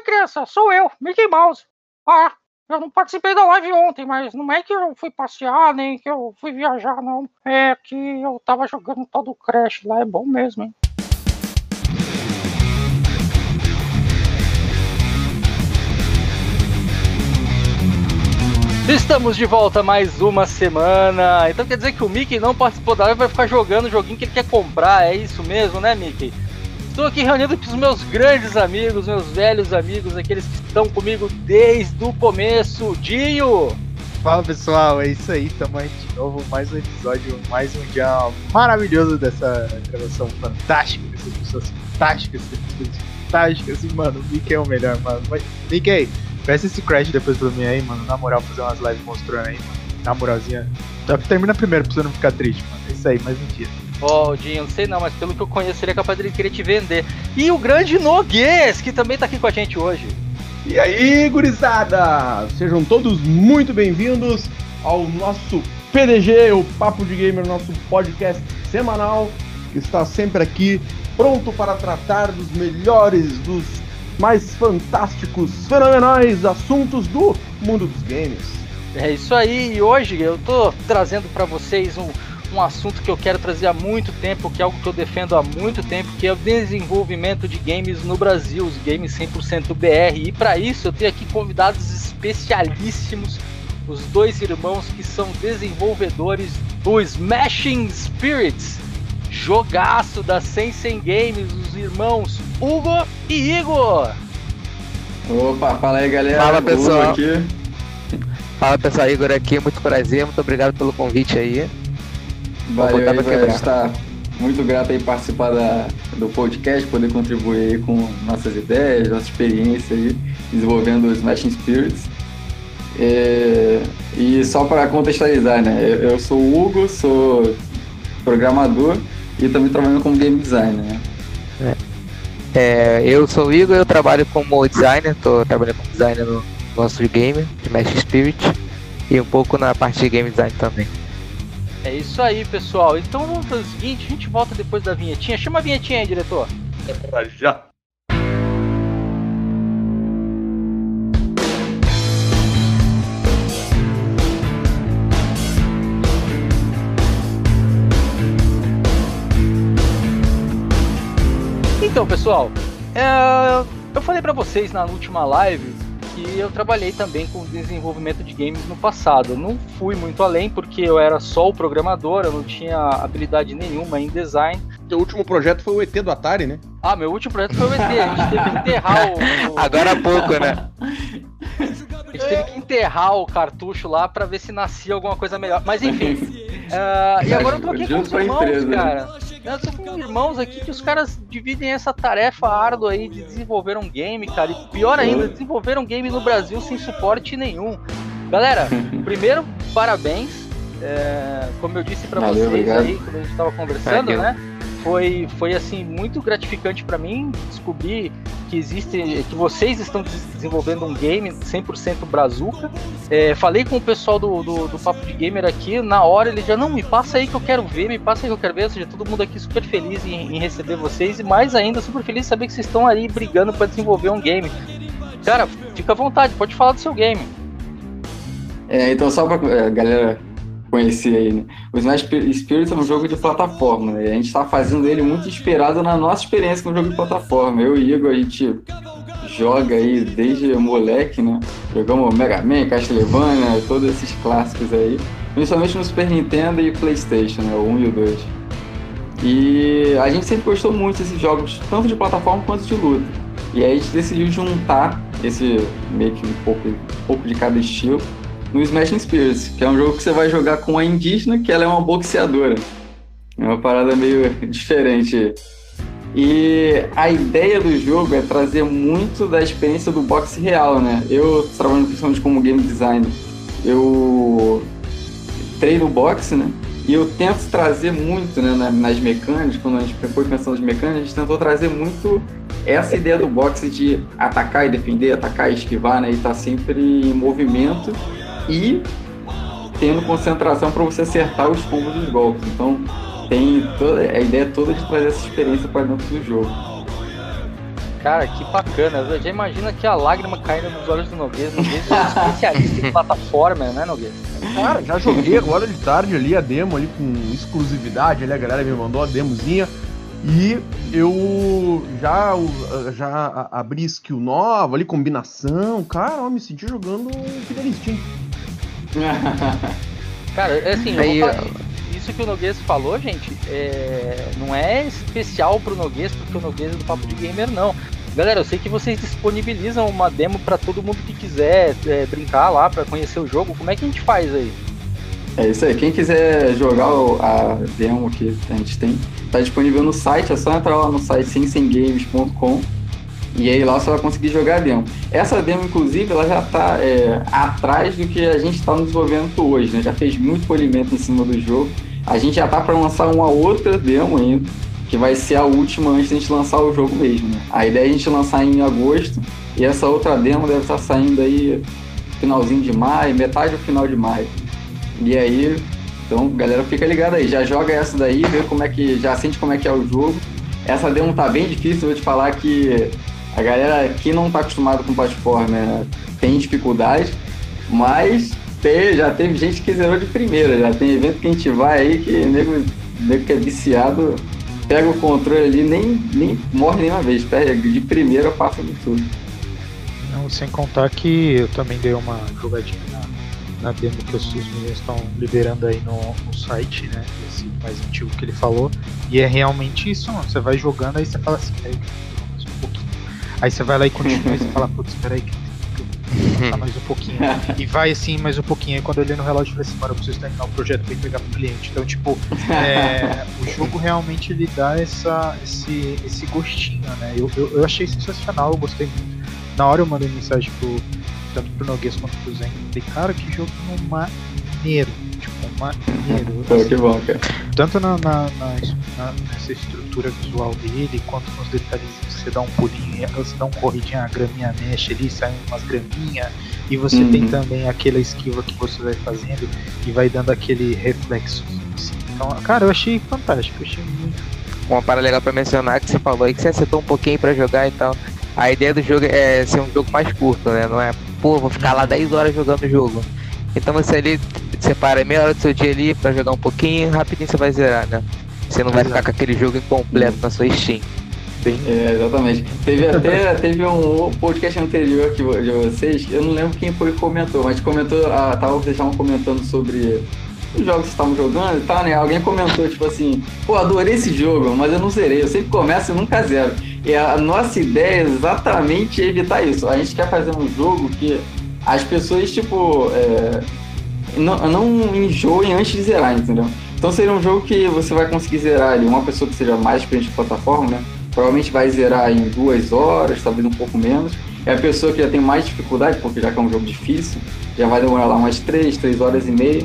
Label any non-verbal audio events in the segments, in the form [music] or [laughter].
aí, criança, sou eu, Mickey Mouse. Ah, eu não participei da live ontem, mas não é que eu fui passear, nem que eu fui viajar, não. É que eu tava jogando todo o Crash lá, é bom mesmo, hein? Estamos de volta mais uma semana. Então quer dizer que o Mickey não participou da live vai ficar jogando o joguinho que ele quer comprar. É isso mesmo, né, Mickey? Estou aqui reunido com os meus grandes amigos, meus velhos amigos, aqueles que estão comigo desde o começo. Dinho! Fala pessoal, é isso aí, tamo aí de novo, mais um episódio, mais um dia maravilhoso dessa gravação fantástica, dessas pessoas fantásticas, dessas pessoas fantásticas, e mano, o Mickey é o melhor, mano. Mickey, Peça esse Crash depois pra mim aí, mano. Na moral, fazer umas lives mostrando aí, mano. Na moralzinha. Termina primeiro pra você não ficar triste, mano. É isso aí, mais um dia. Ó, oh, Dinho, não sei não, mas pelo que eu conheço, ele é capaz de querer te vender. E o grande Noguês, que também tá aqui com a gente hoje. E aí, gurizada! Sejam todos muito bem-vindos ao nosso PDG, o Papo de Gamer, nosso podcast semanal, que está sempre aqui, pronto para tratar dos melhores, dos mais fantásticos, fenomenais assuntos do mundo dos games. É isso aí, e hoje eu tô trazendo para vocês um, um assunto que eu quero trazer há muito tempo, que é algo que eu defendo há muito tempo, que é o desenvolvimento de games no Brasil, os games 100% BR. E para isso eu tenho aqui convidados especialíssimos, os dois irmãos que são desenvolvedores do Smashing Spirits, jogaço da Sensen Games, os irmãos Hugo e Igor. Opa, fala aí galera. Fala pessoal. Aqui. Fala pessoal, Igor aqui, muito prazer, muito obrigado pelo convite aí. Valeu, vai estar muito grato aí participar da, do podcast, poder contribuir com nossas ideias, nossa experiência aí, desenvolvendo os Smashing Spirits. É, e só para contextualizar, né? Eu, eu, sou o Hugo, sou programador e também trabalhando como game designer, né? É. É, eu sou o Igor, eu trabalho como designer, estou trabalhando como designer no nosso game, de Mesh Spirit, e um pouco na parte de game design também. É isso aí, pessoal. Então vamos fazer o seguinte, a gente volta depois da vinhetinha. Chama a vinhetinha aí, diretor. Já. Então, pessoal, é, eu falei para vocês na última live que eu trabalhei também com desenvolvimento de games no passado. Eu não fui muito além porque eu era só o programador, eu não tinha habilidade nenhuma em design. Teu último projeto foi o ET do Atari, né? Ah, meu último projeto foi o ET. A gente teve que enterrar o. o... [laughs] Agora há pouco, né? A gente teve que enterrar o cartucho lá para ver se nascia alguma coisa melhor. Mas enfim. uh, [laughs] e agora eu tô aqui com os irmãos, cara. Eu tô com irmãos aqui que os caras dividem essa tarefa árdua aí de desenvolver um game, cara. E pior ainda, desenvolver um game no Brasil sem suporte nenhum. Galera, [laughs] primeiro, parabéns. É, como eu disse para vocês obrigado. aí, quando a gente tava conversando, né? Foi, foi assim muito gratificante para mim descobrir que existe, que vocês estão desenvolvendo um game 100% brazuca. É, falei com o pessoal do, do, do, Papo de Gamer aqui, na hora ele já, não, me passa aí que eu quero ver, me passa aí que eu quero ver, ou seja, todo mundo aqui super feliz em, em receber vocês e mais ainda super feliz saber que vocês estão aí brigando para desenvolver um game. Cara, fica à vontade, pode falar do seu game. É, então só pra é, galera conhecer aí, né? O Smash Spirits é um jogo de plataforma, né? A gente tá fazendo ele muito inspirado na nossa experiência com o jogo de plataforma. Eu e Igor, a gente joga aí desde moleque, né? Jogamos Mega Man, Castlevania, todos esses clássicos aí. Principalmente no Super Nintendo e Playstation, né? O 1 e o 2. E a gente sempre gostou muito desses jogos, tanto de plataforma quanto de luta. E aí a gente decidiu juntar esse meio que um pouco, um pouco de cada estilo no Smashing Spears, que é um jogo que você vai jogar com a indígena, que ela é uma boxeadora. É uma parada meio [laughs] diferente. E a ideia do jogo é trazer muito da experiência do boxe real, né? Eu trabalho principalmente como game designer. Eu treino boxe, né? E eu tento trazer muito né, nas mecânicas, quando a gente foi pensando nas mecânicas, a gente tentou trazer muito essa ideia do boxe de atacar e defender, atacar e esquivar, né? E estar tá sempre em movimento e tendo concentração para você acertar os combos dos golpes. Então tem toda a ideia toda de trazer essa experiência para dentro do jogo. Cara, que bacana. Já imagina que a lágrima caindo nos olhos do Noguês. Noguês é um especialista em plataforma, né, Noguês? Cara, já joguei agora de tarde ali a demo ali com exclusividade. Ali a galera me mandou a demozinha. E eu já, já abri skill nova ali, combinação. Cara, eu me senti jogando Killer Instinct. [laughs] Cara, é assim, Aí, isso que o Noguês falou, gente, é... não é especial pro Noguês, porque o Noguês é do Papo de Gamer, não. Galera, eu sei que vocês disponibilizam uma demo para todo mundo que quiser é, brincar lá, para conhecer o jogo. Como é que a gente faz aí? É isso aí. Quem quiser jogar a demo que a gente tem, tá disponível no site. É só entrar lá no site sensengames.com e aí lá você vai conseguir jogar a demo. Essa demo, inclusive, ela já está é, atrás do que a gente está desenvolvendo hoje, né? Já fez muito polimento em cima do jogo. A gente já tá para lançar uma outra demo ainda, que vai ser a última antes de a gente lançar o jogo mesmo. Né? A ideia é a gente lançar em agosto e essa outra demo deve estar saindo aí finalzinho de maio, metade do final de maio. E aí, então, galera, fica ligada aí, já joga essa daí, vê como é que, já sente como é que é o jogo. Essa demo tá bem difícil, vou te falar que a galera que não tá acostumada com plataforma né, tem dificuldade, mas tem, já teve gente que zerou de primeira, já tem evento que a gente vai aí que nego, nego que é viciado pega o controle ali, nem, nem morre nenhuma vez, pega de primeira passa de tudo. Não, sem contar que eu também dei uma jogadinha na, na demo que os, meninos estão liberando aí no, no, site, né? Esse mais antigo que ele falou. E é realmente isso, mano. Você vai jogando, aí você fala assim, Aí você vai lá e continua e você fala, putz, espera aí que mais um pouquinho. e vai assim mais um pouquinho. Aí quando eu olhei no relógio, eu falei assim, mano, eu preciso terminar o projeto pra pegar pro cliente. Então, tipo, é, o jogo realmente ele dá essa, esse, esse gostinho, né? Eu, eu, eu, achei sensacional, eu gostei muito. Na hora eu mandei mensagem pro, tanto pro Noguês quanto pro Zen. Falei, cara, que jogo maneiro. Maneiro. Pô, que bom, cara. Tanto na, na, na, nessa estrutura visual dele, quanto nos detalhes você dá um pulinho, você dá um corridinho, a graminha mexe ali, sai umas graminhas, e você uhum. tem também aquela esquiva que você vai fazendo e vai dando aquele reflexo. Assim. Então, cara, eu achei fantástico, eu achei muito. Uma parada legal pra mencionar que você falou aí que você acertou um pouquinho pra jogar e tal. A ideia do jogo é ser um jogo mais curto, né? Não é, pô, vou ficar lá 10 horas jogando o jogo. Então você ali separa meia hora do seu dia ali pra jogar um pouquinho rapidinho você vai zerar, né? Você não vai ficar com aquele jogo incompleto na sua Steam. É, exatamente. Teve até [laughs] teve um podcast anterior aqui de vocês, eu não lembro quem foi que comentou, mas comentou, ah, tava, vocês estavam comentando sobre os jogos que estavam jogando e tal, né? Alguém comentou, tipo assim, pô, adorei esse jogo, mas eu não zerei, eu sempre começo e nunca zero. E a nossa ideia é exatamente evitar isso. A gente quer fazer um jogo que as pessoas, tipo, é, não, não enjoem antes de zerar, entendeu? Então seria um jogo que você vai conseguir zerar ali, uma pessoa que seja mais experiente de plataforma, né? provavelmente vai zerar em duas horas, talvez um pouco menos. É a pessoa que já tem mais dificuldade, porque já que é um jogo difícil, já vai demorar lá umas três, três horas e meia.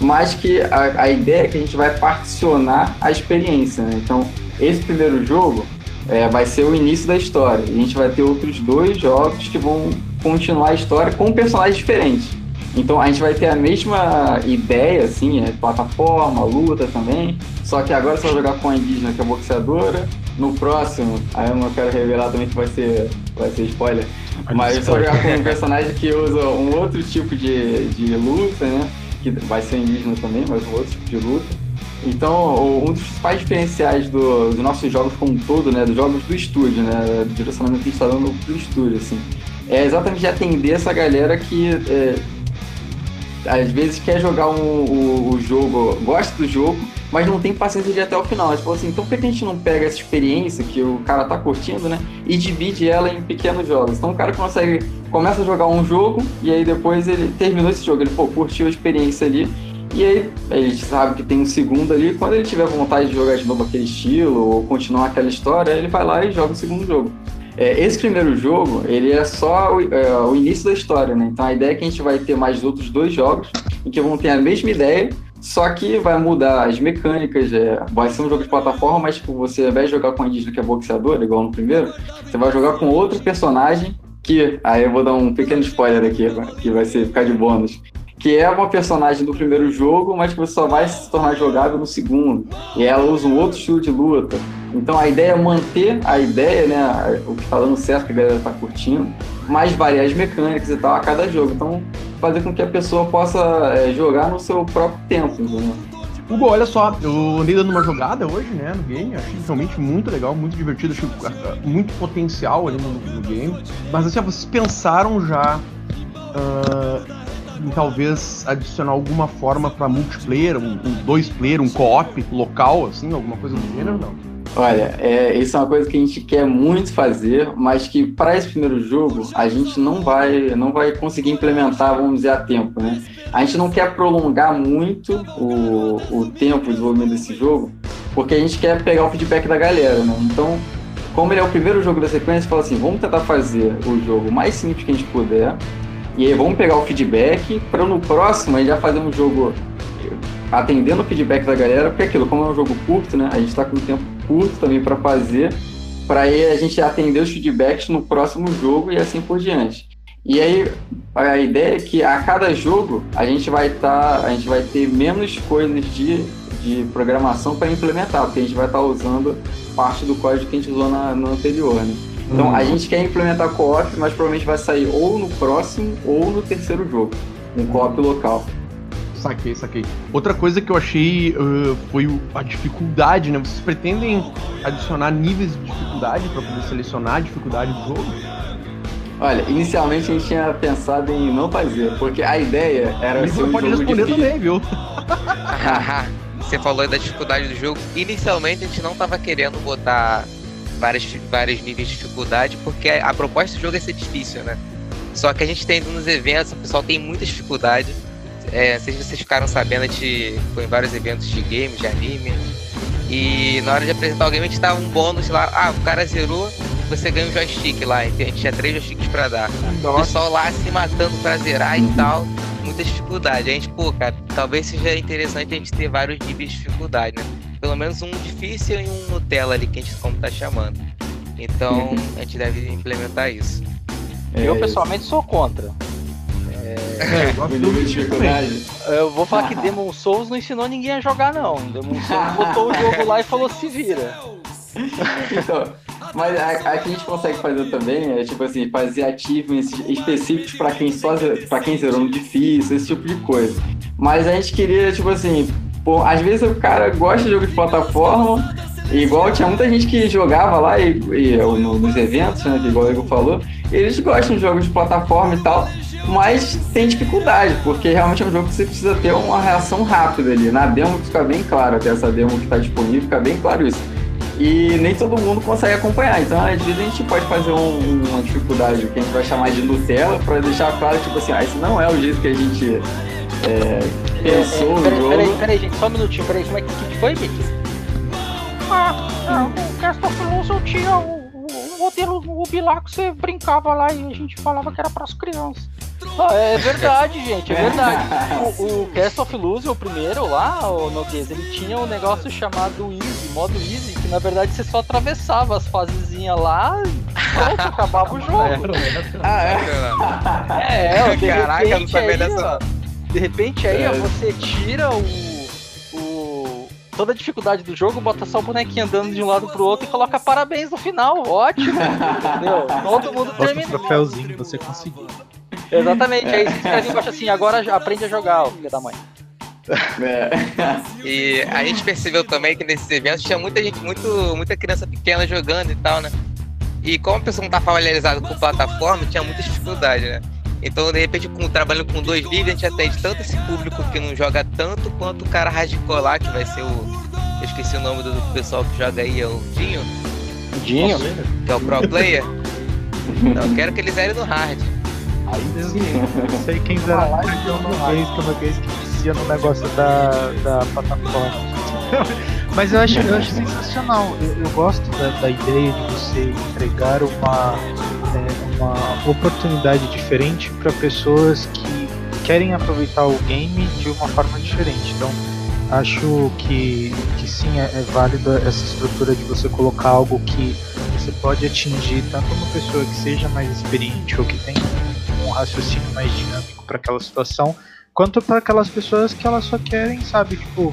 Mas que a, a ideia é que a gente vai particionar a experiência, né? Então, esse primeiro jogo é, vai ser o início da história. E a gente vai ter outros dois jogos que vão continuar a história com personagens diferentes. Então a gente vai ter a mesma ideia, assim, é plataforma, luta também. Só que agora você vai jogar com a indígena que é boxeadora, no próximo, aí eu não quero revelar também que vai ser, vai ser spoiler, mas só jogar com um personagem que usa um outro tipo de, de luta, né? Que vai ser indígena também, mas um outro tipo de luta. Então, um dos principais diferenciais do, dos nossos jogos como um todo, né? Dos jogos do estúdio, né? Do direcionamento que a gente está dando pro estúdio, assim. É exatamente atender essa galera que é, às vezes quer jogar um, o, o jogo, gosta do jogo, mas não tem paciência de ir até o final. Tipo assim, então por que a gente não pega essa experiência que o cara tá curtindo, né? E divide ela em pequenos jogos. Então o cara consegue, começa a jogar um jogo e aí depois ele terminou esse jogo, ele, pô, curtiu a experiência ali. E aí, a gente sabe que tem um segundo ali. Quando ele tiver vontade de jogar de novo aquele estilo ou continuar aquela história, ele vai lá e joga o segundo jogo. É, esse primeiro jogo, ele é só o, é, o, início da história, né? Então a ideia é que a gente vai ter mais outros dois jogos em que vão ter a mesma ideia, só que vai mudar as mecânicas, é, vai ser um jogo de plataforma, mas tipo, você ao invés de jogar com a indígena que é boxeador, igual no primeiro, você vai jogar com outro personagem que, aí eu vou dar um pequeno spoiler aqui, que vai ser ficar de bônus, que é uma personagem do primeiro jogo, mas que só vai se tornar jogável no segundo. E ela usa um outro estilo de luta. Então a ideia é manter a ideia, né? O que tá dando certo, que a galera tá curtindo, mas variar as mecânicas e tal a cada jogo. Então, fazer com que a pessoa possa é, jogar no seu próprio tempo, entendeu? Hugo, olha só, eu andei dando uma jogada hoje, né, no game, achei realmente muito legal, muito divertido, achei ah, muito potencial ali no, no game. Mas assim, vocês pensaram já uh, em talvez adicionar alguma forma para multiplayer, um, um, dois player, um co-op local, assim, alguma coisa do gênero, não? Olha, é, isso é uma coisa que a gente quer muito fazer, mas que para esse primeiro jogo a gente não vai, não vai conseguir implementar, vamos dizer, a tempo, né? A gente não quer prolongar muito o, o tempo de desenvolvimento desse jogo, porque a gente quer pegar o feedback da galera, né? Então, como ele é o primeiro jogo da sequência, fala assim, vamos tentar fazer o jogo mais simples que a gente puder, e aí vamos pegar o feedback para no próximo a gente já fazer um jogo atendendo o feedback da galera, porque é aquilo, como é um jogo curto, né? A gente está com um tempo curto também para fazer, para aí a gente atender os feedbacks no próximo jogo e assim por diante. E aí a ideia é que a cada jogo a gente vai estar, tá, a gente vai ter menos coisas de, de programação para implementar, porque a gente vai estar tá usando parte do código que a gente usou na, no anterior, né? Então uhum. a gente quer implementar co-op, mas provavelmente vai sair ou no próximo ou no terceiro jogo, um co-op local. Saquei, saquei. Outra coisa que eu achei uh, foi a dificuldade, né? Vocês pretendem adicionar níveis de dificuldade para poder selecionar a dificuldade do jogo? Olha, inicialmente a gente tinha pensado em não fazer, porque a ideia era ser um pode jogo responder difícil. também, viu? [laughs] Você falou da dificuldade do jogo. Inicialmente a gente não estava querendo botar várias, vários níveis de dificuldade, porque a proposta do jogo é ser difícil, né? Só que a gente tem nos eventos, o pessoal tem muita dificuldade é, se vocês ficaram sabendo, a gente foi em vários eventos de games, de anime. E na hora de apresentar o game, a gente dava um bônus lá. Ah, o cara zerou, você ganha um joystick lá. a gente tinha três joysticks pra dar. Nossa. O pessoal lá se matando pra zerar e tal. Muita dificuldade. A gente, pô, cara, talvez seja interessante a gente ter vários níveis de dificuldade, né? Pelo menos um difícil e um Nutella ali, que a gente como tá chamando. Então, [laughs] a gente deve implementar isso. Eu, pessoalmente, sou contra. É, eu vou falar que Demon Souls não ensinou ninguém a jogar, não. Demon Souls botou o jogo lá e falou se vira. [laughs] Então, mas a, a, que a gente consegue fazer também é tipo assim, fazer achievements específicos para quem só para quem zerou no difícil, esse tipo de coisa. Mas a gente queria, tipo assim, pô, às vezes o cara gosta de jogo de plataforma, igual tinha muita gente que jogava lá e, e no, nos eventos, né, que igual o Igor falou, eles gostam de jogos de plataforma e tal mas tem dificuldade, porque realmente é um jogo que você precisa ter uma reação rápida ali. Na demo fica bem claro, até essa demo que está disponível, fica bem claro isso. E nem todo mundo consegue acompanhar, então às vezes a gente pode fazer um, uma dificuldade que a gente vai chamar de Nutella para deixar claro, tipo assim, ah, esse não é o jeito que a gente é, pensou é, é, jogo. Peraí, peraí, gente, só um minutinho, peraí, como é que, que foi, Mickey? Ah, ah, o Cast of Illusion tinha o, o, o modelo Ruby lá que você brincava lá e a gente falava que era para as crianças. Ah, é verdade, gente, é verdade. [laughs] O, o Cast of Illusion, o primeiro lá, o Noguês, ele tinha um negócio chamado Easy, modo Easy, que na verdade você só atravessava as fasezinhas lá e pronto, acabava o [laughs] jogo. Ah, é? É, é de Caraca, não sabia dessa. De repente aí, é. ó, você tira o, o. Toda a dificuldade do jogo, bota só o bonequinho andando de um lado pro outro e coloca parabéns no final. Ótimo! entendeu? [laughs] Todo mundo terminou. Bota um troféuzinho, você conseguiu. Exatamente, aí você fica embaixo assim, agora aprende a jogar, o filho da mãe. É. [laughs] E a gente percebeu também que nesses eventos tinha muita gente, muito, muita criança pequena jogando e tal, né? E como a pessoa não tá familiarizada com plataforma, tinha muita dificuldade, né? Então, de repente, com, trabalhando com dois vídeos, a gente atende tanto esse público que não joga tanto, quanto o cara lá, que vai ser o. Eu esqueci o nome do pessoal que joga aí, é o Dinho. Dinho? Que é o pro player. Não, quero que eles zerem no hard. Aí sim, [laughs] não sei quem zera mais que uma vez, que uma vez que vicia no negócio da, da plataforma. [laughs] Mas eu acho, eu acho sensacional. Eu, eu gosto da, da, ideia de você entregar uma, é, uma oportunidade diferente para pessoas que querem aproveitar o game de uma forma diferente. Então, acho que, que sim, é, é válida essa estrutura de você colocar algo que você pode atingir tanto uma pessoa que seja mais experiente ou que tenha um raciocínio mais dinâmico para aquela situação, quanto para aquelas pessoas que elas só querem, sabe, tipo,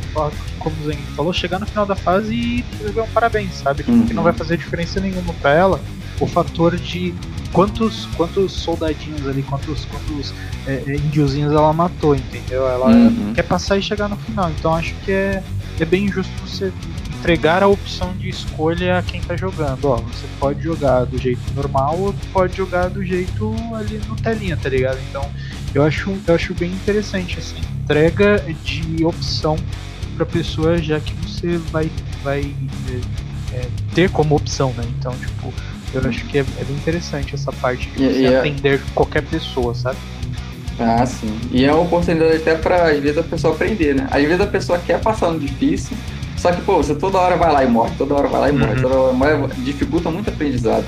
como o Zen falou, chegar no final da fase e receber um parabéns, sabe? Uhum. Que não vai fazer diferença nenhuma para ela o fator de quantos quantos soldadinhos ali, quantos, quantos é, é, índiozinhos ela matou, entendeu? Ela uhum. quer passar e chegar no final. Então acho que é, é bem justo você entregar a opção de escolha a quem tá jogando. Ó, você pode jogar do jeito normal ou pode jogar do jeito ali no telinha, tá ligado? Então eu acho, eu acho bem interessante essa entrega de opção para pessoa, já que você vai, vai é, é, ter como opção, né? Então, tipo, eu acho que é, é bem interessante essa parte de você é- atender qualquer pessoa, sabe? Ah, sim. E é uma oportunidade até pra, às vezes, a pessoa aprender, né? Às vezes a pessoa quer passar no difícil, só que, pô, você toda hora vai lá e morre, toda hora vai lá e morre, uhum. toda hora morre, dificulta muito o aprendizado.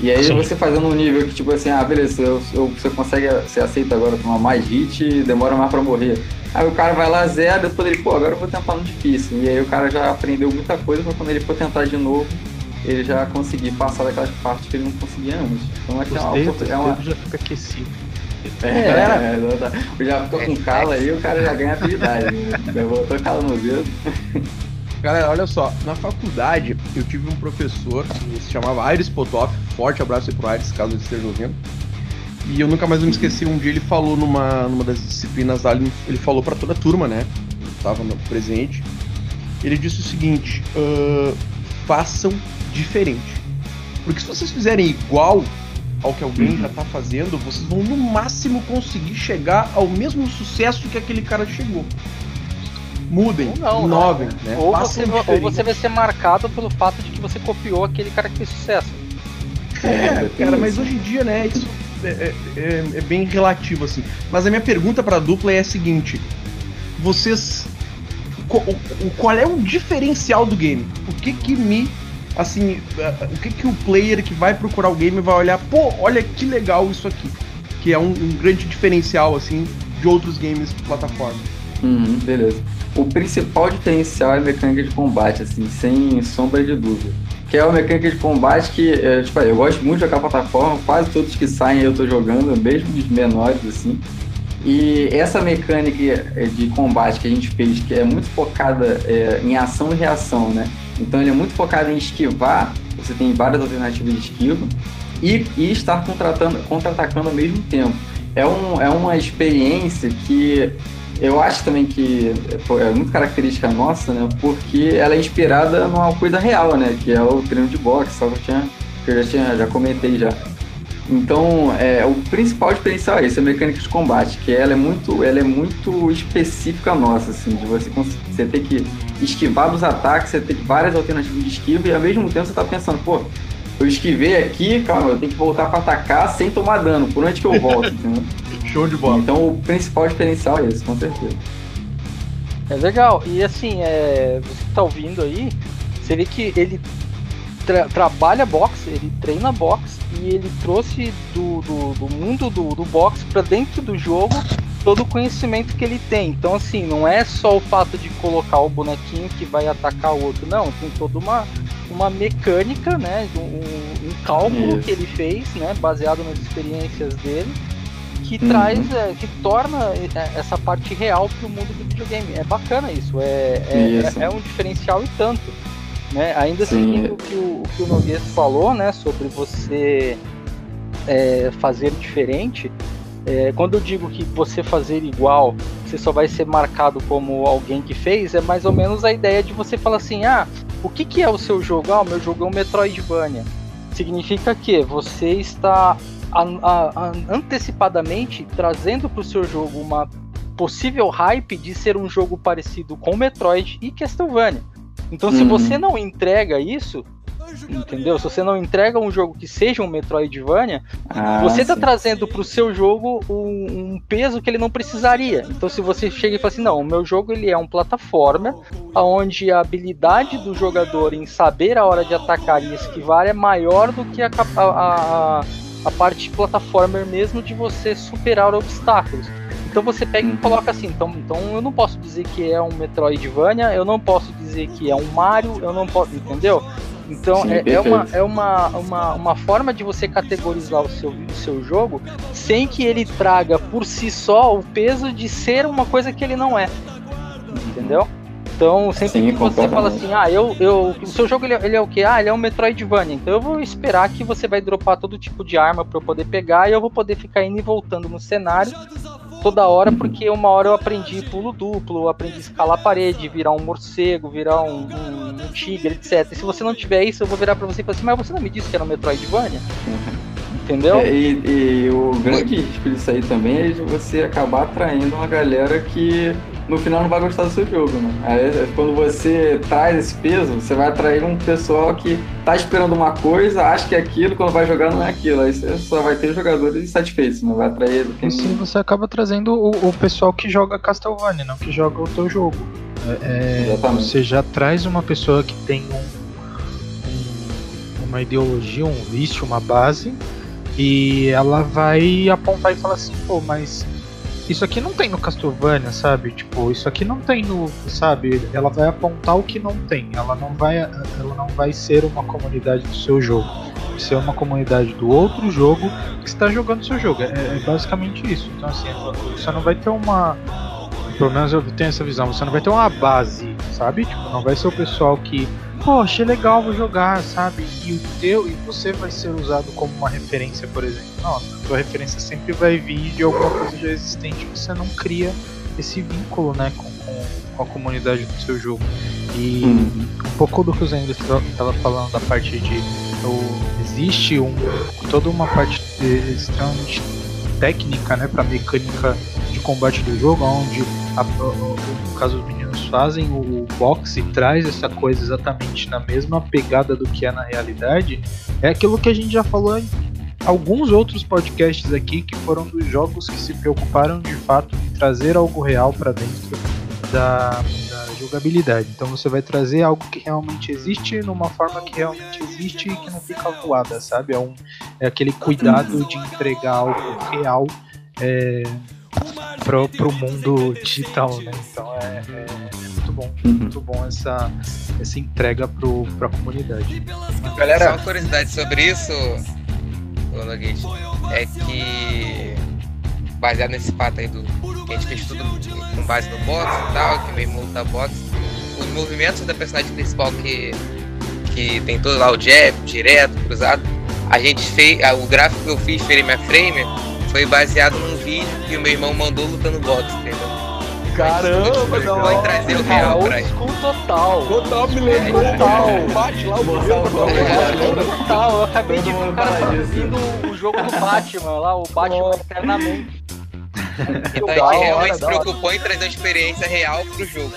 E aí Sim. você fazendo um nível que, tipo assim, ah, beleza, eu, eu, você consegue, você aceita agora tomar mais hit e demora mais pra morrer. Aí o cara vai lá, zero, depois ele, pô, agora eu vou tentar no difícil. E aí o cara já aprendeu muita coisa pra quando ele for tentar de novo, ele já conseguir passar daquelas partes que ele não conseguia antes. Então é que é uma, dedos, é uma... já fica aquecido. É, [laughs] é, é, já ficou com cala aí, o cara já [laughs] ganha habilidade. Né? Já voltou cala no dedo. Galera, olha só, na faculdade eu tive um professor que se chamava Aires Potoff, forte abraço aí pro Aires, caso ele esteja ouvindo. E eu nunca mais me esqueci, um dia ele falou numa, numa das disciplinas lá, ele, falou para toda a turma, né? Eu tava presente. Ele disse o seguinte: uh, façam diferente. Porque se vocês fizerem igual ao que alguém já tá fazendo, vocês vão no máximo conseguir chegar ao mesmo sucesso que aquele cara chegou mudem, ou não, inovem, né? né? Ou, você, ou você vai ser marcado pelo fato de que você copiou aquele cara que fez sucesso. É, cara, mas hoje em dia, né, isso é, é, é, é bem relativo, assim. Mas a minha pergunta pra dupla é a seguinte: vocês. Qual é o diferencial do game? O que que me. Assim, o que que o player que vai procurar o game vai olhar, pô, olha que legal isso aqui. Que é um, um grande diferencial, assim, de outros games de plataforma. Uhum, beleza. O principal diferencial é a mecânica de combate, assim, sem sombra de dúvida. Que é uma mecânica de combate que, é, tipo, eu gosto muito de jogar plataforma, quase todos que saem eu tô jogando, mesmo os menores, assim. E essa mecânica de combate que a gente fez, que é muito focada é, em ação e reação, né? Então ele é muito focado em esquivar, você tem várias alternativas de esquiva, e, e estar contra-atacando ao mesmo tempo. É, um, é uma experiência que eu acho também que é muito característica nossa, né? Porque ela é inspirada numa coisa real, né? Que é o treino de boxe, só que eu, tinha, que eu já, tinha, já comentei já. Então, é, o principal diferencial é isso, a mecânica de combate, que ela é muito, ela é muito específica nossa, assim, de você, você ter que esquivar dos ataques, você ter várias alternativas de esquiva e ao mesmo tempo você tá pensando, pô, eu esquivei aqui, calma, eu tenho que voltar para atacar sem tomar dano, por onde que eu volto, [laughs] entendeu? Show de bola. Então o principal diferencial é esse, com certeza. É legal. E assim, é, você que tá ouvindo aí, você vê que ele tra trabalha boxe, ele treina boxe e ele trouxe do, do, do mundo do, do boxe para dentro do jogo todo o conhecimento que ele tem. Então, assim, não é só o fato de colocar o bonequinho que vai atacar o outro, não. Tem toda uma, uma mecânica, né? Um, um cálculo Isso. que ele fez, né? Baseado nas experiências dele que uhum. traz, é, que torna é, essa parte real para o mundo do videogame. É bacana isso, é, é, isso. é, é um diferencial e tanto. Né? Ainda seguindo o que o, o, que o Nogueira falou, né, sobre você é, fazer diferente, é, quando eu digo que você fazer igual, você só vai ser marcado como alguém que fez, é mais ou menos a ideia de você falar assim, ah, o que, que é o seu jogo? Ah, o meu jogo é um Metroidvania. Significa que você está a, a, a, antecipadamente trazendo para o seu jogo uma possível hype de ser um jogo parecido com Metroid e Castlevania. Então, se uhum. você não entrega isso, entendeu? Se você não entrega um jogo que seja um Metroidvania, ah, você está trazendo para o seu jogo um, um, peso que ele não precisaria. Então, se você chega e fala assim, não, o meu jogo ele é um plataforma, onde a habilidade do jogador em saber a hora de atacar e esquivar é maior do que a, a, a a parte plataformer mesmo de você superar obstáculos. Então você pega e uhum. coloca assim, então, então eu não posso dizer que é um Metroidvania, eu não posso dizer que é um Mario, eu não posso, entendeu? Então Sim, é, é, uma, é uma, uma, uma forma de você categorizar o seu, o seu jogo sem que ele traga por si só o peso de ser uma coisa que ele não é. Entendeu? Então, sempre Sim, que você fala assim, ah, eu, eu, o seu jogo ele, é, ele, é o que? Ah, ele é um Metroidvania. Então eu vou esperar que você vai dropar todo tipo de arma para eu poder pegar e eu vou poder ficar indo e voltando no cenário toda hora, porque uma hora eu aprendi pulo duplo, eu aprendi escalar a parede, virar um morcego, virar um, um, um tigre, etc. E se você não tiver isso, eu vou virar pra você e falar assim, mas você não me disse que era um Metroidvania? Entendeu? É, e, e, o grande risco disso aí também é de você acabar atraindo uma galera que no final não vai gostar do seu jogo, né? Aí, quando você traz esse peso, você vai atrair um pessoal que tá esperando uma coisa, acha que é aquilo, quando vai jogar não é aquilo. Aí você só vai ter jogadores insatisfeitos, não vai atrair. Quem... Sim, você acaba trazendo o, o, pessoal que joga Castlevania, não que joga o teu jogo. É, é você já traz uma pessoa que tem um, um, uma ideologia, um vício, uma base, e ela vai apontar e falar assim, pô, mas isso aqui não tem no Castlevania, sabe? Tipo, isso aqui não tem no, sabe? Ela vai apontar o que não tem. Ela não vai, ela não vai ser uma comunidade do seu jogo. Vai ser uma comunidade do outro jogo que está jogando seu jogo. É, é basicamente isso. Então assim, você não vai ter uma pelo menos eu tenho essa visão. Você não vai ter uma base, sabe? Tipo, não vai ser o pessoal que, pô, achei legal, vou jogar, sabe? E o teu, e você vai ser usado como uma referência, por exemplo. Não, a tua referência sempre vai vir de alguma coisa já existente. Você não cria esse vínculo, né, com, com, com a comunidade do seu jogo. E hum. um pouco do que o Zé estava falando da parte de existe um toda uma parte extremamente técnica, né, para mecânica de combate do jogo, onde a, no caso os meninos fazem o boxe traz essa coisa exatamente na mesma pegada do que é na realidade, é aquilo que a gente já falou em alguns outros podcasts aqui que foram dos jogos que se preocuparam de fato em trazer algo real para dentro da, da, jogabilidade. Então você vai trazer algo que realmente existe numa forma que realmente existe e que não fica voada, sabe? É, um, é aquele cuidado de entregar algo real é, pro, pro mundo digital, né? Então é, é, é muito bom, uhum. muito bom essa, essa entrega pro, pra comunidade. Galera, só uma curiosidade sobre isso, é que baseado nesse fato aí do que a gente fez tudo com base no box e tal, que meio luta box, os movimentos da personagem principal que, que tem todo lá o jab, direto, cruzado, a gente fez, o gráfico que eu fiz frame a frame foi baseado num vídeo que o meu irmão mandou lutando boxe, entendeu? Caramba, não. Vai trazer o real pra aí. total. Total, me lembrou. Total. Bate lá o Total, eu acabei de ver o cara traduzindo o jogo do Batman lá, o Batman Eternamente. Então a gente realmente se preocupou em trazer uma experiência real pro jogo.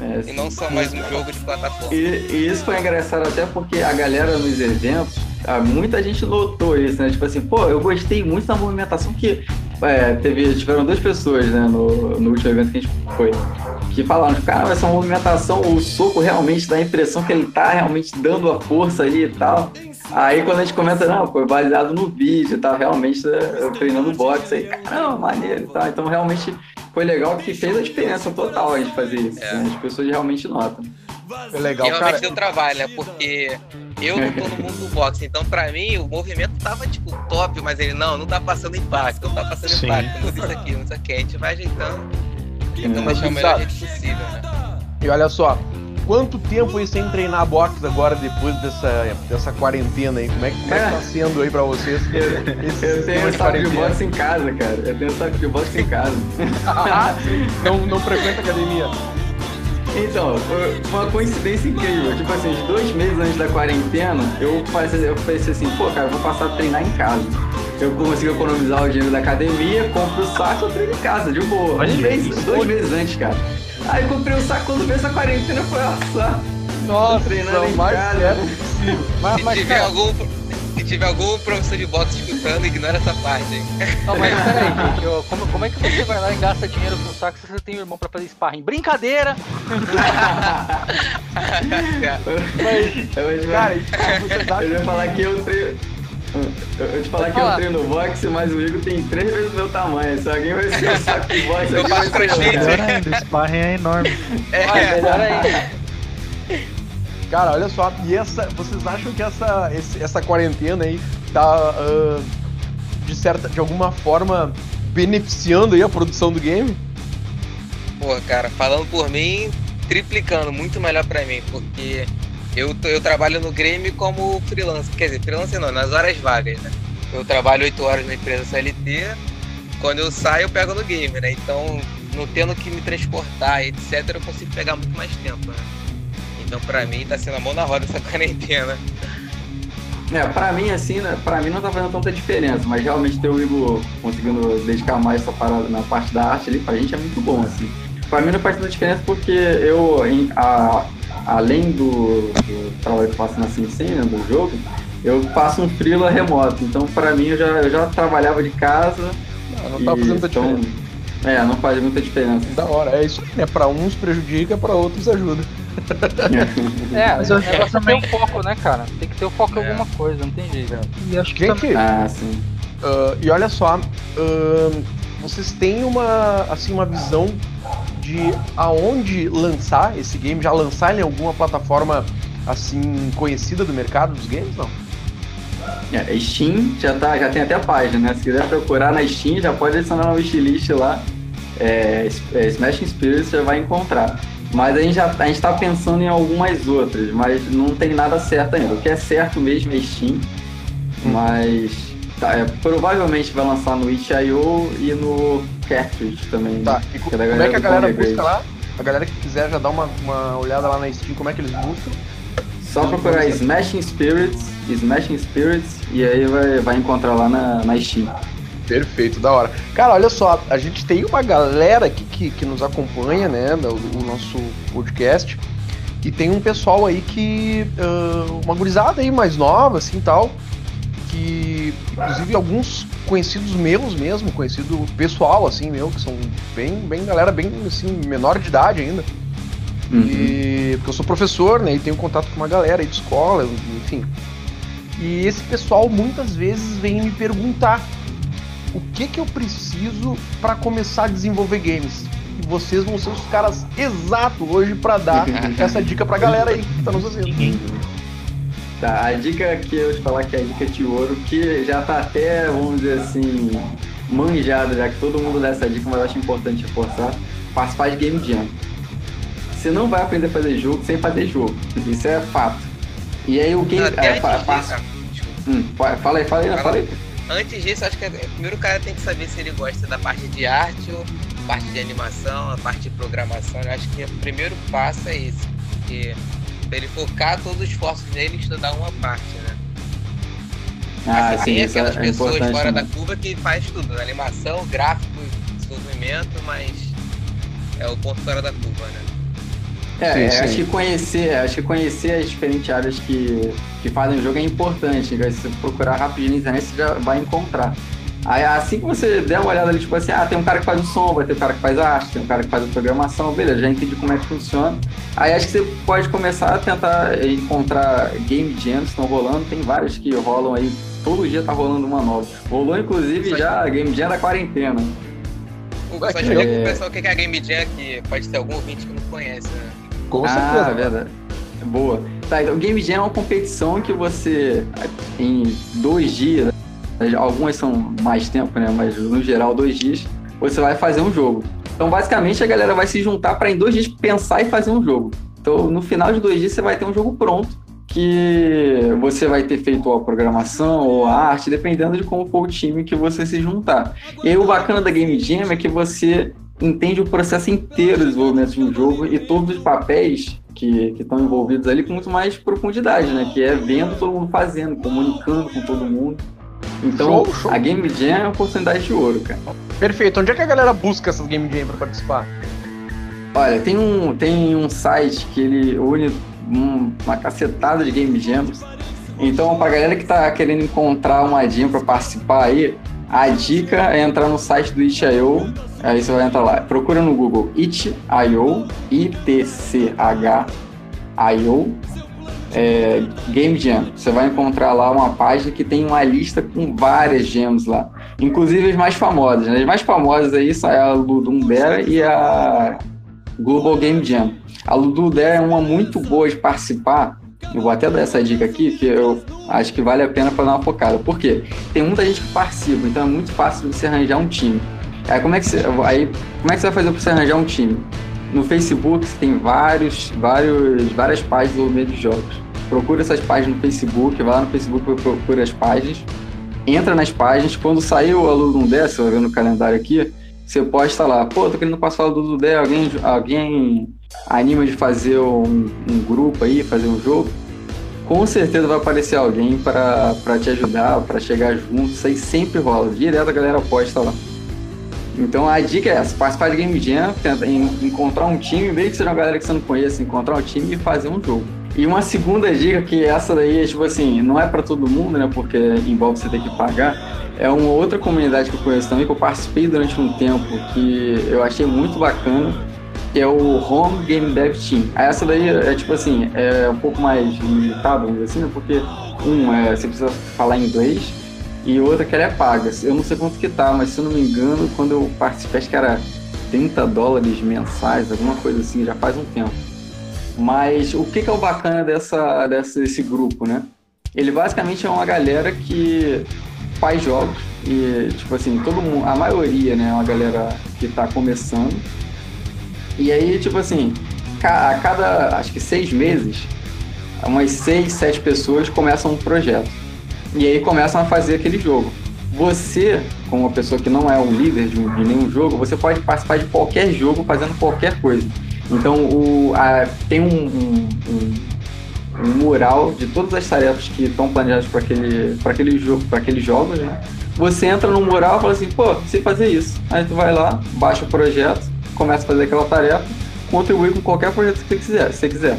É, e não só mais um jogo de plataforma. E, e, isso foi engraçado até porque a galera nos eventos, ah, muita gente notou isso, né? Tipo assim, pô, eu gostei muito da movimentação que é, teve, tiveram duas pessoas, né, no, no último evento que a gente foi, que falaram, cara, essa movimentação, o soco realmente dá a impressão que ele tá realmente dando a força ali e tal. Aí quando a gente comenta, não, foi baseado no vídeo, tá realmente eu treinando boxe aí, caramba, maneiro e tal. Então realmente foi legal que fez a diferença total a gente fazer isso. É. Né? As pessoas realmente notam. Foi legal, e realmente cara. deu trabalho, né? Porque eu não tô no mundo do boxe, então pra mim o movimento tava tipo top, mas ele não, não tá passando impacto, não tá passando Sim. impacto, muda isso aqui, muda isso aqui, a gente vai ajeitando, tentando deixar o melhor jeito possível, né? E olha só, quanto tempo aí sem treinar boxe agora depois dessa, dessa quarentena aí? Como é, como é que tá sendo aí pra vocês? Esse, eu tenho saco de boxe em casa, cara. Eu tenho saco de boxe em casa. [laughs] não, não frequenta academia? Então, foi uma coincidência incrível. Tipo assim, uns dois meses antes da quarentena, eu pensei, eu pensei assim, pô, cara, eu vou passar a treinar em casa. Eu consigo economizar o dinheiro da academia, compro o saco e treino em casa, de boa. Um mês, dois meses antes, cara. Aí eu comprei o saco quando veio essa quarentena, foi assar. Nossa. É possível. Mas, mas, se tiver cara... algum se tiver algum professor de boxe escutando, ignora essa parte, hein? Não, mas [laughs] peraí, gente, como, como é que você vai lá e gasta dinheiro com saco se você tem um irmão pra fazer sparring? Brincadeira! [laughs] mas, cara, eu ia falar que eu treino. Eu vou te falar que eu treino boxe, mas o Igor tem três vezes o meu tamanho. Se alguém vai ser o saco de boxe, eu faço crossfit. Melhor ainda, o sparring é enorme. É, melhor ainda. Cara, olha só, e essa, vocês acham que essa, esse, essa quarentena aí tá uh, de certa, de alguma forma beneficiando aí a produção do game? Pô, cara, falando por mim, triplicando, muito melhor para mim, porque eu, eu trabalho no Grêmio como freelancer, quer dizer, freelancer não, nas horas vagas, né? Eu trabalho 8 horas na empresa CLT, quando eu saio eu pego no game, né? Então, não tendo que me transportar, etc, eu consigo pegar muito mais tempo, né? Então, pra mim, tá sendo a mão na roda essa [laughs] quarentena. É, pra mim, assim, né, pra mim não tá fazendo tanta diferença, mas realmente ter o Igor conseguindo dedicar mais essa parada na parte da arte ali, pra gente é muito bom, assim. Pra mim não faz tanta diferença porque eu, a, além do, do, trabalho que eu faço na SimCim, né, do jogo, eu faço um freela remoto. Então, pra mim, eu já, eu já trabalhava de casa. Não, não tá fazendo muita então, diferença. É, não faz muita diferença. Da hora, é isso aí, né? Pra uns prejudica, pra outros ajuda. [laughs] é, mas eu acho que também... tem o foco, né, cara? Tem que ter o foco em é. alguma coisa, não tem jeito. E acho que Gente, também... ah, sim. Uh, e olha só, uh, vocês têm uma, assim, uma visão de aonde lançar esse game? Já lançar ele em alguma plataforma assim conhecida do mercado dos games, não? É, Steam já, tá, já tem até a página, né? Se quiser procurar na Steam, já pode adicionar no wishlist lá. É, é, Smashing Spirits já vai encontrar. Mas a gente já a gente tá pensando em algumas outras, mas não tem nada certo ainda. O que é certo mesmo é Steam, mas tá, é, provavelmente vai lançar no itch.io e no Cartridge também. Tá, e como é que a galera busca lá? A galera que quiser já dá uma, uma olhada lá na Steam, como é que eles buscam? Só procurar Smashing Spirits, Smashing Spirits, e aí vai, vai encontrar lá na, na Steam. Perfeito, da hora. Cara, olha só, a gente tem uma galera aqui que, que nos acompanha, né, o, o nosso podcast, e tem um pessoal aí que, uh, uma gurizada aí mais nova, assim, tal, que, inclusive, alguns conhecidos meus mesmo, conhecido pessoal, assim, meu, que são bem, bem galera bem, assim, menor de idade ainda. Uhum. E, porque eu sou professor, né, e tenho contato com uma galera aí de escola, enfim. E esse pessoal muitas vezes vem me perguntar o que que eu preciso para começar a desenvolver games. E vocês vão ser os caras exatos hoje para dar [laughs] essa dica pra galera aí que tá nos assistindo. Tá, a dica que eu te falar que é a dica de ouro, que já tá até, vamos dizer assim, manjada, já que todo mundo dá essa dica, mas eu acho importante reforçar, participar de Game Jam. Você não vai aprender a fazer jogo sem fazer jogo. Isso é fato. E aí o game. É, pa, pa, hum, fala aí, fala aí, fala aí. Antes disso, acho que é, primeiro o cara tem que saber se ele gosta da parte de arte ou parte de animação, a parte de programação. Eu acho que o primeiro passo é esse. Porque Pra ele focar todos os esforços dele e estudar uma parte, né? Ah, assim, sim, tem aquelas é pessoas fora né? da curva que faz tudo, né? animação, gráfico, desenvolvimento, mas é o ponto fora da curva, né? É, sim, sim. acho que conhecer, acho que conhecer as diferentes áreas que, que fazem o jogo é importante. Se você procurar rapidinho na internet, você já vai encontrar. Aí assim que você der uma olhada ali, tipo assim, ah, tem um cara que faz o som, vai ter um cara que faz a arte, tem um cara que faz a programação, beleza, já entendi como é que funciona. Aí acho que você pode começar a tentar encontrar game jams que estão rolando, tem vários que rolam aí, todo dia tá rolando uma nova. Rolou inclusive já a Game Jam da quarentena. Só explica pro pessoal o que é a Game Jam, que pode ter algum ouvinte que não conhece, né? Com ah, certeza. verdade. Boa. Tá, então Game Jam é uma competição que você, em dois dias, Algumas são mais tempo, né? Mas no geral, dois dias, você vai fazer um jogo. Então, basicamente, a galera vai se juntar para em dois dias pensar e fazer um jogo. Então, no final de dois dias, você vai ter um jogo pronto que você vai ter feito a programação ou a arte, dependendo de como for o time que você se juntar. E o bacana da Game Jam é que você entende o processo inteiro do desenvolvimento de um jogo e todos os papéis que, que estão envolvidos ali com muito mais profundidade, né? Que é vendo todo mundo fazendo, comunicando com todo mundo. Então, show, show. a Game Jam é uma oportunidade de ouro, cara. Perfeito. Onde é que a galera busca essas Game Jam para participar? Olha, tem um, tem um site que ele une uma cacetada de Game Jams. Então, pra galera que tá querendo encontrar uma jam para participar aí, a dica é entrar no site do Itch.io. Aí você vai entrar lá. Procura no Google Itch.io, I-T-C-H-I-O é, Game Jam. Você vai encontrar lá uma página que tem uma lista com várias gems lá. Inclusive as mais famosas. Né? As mais famosas aí são a Ludum Bear e a Global Game Jam. A Lududé é uma muito boa de participar. Eu vou até dar essa dica aqui, que eu acho que vale a pena para dar uma focada. Por quê? Tem muita gente que participa, então é muito fácil você arranjar um time. Aí como é que você, aí, como é que você vai fazer para você arranjar um time? No Facebook você tem vários, vários, várias páginas do meio de jogos. Procura essas páginas no Facebook, vai lá no Facebook procura as páginas. Entra nas páginas, quando sair o aluno dessa, vai ver no calendário aqui, você posta lá, pô, tô querendo passar o do Dudé, alguém, alguém anima de fazer um, um, grupo aí, fazer um jogo, com certeza vai aparecer alguém para te ajudar, para chegar junto, isso aí sempre rola, direto a galera posta lá. Então a dica é essa, participar de Game Jam, tentar encontrar um time, mesmo que seja uma galera que você não conhece, encontrar um time e fazer um jogo. E uma segunda dica, que essa daí é tipo assim, não é para todo mundo, né? Porque envolve você ter que pagar. É uma outra comunidade que eu conheço também, que eu participei durante um tempo, que eu achei muito bacana, que é o Home Game Dev Team. Essa daí é tipo assim, é um pouco mais limitada, vamos dizer assim, né? Porque, um, é, você precisa falar inglês, e outra que ela é paga. Eu não sei quanto que tá, mas se eu não me engano, quando eu participei, acho que era 30 dólares mensais, alguma coisa assim, já faz um tempo. Mas o que, que é o bacana dessa, dessa, desse grupo, né? Ele basicamente é uma galera que faz jogos e, tipo assim, todo mundo, a maioria, né, é uma galera que está começando. E aí, tipo assim, a cada, acho que seis meses, umas seis, sete pessoas começam um projeto. E aí começam a fazer aquele jogo. Você, como uma pessoa que não é um líder de, de nenhum jogo, você pode participar de qualquer jogo fazendo qualquer coisa. Então o, a, tem um, um, um, mural de todas as tarefas que estão planejadas para aquele, aquele jogo, para aqueles jogos, né? Você entra no mural e fala assim, pô, sei fazer isso. Aí tu vai lá, baixa o projeto, começa a fazer aquela tarefa, contribui com qualquer projeto que você quiser, se você quiser.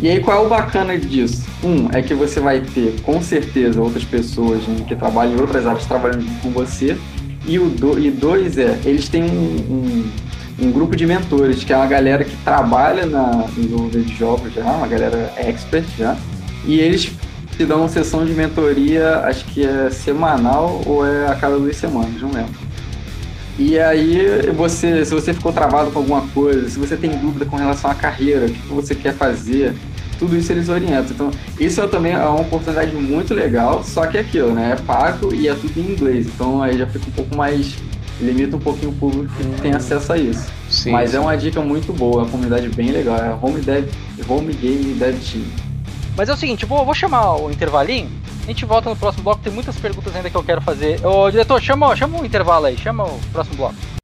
E aí qual é o bacana disso? Um, é que você vai ter com certeza outras pessoas né, que trabalham em outras áreas trabalhando com você. E, o do, e dois é, eles têm um, um grupo de mentores, que é uma galera que trabalha na desenvolvimento de jogos já, uma galera expert já, e eles te dão uma sessão de mentoria, acho que é semanal ou é a cada duas semanas, não lembro. E aí você, se você ficou travado com alguma coisa, se você tem dúvida com relação à carreira, o que você quer fazer, tudo isso eles orientam. Então, isso é também é uma oportunidade muito legal, só que é aquilo, né? É pago e é tudo em inglês. Então aí já fica um pouco mais limita um pouquinho o público que tem acesso a isso. Sim, Mas é sim. é uma dica muito boa, uma comunidade bem legal. É Home, Dev, Home Game Dev Team. Mas é o seguinte, vou, vou chamar o intervalinho. A gente volta no próximo bloco, tem muitas perguntas ainda que eu quero fazer. Ô, diretor, chama, chama o intervalo aí, chama o próximo bloco.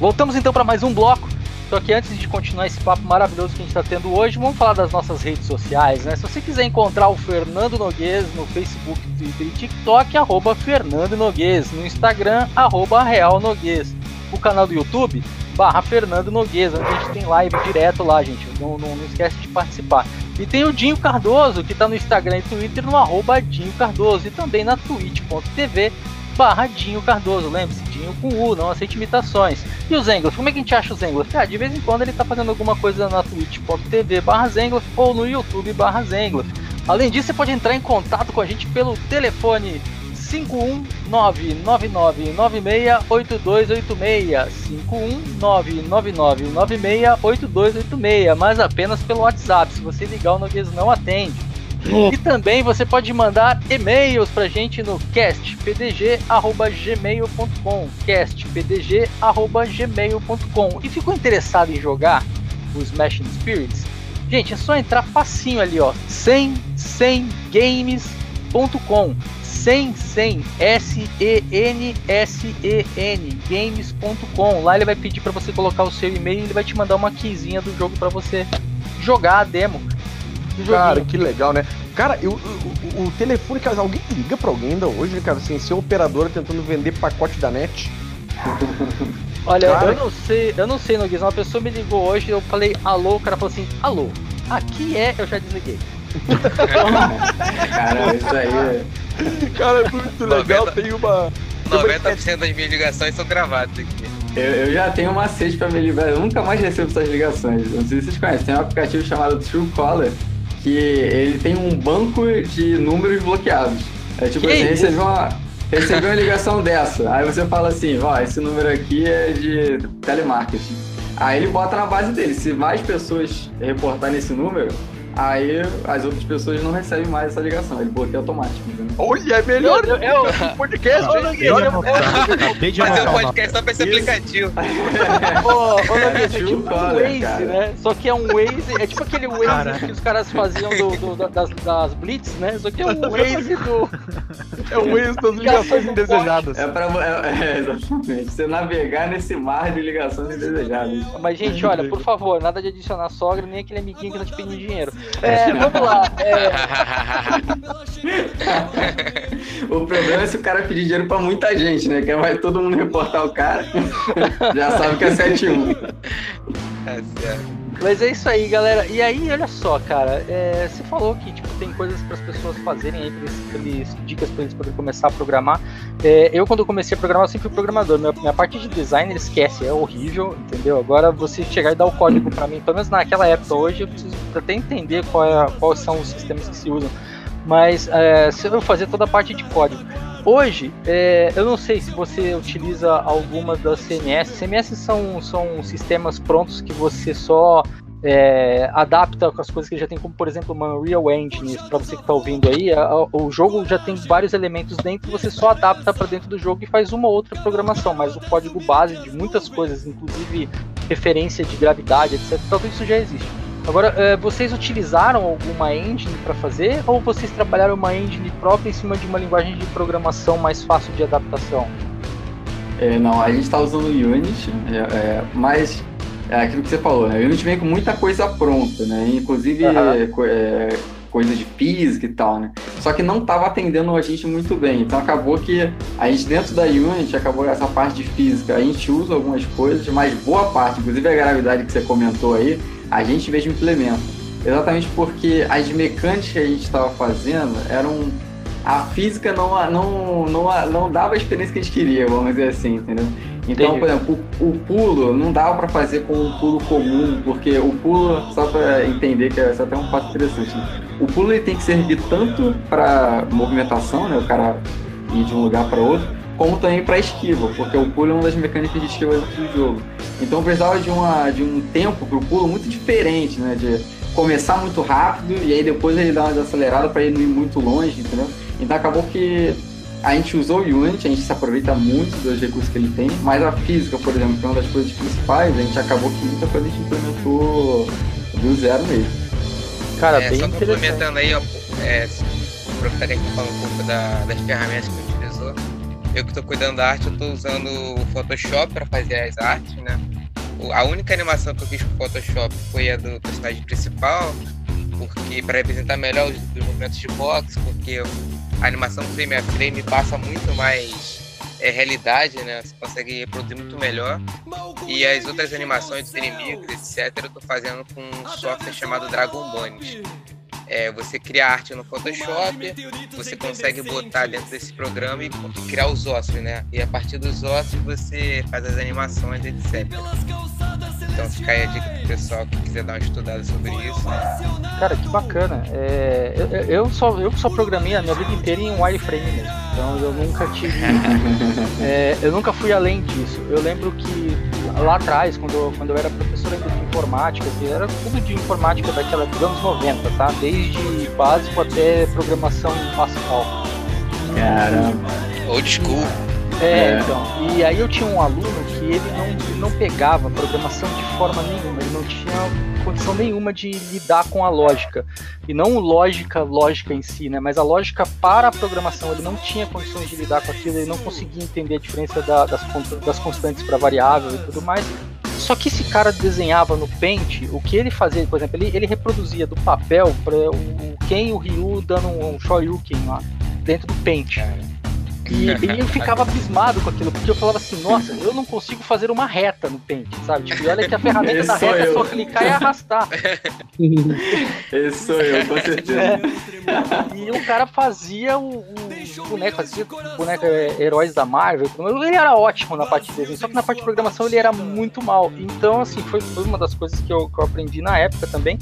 Voltamos então para mais um bloco. Só que antes de continuar esse papo maravilhoso que a gente está tendo hoje, vamos falar das nossas redes sociais, né? Se você quiser encontrar o Fernando Noguês no Facebook, Twitter e TikTok, arroba Fernando Noguês. No Instagram, arroba Real Noguês. O canal do YouTube, barra Fernando Noguês, a gente tem live direto lá, gente. Não, não, não esquece de participar. E tem o Dinho Cardoso, que está no Instagram e Twitter, no arroba Dinho Cardoso. E também na twitch.tv barra Dinho Cardoso. Lembre-se, Dinho com U, não aceite imitações. E o Zengler, como é que a gente acha o Zengler? Ah, de vez em quando ele tá fazendo alguma coisa na twitch.tv barra Zengler ou no YouTube barra Zengler. Além disso, você pode entrar em contato com a gente pelo telefone 51999968286 51999968286 mas apenas pelo WhatsApp. Se você ligar, o Noguês não atende. E também você pode mandar e-mails pra gente no castpdg.gmail.com castpdg.gmail.com E ficou interessado em jogar o Smashing Spirits? Gente, é só entrar facinho ali, ó, 100, 100 games.com 100, 100, S-E-N-S-E-N, games.com. Lá ele vai pedir para você colocar o seu e-mail e ele vai te mandar uma keyzinha do jogo para você jogar a demo. Cara, que legal, né? Cara, eu, o, o telefone, cara, alguém liga pra alguém ainda hoje, cara, assim, ser operadora tentando vender pacote da net? [laughs] Olha, cara... eu não sei, eu não sei, Noguês, uma pessoa me ligou hoje, eu falei alô, o cara falou assim, alô, aqui é, eu já desliguei. [laughs] cara, isso aí é... Cara, é muito legal, 90, tem uma... 90% das minhas ligações são gravadas aqui. Eu, eu, já tenho uma sede pra me livrar, eu nunca mais recebo essas ligações. Não sei se vocês conhecem, tem um aplicativo chamado Truecaller, que ele tem um banco de números bloqueados. É tipo que assim, recebeu uma, recebeu uma ligação [laughs] dessa. Aí você fala assim, ó, esse número aqui é de telemarketing. Aí ele bota na base dele. Se mais pessoas reportarem esse número, Aí as outras pessoas não recebem mais essa ligação, ele bloqueia automático. Entendeu? Olha, é melhor eu, eu, eu, podcast, não, Acabei de Fazer um podcast só pra esse aplicativo. Ô, é, tipo um Waze, cara. né? Só que é um Waze, é tipo aquele Waze cara. que os caras faziam do, do, das, das Blitz, né? Só que é um Waze do. É o Waze das ligações indesejadas. É pra. É, é, exatamente. Você navegar nesse mar de ligações indesejadas. Mas, gente, olha, por favor, nada de adicionar sogra, nem aquele amiguinho que tá te pedindo dinheiro. É, vamos lá. É... [laughs] o problema é se o cara pedir dinheiro pra muita gente, né? Que vai todo mundo reportar o cara. [laughs] Já sabe que é 7-1. É certo. Mas é isso aí, galera. E aí, olha só, cara, é, você falou que tipo, tem coisas para as pessoas fazerem aí, pra eles, dicas para eles poderem começar a programar. É, eu, quando comecei a programar, eu sempre fui programador. Minha, minha parte de design, esquece, é horrível, entendeu? Agora, você chegar e dar o código para mim, pelo menos naquela época, hoje, eu preciso até entender qual é, quais são os sistemas que se usam. Mas é, se eu fazer toda a parte de código. Hoje, é, eu não sei se você utiliza alguma das CMS. CMS são, são sistemas prontos que você só é, adapta com as coisas que já tem, como por exemplo uma Unreal Engine, para você que está ouvindo aí, a, o jogo já tem vários elementos dentro, você só adapta para dentro do jogo e faz uma ou outra programação, mas o código base de muitas coisas, inclusive referência de gravidade, etc, tudo isso já existe. Agora, é, vocês utilizaram alguma engine para fazer ou vocês trabalharam uma engine própria em cima de uma linguagem de programação mais fácil de adaptação? É, não, a gente está usando o Unity, é, é, mas é aquilo que você falou, né? O Unity vem com muita coisa pronta, né? Inclusive uhum. é, coisa de física e tal, né? Só que não estava atendendo a gente muito bem. Então acabou que a gente dentro da Unity acabou essa parte de física. A gente usa algumas coisas, mas boa parte, inclusive a gravidade que você comentou aí, a gente mesmo implementa. Exatamente porque as mecânicas que a gente estava fazendo eram. A física não, não, não, não dava a experiência que a gente queria, vamos dizer assim, entendeu? Então, Entendi. por exemplo, o, o, pulo não dava para fazer com um pulo comum, porque o pulo, só para entender que é até um fato interessante, né? o pulo ele tem que servir tanto para movimentação, né, o cara ir de um lugar para outro, como também para esquiva, porque o pulo é uma das mecânicas de esquiva do jogo. Então precisava de, uma, de um tempo para o pulo muito diferente, né? De começar muito rápido e aí depois ele dar uma desacelerada para ele não ir muito longe, entendeu? Então acabou que a gente usou o Unity, a gente se aproveita muito dos recursos que ele tem, mas a física, por exemplo, que é uma das coisas principais, a gente acabou que muita coisa a gente implementou do zero mesmo. Cara, é, bem só complementando aí, ó, é, aproveitar aqui falar um pouco da, das ferramentas que utilizou. Eu que estou cuidando da arte, eu estou usando o Photoshop para fazer as artes, né? A única animação que eu fiz com o Photoshop foi a do personagem principal, porque para representar melhor os, os, movimentos de boxe, porque a animação frame a frame passa muito mais é, realidade, né? Você consegue reproduzir muito melhor. E as outras animações dos inimigos, etc., eu estou fazendo com um software chamado Dragon Bones é, você cria arte no Photoshop, você consegue botar dentro desse programa e criar os ossos, né? E a partir dos ossos você faz as animações, etc. Então fica aí a dica pro pessoal que quiser dar uma estudada sobre isso. Cara, que bacana. É, eu, eu, só, eu só programei a minha vida inteira em wireframe mesmo. Então eu nunca tive. [laughs] é, eu nunca fui além disso. Eu lembro que lá atrás, quando eu, quando eu era professor ainda de informática, que era tudo de informática daquela dos anos 90, tá? Desde básico até programação em Pascal. Caramba. Old school. É, é, então. E aí eu tinha um aluno que ele não, ele não pegava programação de forma nenhuma, ele não tinha condição nenhuma de lidar com a lógica. E não lógica, lógica em si, né? Mas a lógica para a programação, ele não tinha condições de lidar com aquilo, ele não conseguia entender a diferença da, das, das constantes para variável e tudo mais. Só que esse cara desenhava no Paint, o que ele fazia, por exemplo, ele, ele reproduzia do papel para o Ken e o Ryu dando um, um Shoryuken lá dentro do Paint. E, e, eu ficava abismado com aquilo, porque eu falava assim, nossa, eu não consigo fazer uma reta no Paint, sabe? Tipo, e olha que a ferramenta Esse da reta eu. é só clicar e arrastar. [laughs] Esse sou eu, com certeza. É. E o cara fazia o, o boneco, fazia o boneco é, heróis da Marvel. Ele era ótimo na parte de desenho, só que na parte de programação ele era muito mal. Então, assim, foi, foi uma das coisas que eu, que eu aprendi na época também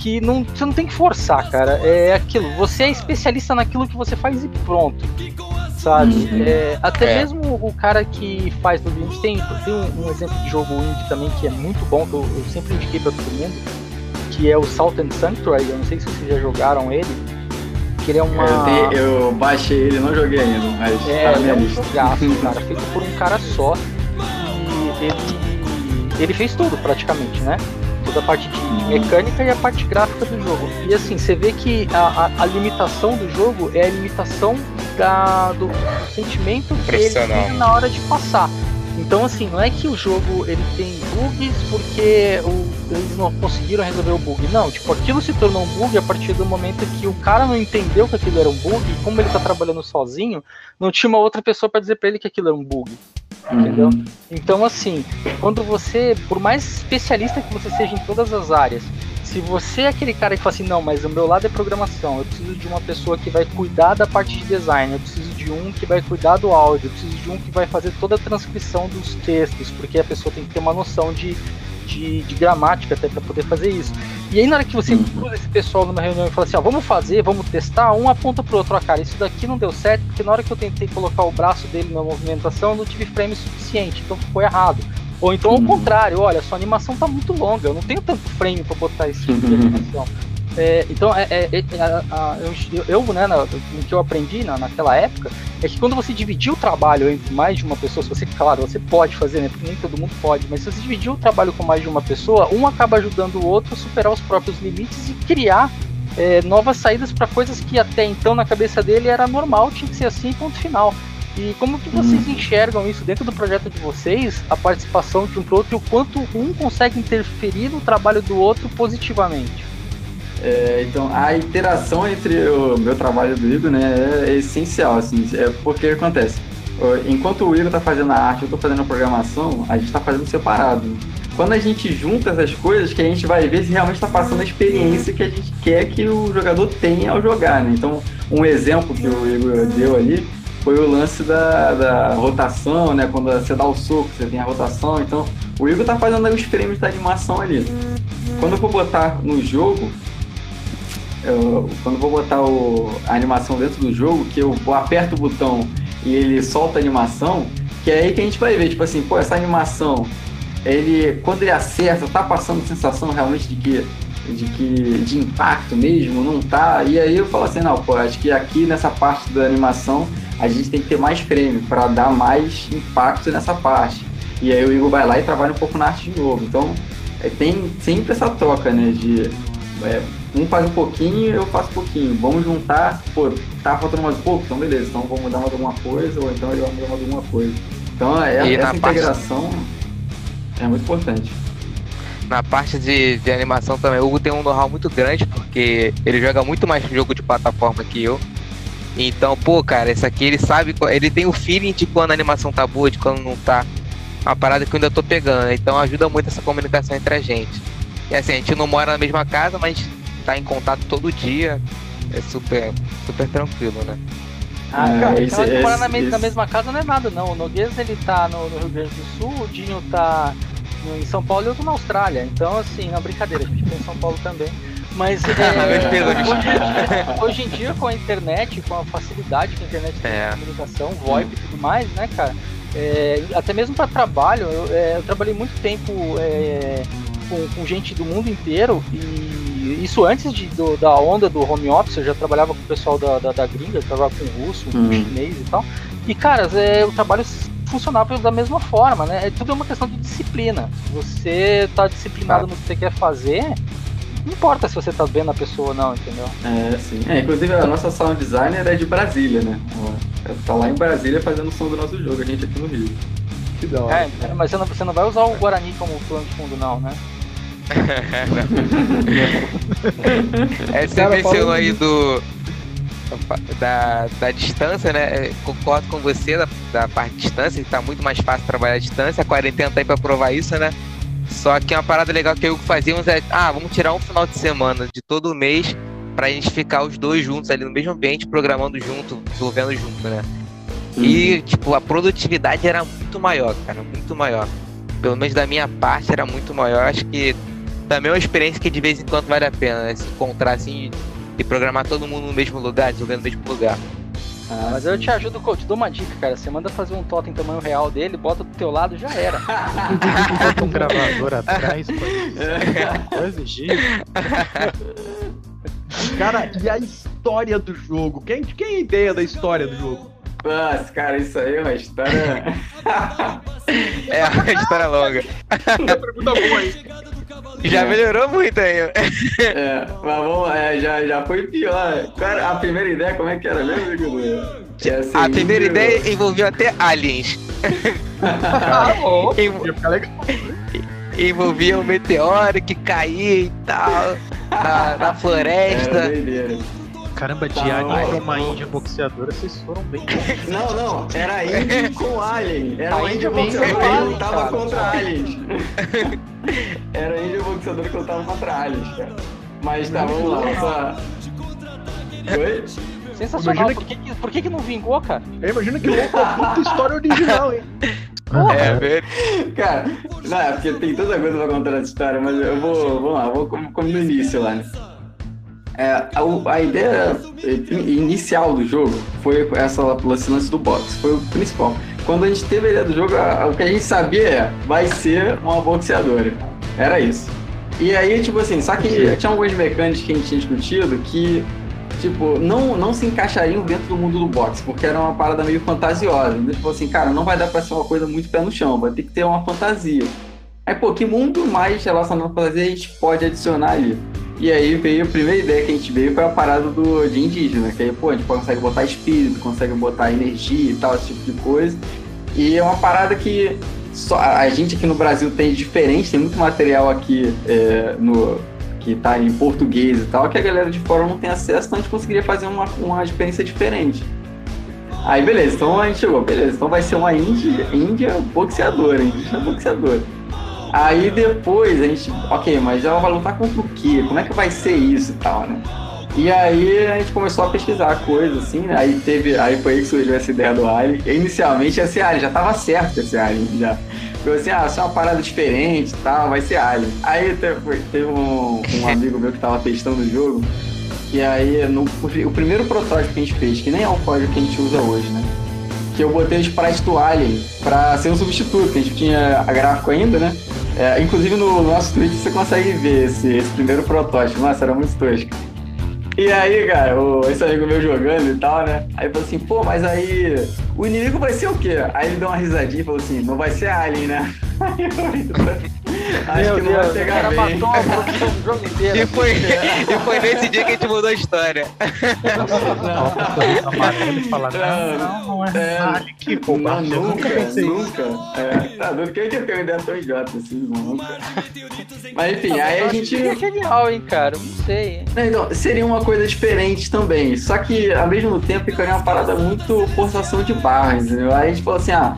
que não, você não tem que forçar, cara. É aquilo, você é especialista naquilo que você faz e pronto sabe? Uhum. É, até é. mesmo o cara que faz no indie tem, tem um, um, exemplo de jogo indie também que é muito bom, que eu, eu sempre indiquei pra todo mundo, que é o Salt and Sanctuary, eu não sei se vocês já jogaram ele. Que ele é uma. Eu, eu baixei ele, não joguei ainda, mas é, tá na minha é um lista. Jogaço, [laughs] cara, feito por um cara só. E ele, ele fez tudo praticamente, né? Toda a parte de, mecânica e a parte gráfica do jogo. E assim, você vê que a, a, a limitação do jogo é a limitação da, do, do sentimento que ele tem na hora de passar. Então assim, não é que o jogo ele tem bugs porque o, eles não conseguiram resolver o bug. Não, tipo, aquilo se tornou um bug a partir do momento que o cara não entendeu que aquilo era um bug e como ele tá trabalhando sozinho, não tinha uma outra pessoa para dizer para ele que aquilo era um bug. Entendeu? Uhum. Então, assim, quando você, por mais especialista que você seja em todas as áreas, se você é aquele cara que fala assim, não, mas o meu lado é programação, eu preciso de uma pessoa que vai cuidar da parte de design, eu preciso de um que vai cuidar do áudio, eu preciso de um que vai fazer toda a transcrição dos textos, porque a pessoa tem que ter uma noção de, de, de gramática até para poder fazer isso. E aí na hora que você uhum. inclui esse pessoal numa reunião e fala assim, ó, vamos fazer, vamos testar, um aponta pro outro, ó, cara, isso daqui não deu certo, porque na hora que eu tentei colocar o braço dele na movimentação, eu não tive frame suficiente, então ficou errado. Ou então ao uhum. contrário, olha, sua animação tá muito longa, eu não tenho tanto frame para botar esse tipo de uhum. animação. É, então, é, é, é a, a, eu, eu, né, na, o que eu aprendi na, naquela época é que quando você dividir o trabalho entre mais de uma pessoa, se você, claro, você pode fazer, né, porque nem todo mundo pode, mas se você dividir o trabalho com mais de uma pessoa, um acaba ajudando o outro a superar os próprios limites e criar é, novas saídas para coisas que até então na cabeça dele era normal, tinha que ser assim, ponto final. E como que vocês hum. enxergam isso dentro do projeto de vocês, a participação de um pro outro e o quanto um consegue interferir no trabalho do outro positivamente? É, então, a interação entre o meu trabalho do Igor né, é essencial, assim, é porque acontece. Enquanto o Igor está fazendo a arte, eu estou fazendo a programação, a gente está fazendo separado. Quando a gente junta essas coisas, que a gente vai ver se realmente está passando a experiência que a gente quer que o jogador tenha ao jogar, né? Então, um exemplo que o Igor deu ali foi o lance da, da rotação, né? Quando você dá o soco, você tem a rotação. Então, o Igor tá fazendo os frames da animação ali. Quando eu vou botar no jogo, eu, quando vou botar o, a animação dentro do jogo, que eu aperto o botão e ele solta a animação, que é aí que a gente vai ver, tipo assim, pô, essa animação, ele, quando ele acerta, tá passando sensação realmente de que de que de impacto mesmo, não tá. E aí eu falo assim, não, pô, acho que aqui nessa parte da animação a gente tem que ter mais frame para dar mais impacto nessa parte. E aí o Igor vai lá e trabalha um pouco na arte de novo. Então é, tem sempre essa troca, né? De é, um faz um pouquinho, eu faço um pouquinho. Vamos juntar, pô, tá faltando mais um pouco? Então beleza, então vamos mudar mais alguma coisa, ou então ele vai mudar mais alguma coisa. Então é, essa integração parte... é muito importante. Na parte de, de animação também, o Hugo tem um know-how muito grande, porque ele joga muito mais jogo de plataforma que eu. Então, pô, cara, esse aqui ele sabe, ele tem o feeling de quando a animação tá boa, de quando não tá. Uma parada que eu ainda tô pegando, né? então ajuda muito essa comunicação entre a gente. E assim, a gente não mora na mesma casa, mas tá em contato todo dia. É super, super tranquilo, né? Ah, cara, esse, esse, morar na, esse... na, mesma casa não é nada, não. O Noguês ele tá no, no, Rio Grande do Sul, o Dinho tá em São Paulo e eu tô na Austrália. Então, assim, na brincadeira, a gente tem em São Paulo também. Mas [laughs] é, hoje, hoje, em dia, com a internet, com a facilidade que a internet tem é. de comunicação, VoIP e tudo mais, né, cara? É, até mesmo para trabalho, eu, é, eu, trabalhei muito tempo é, com, com, gente do mundo inteiro e isso antes de, do, da onda do home office, eu já trabalhava com o pessoal da, da, da gringa, trabalhava com russo, com uhum. chinês e tal. E, cara, é, o trabalho funcionava da mesma forma, né? É, tudo é uma questão de disciplina. Você tá disciplinado no que você quer fazer, não importa se você tá vendo a pessoa ou não, entendeu? É, sim. É, inclusive a nossa sound designer é de Brasília, né? Ela tá lá em Brasília fazendo o som do nosso jogo, a gente aqui no Rio. Que da hora. É, mas você não, você não vai usar o Guarani como plano de fundo, não, né? É, você mencionou aí do. da, da distância, né? Concordo com você da, da parte de distância, que tá muito mais fácil trabalhar à distância. A quarentena tá aí pra provar isso, né? Só que uma parada legal que eu fazíamos é, ah, vamos tirar um final de semana de todo mês pra gente ficar os dois juntos ali no mesmo ambiente, programando junto, desenvolvendo junto, né? Uhum. E, tipo, a produtividade era muito maior, cara, muito maior. Pelo menos da minha parte era muito maior. Acho que também é uma experiência que de vez em quando vale a pena, né? Se encontrar assim e programar todo mundo no mesmo lugar, desenvolvendo no mesmo lugar. Ah, mas eu te ajudo, te dou uma dica, cara. Você manda fazer um totem tamanho real dele, bota do teu lado já era. bota [laughs] um gravador atrás, pode exigir. Cara, e a história do jogo? Quem, quem é a ideia da história do jogo? Nossa, cara, isso aí é uma história. [laughs] é uma história longa. É pergunta boa aí. Já melhorou muito aí. É, mas vamos, é, já, já foi pior. Cara, a primeira ideia, como é que era mesmo, assim, A primeira ideia envolveu até aliens. [laughs] Ah, bom. Envol... Envolvia um meteoro que caía e tal na, na floresta. Era Caramba, de tá, Alien pra uma Índia boxeadora, vocês foram bem [laughs] Não, não, era [laughs] Índia com Alien. Era a Índia boxeadora que lutava contra aliens. [laughs] era Índia boxeadora que lutava contra aliens, cara. Mas tá, vamos lá. Só... Oi? Sensacional. Por, que, que, por que, que não vingou, cara? Eu imagino que louco a puta história original, hein? É, velho. Cara, não, é porque tem tanta coisa pra contar nessa história, mas eu vou, vamos lá, vou como, como no início lá, né? É, a, a, ideia inicial do jogo foi essa lance do boxe, foi o principal. Quando a gente teve a ideia do jogo, a, o que a gente sabia é, vai ser uma boxeadora. Era isso. E aí, tipo assim, só que tinha algumas mecânicas que a gente tinha discutido que, tipo, não, não se encaixariam dentro do mundo do boxe, porque era uma parada meio fantasiosa. Então, tipo assim, cara, não vai dar pra ser uma coisa muito pé no chão, vai ter que ter uma fantasia. Aí, pô, que mundo mais relacionado à fantasia a gente pode adicionar ali? E aí veio a primeira ideia que a gente veio foi a parada do, de indígena, que aí, pô, a gente consegue botar espírito, consegue botar energia e tal, esse tipo de coisa. E é uma parada que só a gente aqui no Brasil tem diferente, tem muito material aqui é, no, que tá em português e tal, que a galera de fora não tem acesso, então a gente conseguiria fazer uma, uma experiência diferente. Aí beleza, então a gente chegou, beleza, então vai ser uma índia, índia boxeadora, indígena boxeadora. Aí depois a gente, ok, mas ela vai lutar contra o Como é que vai ser isso e tal, né? E aí a gente começou a pesquisar coisas, assim, né? Aí teve. Aí foi aí que surgiu essa ideia do Alien. E inicialmente esse Alien, já tava certo esse Alien já. Eu assim, ah, isso é uma parada diferente e tal, vai ser Alien. Aí teve, teve um, um [laughs] amigo meu que tava testando o jogo. E aí, no, o primeiro protótipo que a gente fez, que nem é o código que a gente usa hoje, né? Que eu botei os sprites do Alien pra ser um substituto, que a gente tinha a gráfico ainda, né? É, inclusive no nosso Twitch você consegue ver esse, esse primeiro protótipo. Nossa, era muito tosco. E aí, cara, o, esse amigo meu jogando e tal, né? Aí falou assim, pô, mas aí o inimigo vai ser o quê? Aí ele deu uma risadinha e falou assim, não vai ser Alien, né? [laughs] Aí eu Acho Meu que não Deus, vai pegar bem. matou a produção do jogo inteiro. E foi, e foi nesse dia que a gente mudou a história. E falar, não, não, não é, é Alien, que bobagem. Nunca, nunca. É, tá doido, quem que eu tenho ideia tão idiota assim, nunca. Mas enfim, aí a gente... É genial, hein, cara, não sei. Então, seria uma coisa diferente também, só que ao mesmo tempo ficaria uma parada muito forçação de barra, entendeu? Aí a gente falou assim, ah,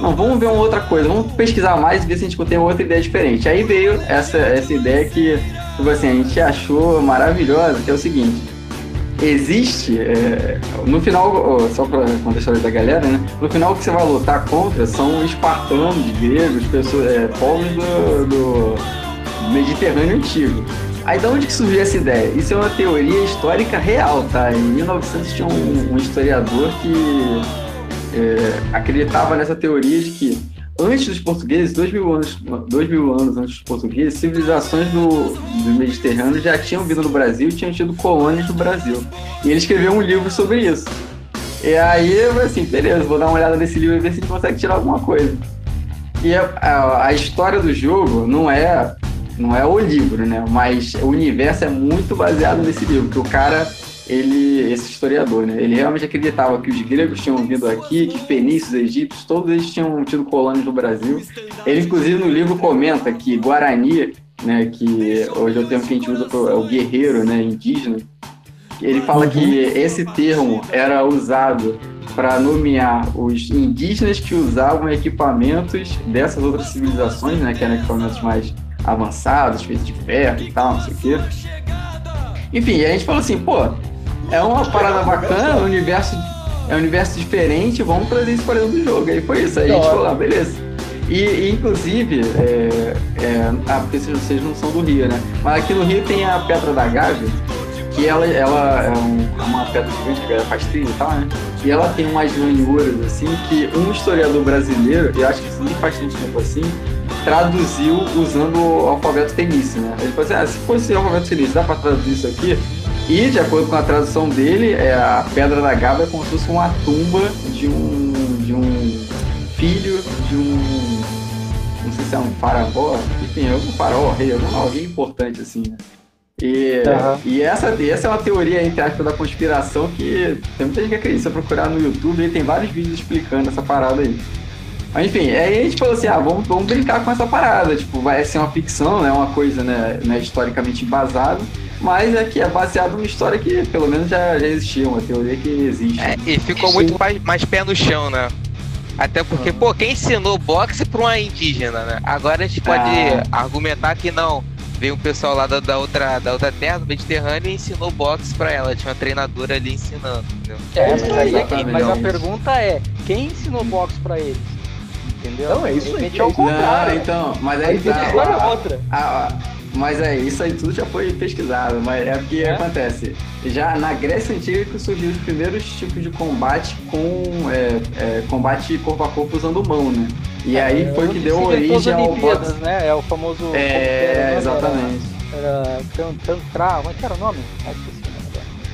não, vamos ver uma outra coisa, vamos pesquisar mais e ver se a gente tem outra ideia diferente. Aí veio essa, essa ideia que, tipo assim, a gente achou maravilhosa, que é o seguinte. Existe, é, no final, só para contextualizar da galera, né? No final, o que você vai lutar contra são espartanos, gregos, pessoas, é, povos do, do Mediterrâneo Antigo. Aí de onde que surgiu essa ideia? Isso é uma teoria histórica real, tá? Em 1900 tinha um, um historiador que é, acreditava nessa teoria de que antes dos portugueses, dois mil anos, dois mil anos antes dos portugueses, civilizações do, do Mediterrâneo já tinham vindo no Brasil e tinham tido colônias no Brasil. E ele escreveu um livro sobre isso. E aí eu assim, beleza, vou dar uma olhada nesse livro e ver se a gente consegue tirar alguma coisa. E a, a, a história do jogo não é não é o livro, né? Mas o universo é muito baseado nesse livro, que o cara ele, esse historiador, né, ele realmente acreditava que os gregos tinham vindo aqui, que fenícios, egípcios, todos eles tinham tido colônias no Brasil. Ele, inclusive, no livro comenta que Guarani, né, que hoje é o termo que a gente usa é o guerreiro, né, indígena, Ele fala que Uhum. esse termo era usado para nomear os indígenas que usavam equipamentos dessas outras civilizações, né? Que eram equipamentos mais avançados, feitos de ferro e tal, não sei o quê. Enfim, a gente falou assim, pô, é uma parada bacana, é um universo, é um universo diferente, vamos trazer isso para dentro do jogo. Aí foi isso, aí a gente falou, ah, beleza. E, e, inclusive, é, é, ah, porque vocês, não são do Rio, né? Mas aqui no Rio tem a Pedra da Gávea, que ela, ela é, um- é uma pedra gigante que a galera faz trilha e tal, né? E ela tem umas ranhuras, assim, que um historiador brasileiro, eu acho que isso nem faz tanto tempo assim, traduziu usando o alfabeto fenício, né? Ele falou assim, ah, se fosse o alfabeto fenício, dá pra traduzir isso aqui? E, de acordo com a tradução dele, é, a Pedra da Gávea é como se fosse uma tumba de um, de um filho de um... Não sei se é um faraó, enfim, algum faraó, rei, algum- alguém importante, assim, né? E, Aham. e essa, essa é uma teoria, entre aspas, da conspiração que tem muita gente que acredita. Se procurar no YouTube, aí tem vários vídeos explicando essa parada aí. Mas enfim, aí a gente falou assim, ah, vamos, vamos brincar com essa parada. Tipo, vai ser uma ficção, né? Uma coisa, né, né historicamente embasada. Mas é que é baseado numa história que pelo menos já, já existia, uma teoria que existe. É, e ficou muito mais, mais pé no chão, né? Até porque, Ah. pô, quem ensinou boxe pra uma indígena, né? Agora a gente pode Ah. argumentar que não. Veio um pessoal lá da, da outra, da outra terra, do Mediterrâneo, e ensinou boxe pra ela. Tinha uma treinadora ali ensinando, entendeu? É, mas, aí é quem- mas a pergunta é, quem ensinou boxe pra eles? Entendeu? Não, é isso aí, é o é isso. Não, contrário. então, mas aí Aí tá. outra. Ah, ah, mas é, isso aí tudo já foi pesquisado, mas é porque É? acontece. Já na Grécia Antiga que surgiu os primeiros tipos de combate com é, é, combate corpo a corpo usando mão, né? E aí É, foi onde que deu origem ao boxe. né? É o famoso. É, era exatamente. Era, era Tan- Tancra, como é que era o nome?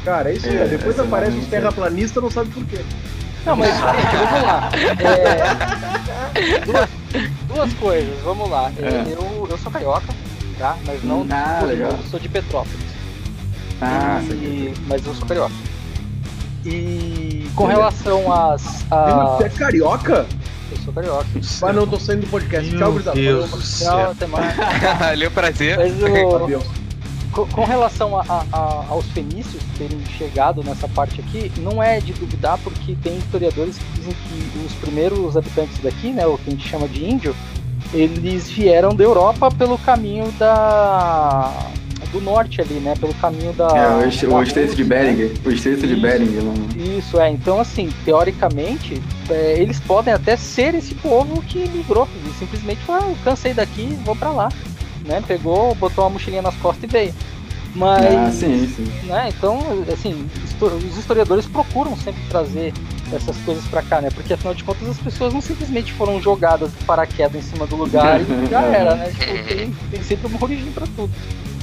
Cara, é isso aí. É, Depois essa aparece os terraplanistas, não sabe por quê. Não, mas [laughs] gente, vamos lá. É, duas, duas coisas, vamos lá. É, É. Eu, eu sou carioca, tá? Mas não Ah, eu legal. sou de Petrópolis. Ah, E- mas eu sou carioca. E com relação às. Você é A, carioca? eu sou carioca. Mas não, tô saindo do podcast. Tchau, Meu gurizada. Deus Falou. do Tchau, até mais. [laughs] Valeu, prazer. Mas. Com, com relação a- a- a- aos fenícios terem chegado nessa parte aqui, não é de duvidar, porque tem historiadores que dizem que os primeiros habitantes daqui, né, o que a gente chama de índio, eles vieram da Europa pelo caminho da do norte ali, né, pelo caminho da É, o, est- da o Estreito de né? Bering. O Estreito de. Bering. lá. Isso, é. Então, assim, teoricamente, é, eles podem até ser esse povo que migrou. E simplesmente falou, ah, eu cansei daqui, vou pra lá. Né? Pegou, botou uma mochilinha nas costas e veio. Mas, Ah, sim, sim. né, então, assim, os historiadores procuram sempre trazer essas coisas pra cá, né? Porque afinal de contas as pessoas não simplesmente foram jogadas de paraquedas em cima do lugar e [laughs] já era, né? Tipo, tem, tem sempre uma origem pra tudo.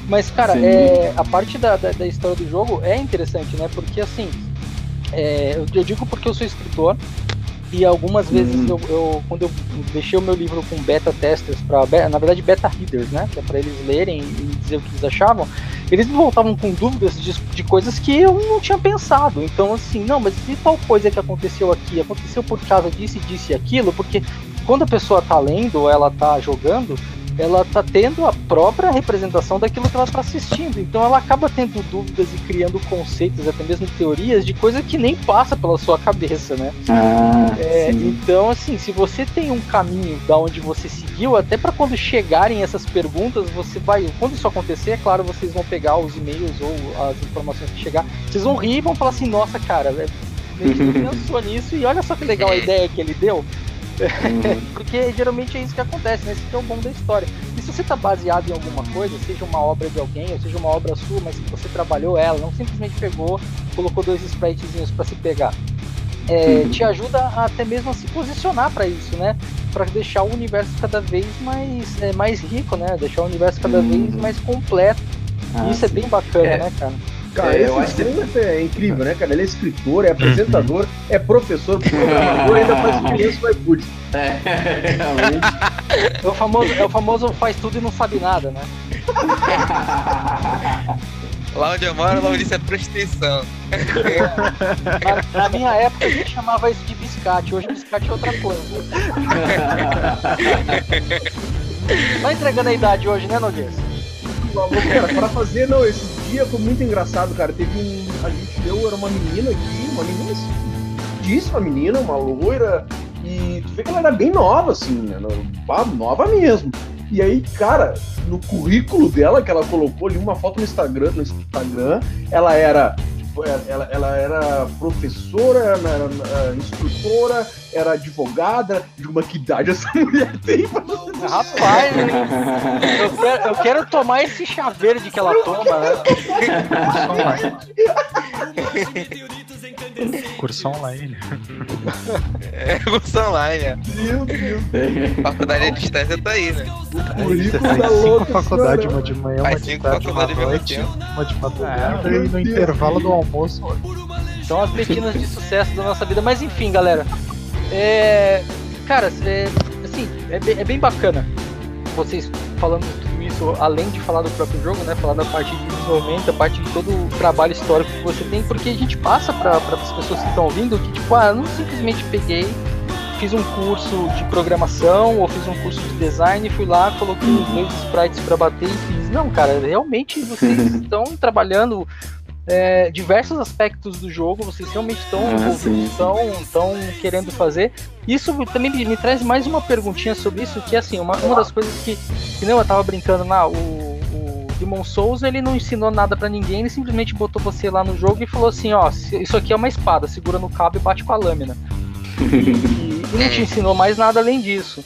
Mas, cara, Sim. é, a parte da, da, da história do jogo é interessante, né? Porque, assim, é, eu, eu digo porque eu sou escritor e algumas vezes Hum. eu, eu- quando eu deixei o meu livro com beta testers para na verdade beta readers, né, que é para eles lerem e dizer o que eles achavam, eles me voltavam com dúvidas de, de coisas que eu não tinha pensado. Então assim, não, mas e tal coisa que aconteceu aqui, aconteceu por causa disso e disso e aquilo, porque quando a pessoa tá lendo ou ela tá jogando, ela tá tendo a própria representação daquilo que ela tá assistindo. Então ela acaba tendo dúvidas e criando conceitos, até mesmo teorias de coisa que nem passa pela sua cabeça, né? Ah, É, sim. então, assim, se você tem um caminho da onde você seguiu, até para quando chegarem essas perguntas, você vai. Quando isso acontecer, é claro, vocês vão pegar os e-mails ou as informações que chegar, vocês vão rir e vão falar assim: nossa, cara, é, não pensou nisso e olha só que legal a [laughs] ideia que ele deu. Uhum. [laughs] Porque geralmente é isso que acontece, né? Esse que é o bom da história. E se você tá baseado em alguma coisa, seja uma obra de alguém, ou seja uma obra sua, mas que você trabalhou ela, não simplesmente pegou, colocou dois spritezinhos para se pegar. é, Uhum. te ajuda a- até mesmo a se posicionar para isso, né? Para deixar o universo cada vez mais, é, mais rico, né? Deixar o universo cada Uhum. vez mais completo. Ah, e isso é sim. bem bacana, É. né, cara? Cara, É, esse eu acho que- é incrível, né, cara? Ele é escritor, é apresentador, é professor, programador, [laughs] ainda faz diferença no iFood. É, realmente. É o famoso, é o famoso faz tudo e não sabe nada, né? [laughs] Lá onde eu moro, o nome disso é prostituição. Na, na minha época a gente chamava isso de biscate, hoje biscate é outra coisa. [laughs] Tá entregando a idade hoje, né, Noguês? Cara, para fazer não, esses dia foi muito engraçado, cara. Teve um. A gente deu, era uma menina aqui, uma menina disse uma menina, uma loira, e tu vê que ela era bem nova, assim, né? Nova mesmo. E aí, cara, no currículo dela, que ela colocou ali uma foto no Instagram, no Instagram, ela era ela, ela era professora, era, era, instrutora, era advogada. De uma que idade essa mulher tem? Rapaz, eu quero, eu quero tomar esse chá verde que ela toma, né? Curso online. É, curso online, é. Meu Deus. [laughs] Faculdade à distância tá aí, né? Você faz cinco faculdades, uma de manhã, uma de tarde, uma de noite, uma de madrugada e no intervalo do almoço. São as platinas de sucesso da nossa vida. Mas enfim, galera. É. Cara, é, assim, é bem, é bem bacana vocês falando tudo isso, além de falar do próprio jogo, né? Falar da parte de desenvolvimento, a parte de todo o trabalho histórico que você tem, porque a gente passa para as pessoas que estão ouvindo que, tipo, ah, eu não simplesmente peguei, fiz um curso de programação ou fiz um curso de design, fui lá, coloquei os dois sprites para bater e fiz. Não, cara, realmente vocês [laughs] estão trabalhando é, diversos aspectos do jogo, vocês realmente estão ah, estão querendo fazer. Isso também me, me, traz mais uma perguntinha sobre isso, que é assim, uma, uma das coisas que, que não, eu tava brincando lá, o, o Demon Souls ele não ensinou nada para ninguém, ele simplesmente botou você lá no jogo e falou assim, ó, isso aqui é uma espada, segura no cabo e bate com a lâmina. [laughs] e, e não te ensinou mais nada além disso.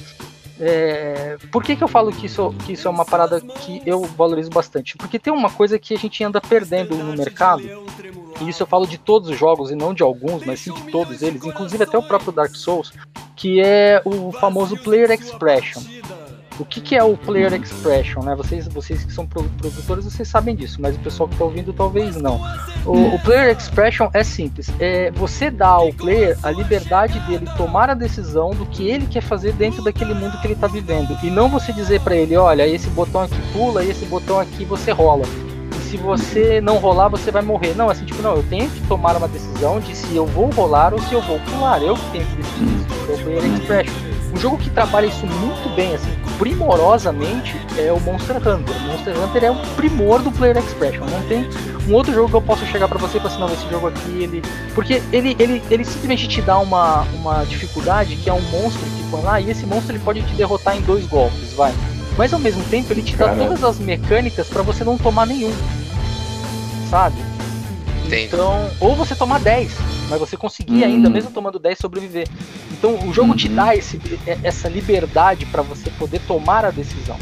É, por que, que eu falo que isso, que isso é uma parada que eu valorizo bastante? Porque tem uma coisa que a gente anda perdendo no mercado, e isso eu falo de todos os jogos e não de alguns, mas sim de todos eles, inclusive até o próprio Dark Souls, que é o famoso Player Expression. O que, que é o Player Expression, né? Vocês, vocês que são produtores, vocês sabem disso, mas o pessoal que está ouvindo talvez não. O, o, Player Expression é simples. É você dá ao player a liberdade dele tomar a decisão do que ele quer fazer dentro daquele mundo que ele está vivendo. E não você dizer para ele, olha, esse botão aqui pula e esse botão aqui você rola. Se você não rolar, você vai morrer. Não, assim, tipo, não, eu tenho que tomar uma decisão de se eu vou rolar ou se eu vou pular. Eu que tenho que decidir isso. É o Player Expression. Um jogo que trabalha isso muito bem, assim, primorosamente, é o Monster Hunter. O Monster Hunter é o primor do Player Expression. Não tem um outro jogo que eu possa chegar para você e falar assim, não, esse jogo aqui, ele. Porque ele, ele, ele simplesmente te dá uma, uma dificuldade que é um monstro que foi lá, e esse monstro ele pode te derrotar em dois golpes, vai. Mas ao mesmo tempo ele te dá Caramba. todas as mecânicas para você não tomar nenhum. Sabe? Entendi. Então, ou você tomar 10, mas você conseguir hum. ainda, mesmo tomando 10, sobreviver. Então o jogo te uhum. dá esse, essa liberdade para você poder tomar a decisão.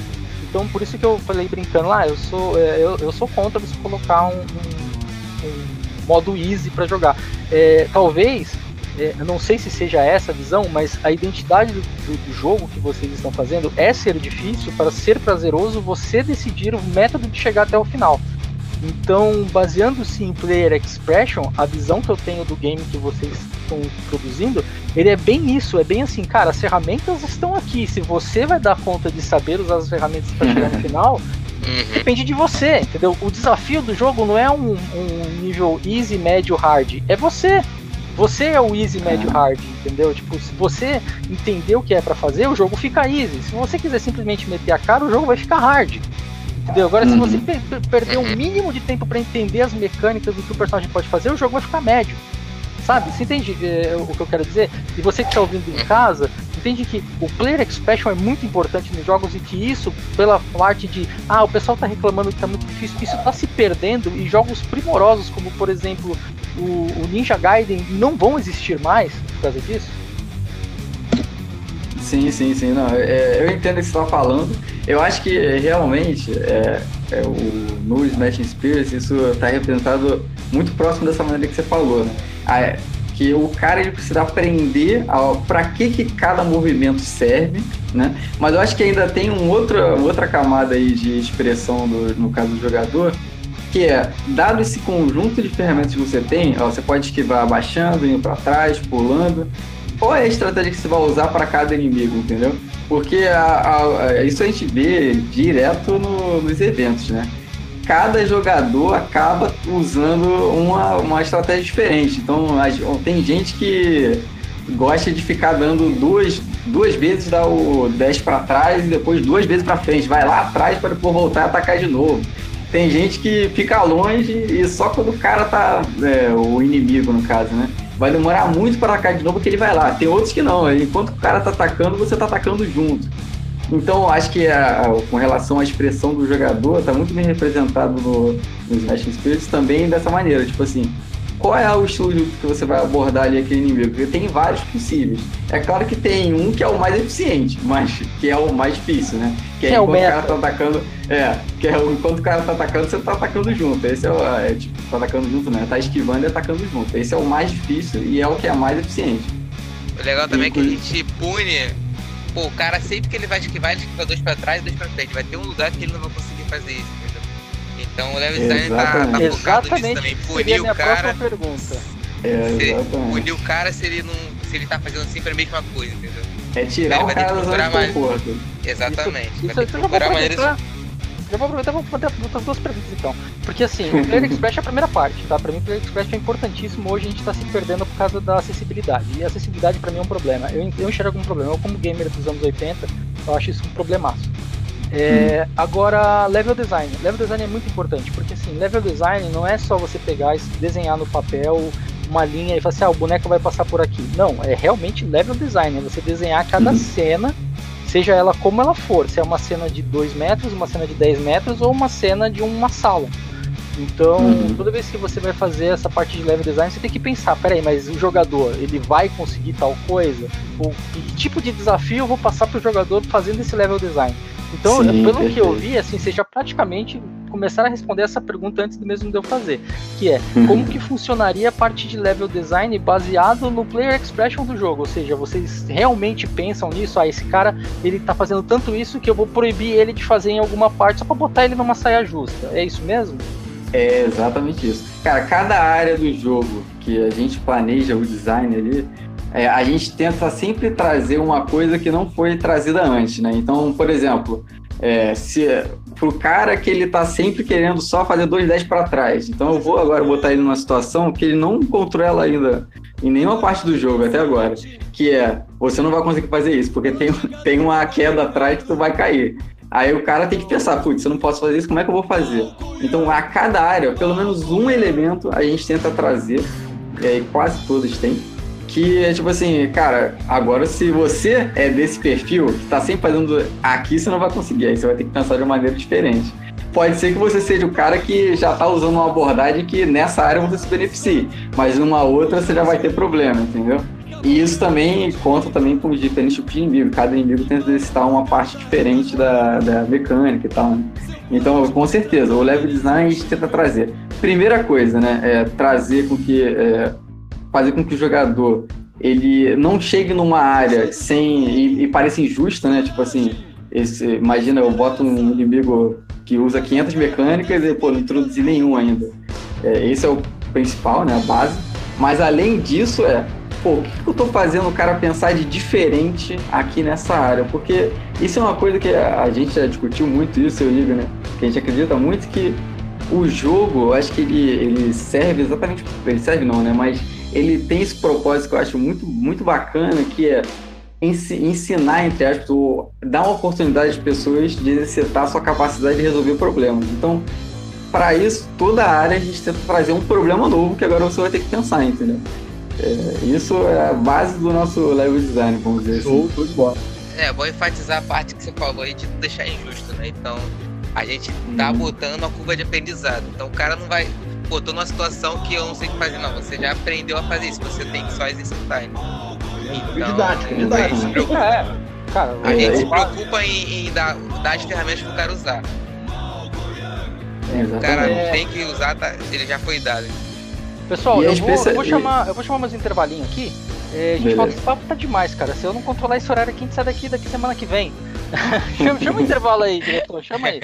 Então por isso que eu falei brincando lá, ah, eu sou é, eu, eu sou contra você colocar um, um, um modo easy para jogar. É, talvez é, eu não sei se seja essa a visão, mas a identidade do, do, do, jogo que vocês estão fazendo é ser difícil para ser prazeroso você decidir o método de chegar até o final. Então, baseando-se em Player Expression, a visão que eu tenho do game que vocês estão produzindo, ele é bem isso, é bem assim, cara, as ferramentas estão aqui. Se você vai dar conta de saber usar as ferramentas para chegar no [laughs] final, uhum. depende de você, entendeu? O desafio do jogo não é um, um nível easy, médio, hard, é você. Você é o easy, médio, hard, entendeu? Tipo, se você entender o que é para fazer, o jogo fica easy. Se você quiser simplesmente meter a cara, o jogo vai ficar hard. Entendeu? Agora, uhum. se você per perder o um mínimo de tempo para entender as mecânicas do que o personagem pode fazer, o jogo vai ficar médio. Sabe? Você entende é, o que eu quero dizer? E você que está ouvindo em casa, entende que o player expression é muito importante nos jogos e que isso, pela parte de ah, o pessoal está reclamando que está muito difícil, isso está se perdendo e jogos primorosos, como por exemplo o, o Ninja Gaiden, não vão existir mais por causa disso? Sim, sim, sim. Não, é, eu entendo o que você está falando. Eu acho que realmente é, é, o, no Smash Spears isso está representado muito próximo dessa maneira que você falou, né? Ah, que o cara ele precisa aprender para que, que cada movimento serve, né? Mas eu acho que ainda tem um outra, outra camada aí de expressão do, no caso do jogador, que é, dado esse conjunto de ferramentas que você tem, ó, você pode esquivar abaixando, indo para trás, pulando, qual é a estratégia que você vai usar para cada inimigo, entendeu? Porque a, a, isso a gente vê direto no, nos eventos, né? Cada jogador acaba usando uma, uma estratégia diferente. Então, tem gente que gosta de ficar dando duas, duas vezes dar o 10 para trás e depois duas vezes para frente. Vai lá atrás para depois voltar e atacar de novo. tem gente que fica longe e só quando o cara tá. É, o inimigo, no caso, né? Vai demorar muito para atacar de novo que ele vai lá. Tem outros que não. Enquanto o cara tá atacando, você tá atacando junto. Então, acho que a, a, com relação à expressão do jogador, tá muito bem representado no, no Spirits também dessa maneira. Tipo assim, qual é o estilo que você vai abordar ali aquele inimigo? Porque tem vários possíveis. É claro que tem um que é o mais eficiente, mas que é o mais difícil, né? Que é, é o, o cara tá atacando. É, que é o, enquanto o cara tá atacando, você tá atacando junto. Esse é o. É, tipo, tá atacando junto, né? Tá esquivando e atacando junto. Esse é o mais difícil e é o que é mais eficiente. O legal também e, é que a gente pune. Pô, o cara sempre que ele vai esquivar, ele esquiva dois pra trás e dois pra frente. Vai ter um lugar que ele não vai conseguir fazer isso. Então o level design tá, tá focado nisso também. Punir o cara. Pergunta. É, punir o cara se ele não. Se ele tá fazendo sempre a mesma coisa, entendeu? É tirar o cara da zona conforto. Exatamente. Isso, vai isso, ter que procurar maneiras. Eu vou aproveitar e vou fazer duas perguntas então. Porque assim, o Player Express é a primeira parte, tá? Pra mim o Player Express é importantíssimo. Hoje a gente tá se perdendo por causa da acessibilidade. E a acessibilidade pra mim é um problema. Eu, eu enxergo um problema. Eu, como gamer dos anos 80, eu acho isso um problemaço. É. Agora, level design. Level design é muito importante, porque assim, level design não é só você pegar e desenhar no papel uma linha e falar assim, ah, o boneco vai passar por aqui. Não, é realmente level design, é você desenhar cada uhum. cena, seja ela como ela for, se é uma cena de 2 metros, uma cena de 10 metros ou uma cena de uma sala. Então, uhum. toda vez que você vai fazer essa parte de level design, você tem que pensar, peraí, mas o jogador, ele vai conseguir tal coisa? Ou que tipo de desafio eu vou passar para o jogador fazendo esse level design? Então, Sim, pelo perfeito. que eu vi, assim, vocês já praticamente começaram a responder essa pergunta antes mesmo de eu fazer, que é uhum. como que funcionaria a parte de level design baseado no player expression do jogo, ou seja, vocês realmente pensam nisso, ah, esse cara, ele tá fazendo tanto isso que eu vou proibir ele de fazer em alguma parte só para botar ele numa saia justa. É isso mesmo? É exatamente isso. Cara, cada área do jogo que a gente planeja o design ali, é, a gente tenta sempre trazer uma coisa que não foi trazida antes, né? Então, por exemplo, é, se pro cara que ele tá sempre querendo só fazer 2,10 para trás. Então eu vou agora botar ele numa situação que ele não encontrou ela ainda em nenhuma parte do jogo até agora, que é você não vai conseguir fazer isso, porque tem, tem uma queda atrás que tu vai cair. Aí o cara tem que pensar, putz, eu não posso fazer isso, como é que eu vou fazer? Então a cada área, pelo menos um elemento a gente tenta trazer, e aí quase todos têm, que é tipo assim, cara, agora se você é desse perfil, que tá sempre fazendo aqui, você não vai conseguir, aí você vai ter que pensar de uma maneira diferente. Pode ser que você seja o cara que já tá usando uma abordagem que nessa área você se beneficie, mas numa outra você já vai ter problema, entendeu? E isso também conta também com os diferentes tipos de inimigo. Cada inimigo tenta exercitar uma parte diferente da, da mecânica e tal. Né? Então, com certeza, o level design a gente tenta trazer. Primeira coisa, né? É trazer com que é, fazer com que o jogador ele não chegue numa área sem e, e pareça injusta, né? Tipo assim, esse, imagina eu boto um inimigo que usa 500 mecânicas e pô, não introduzi nenhum ainda. É, esse é o principal, né? A base. Mas além disso é pô, o que, eu tô fazendo o cara pensar de diferente aqui nessa área? Porque isso é uma coisa que a gente já discutiu muito isso, eu digo, né? Que a gente acredita muito que o jogo, eu acho que ele, ele serve exatamente. Ele serve não, né? Mas ele tem esse propósito que eu acho muito, muito bacana, que é ensinar, entre aspas, dar uma oportunidade às pessoas de exercitar sua capacidade de resolver problemas. Então, para isso, toda área a gente tenta trazer um problema novo que agora você vai ter que pensar, entendeu? É, isso é a base do nosso level design, vamos dizer assim. Show, de bola. É, vou enfatizar a parte que você falou aí de não deixar injusto, né? Então, a gente tá hum. botando a curva de aprendizado. Então, o cara não vai pô, tô numa situação que eu não sei o que fazer. Não, você já aprendeu a fazer isso, você tem que só exercitar. Então, didático, didático. A gente se preocupa, é, cara, a gente se preocupa em, em dar, dar as ferramentas pro cara usar. o cara não tem que usar, tá, ele já foi dado. Pessoal, eu vou, eu vou, chamar, eu vou chamar mais um intervalinho aqui. É, a gente fala que esse papo tá demais, cara. Se eu não controlar esse horário aqui, a gente sai daqui daqui semana que vem. [laughs] chama, chama o intervalo aí, diretor. Chama aí.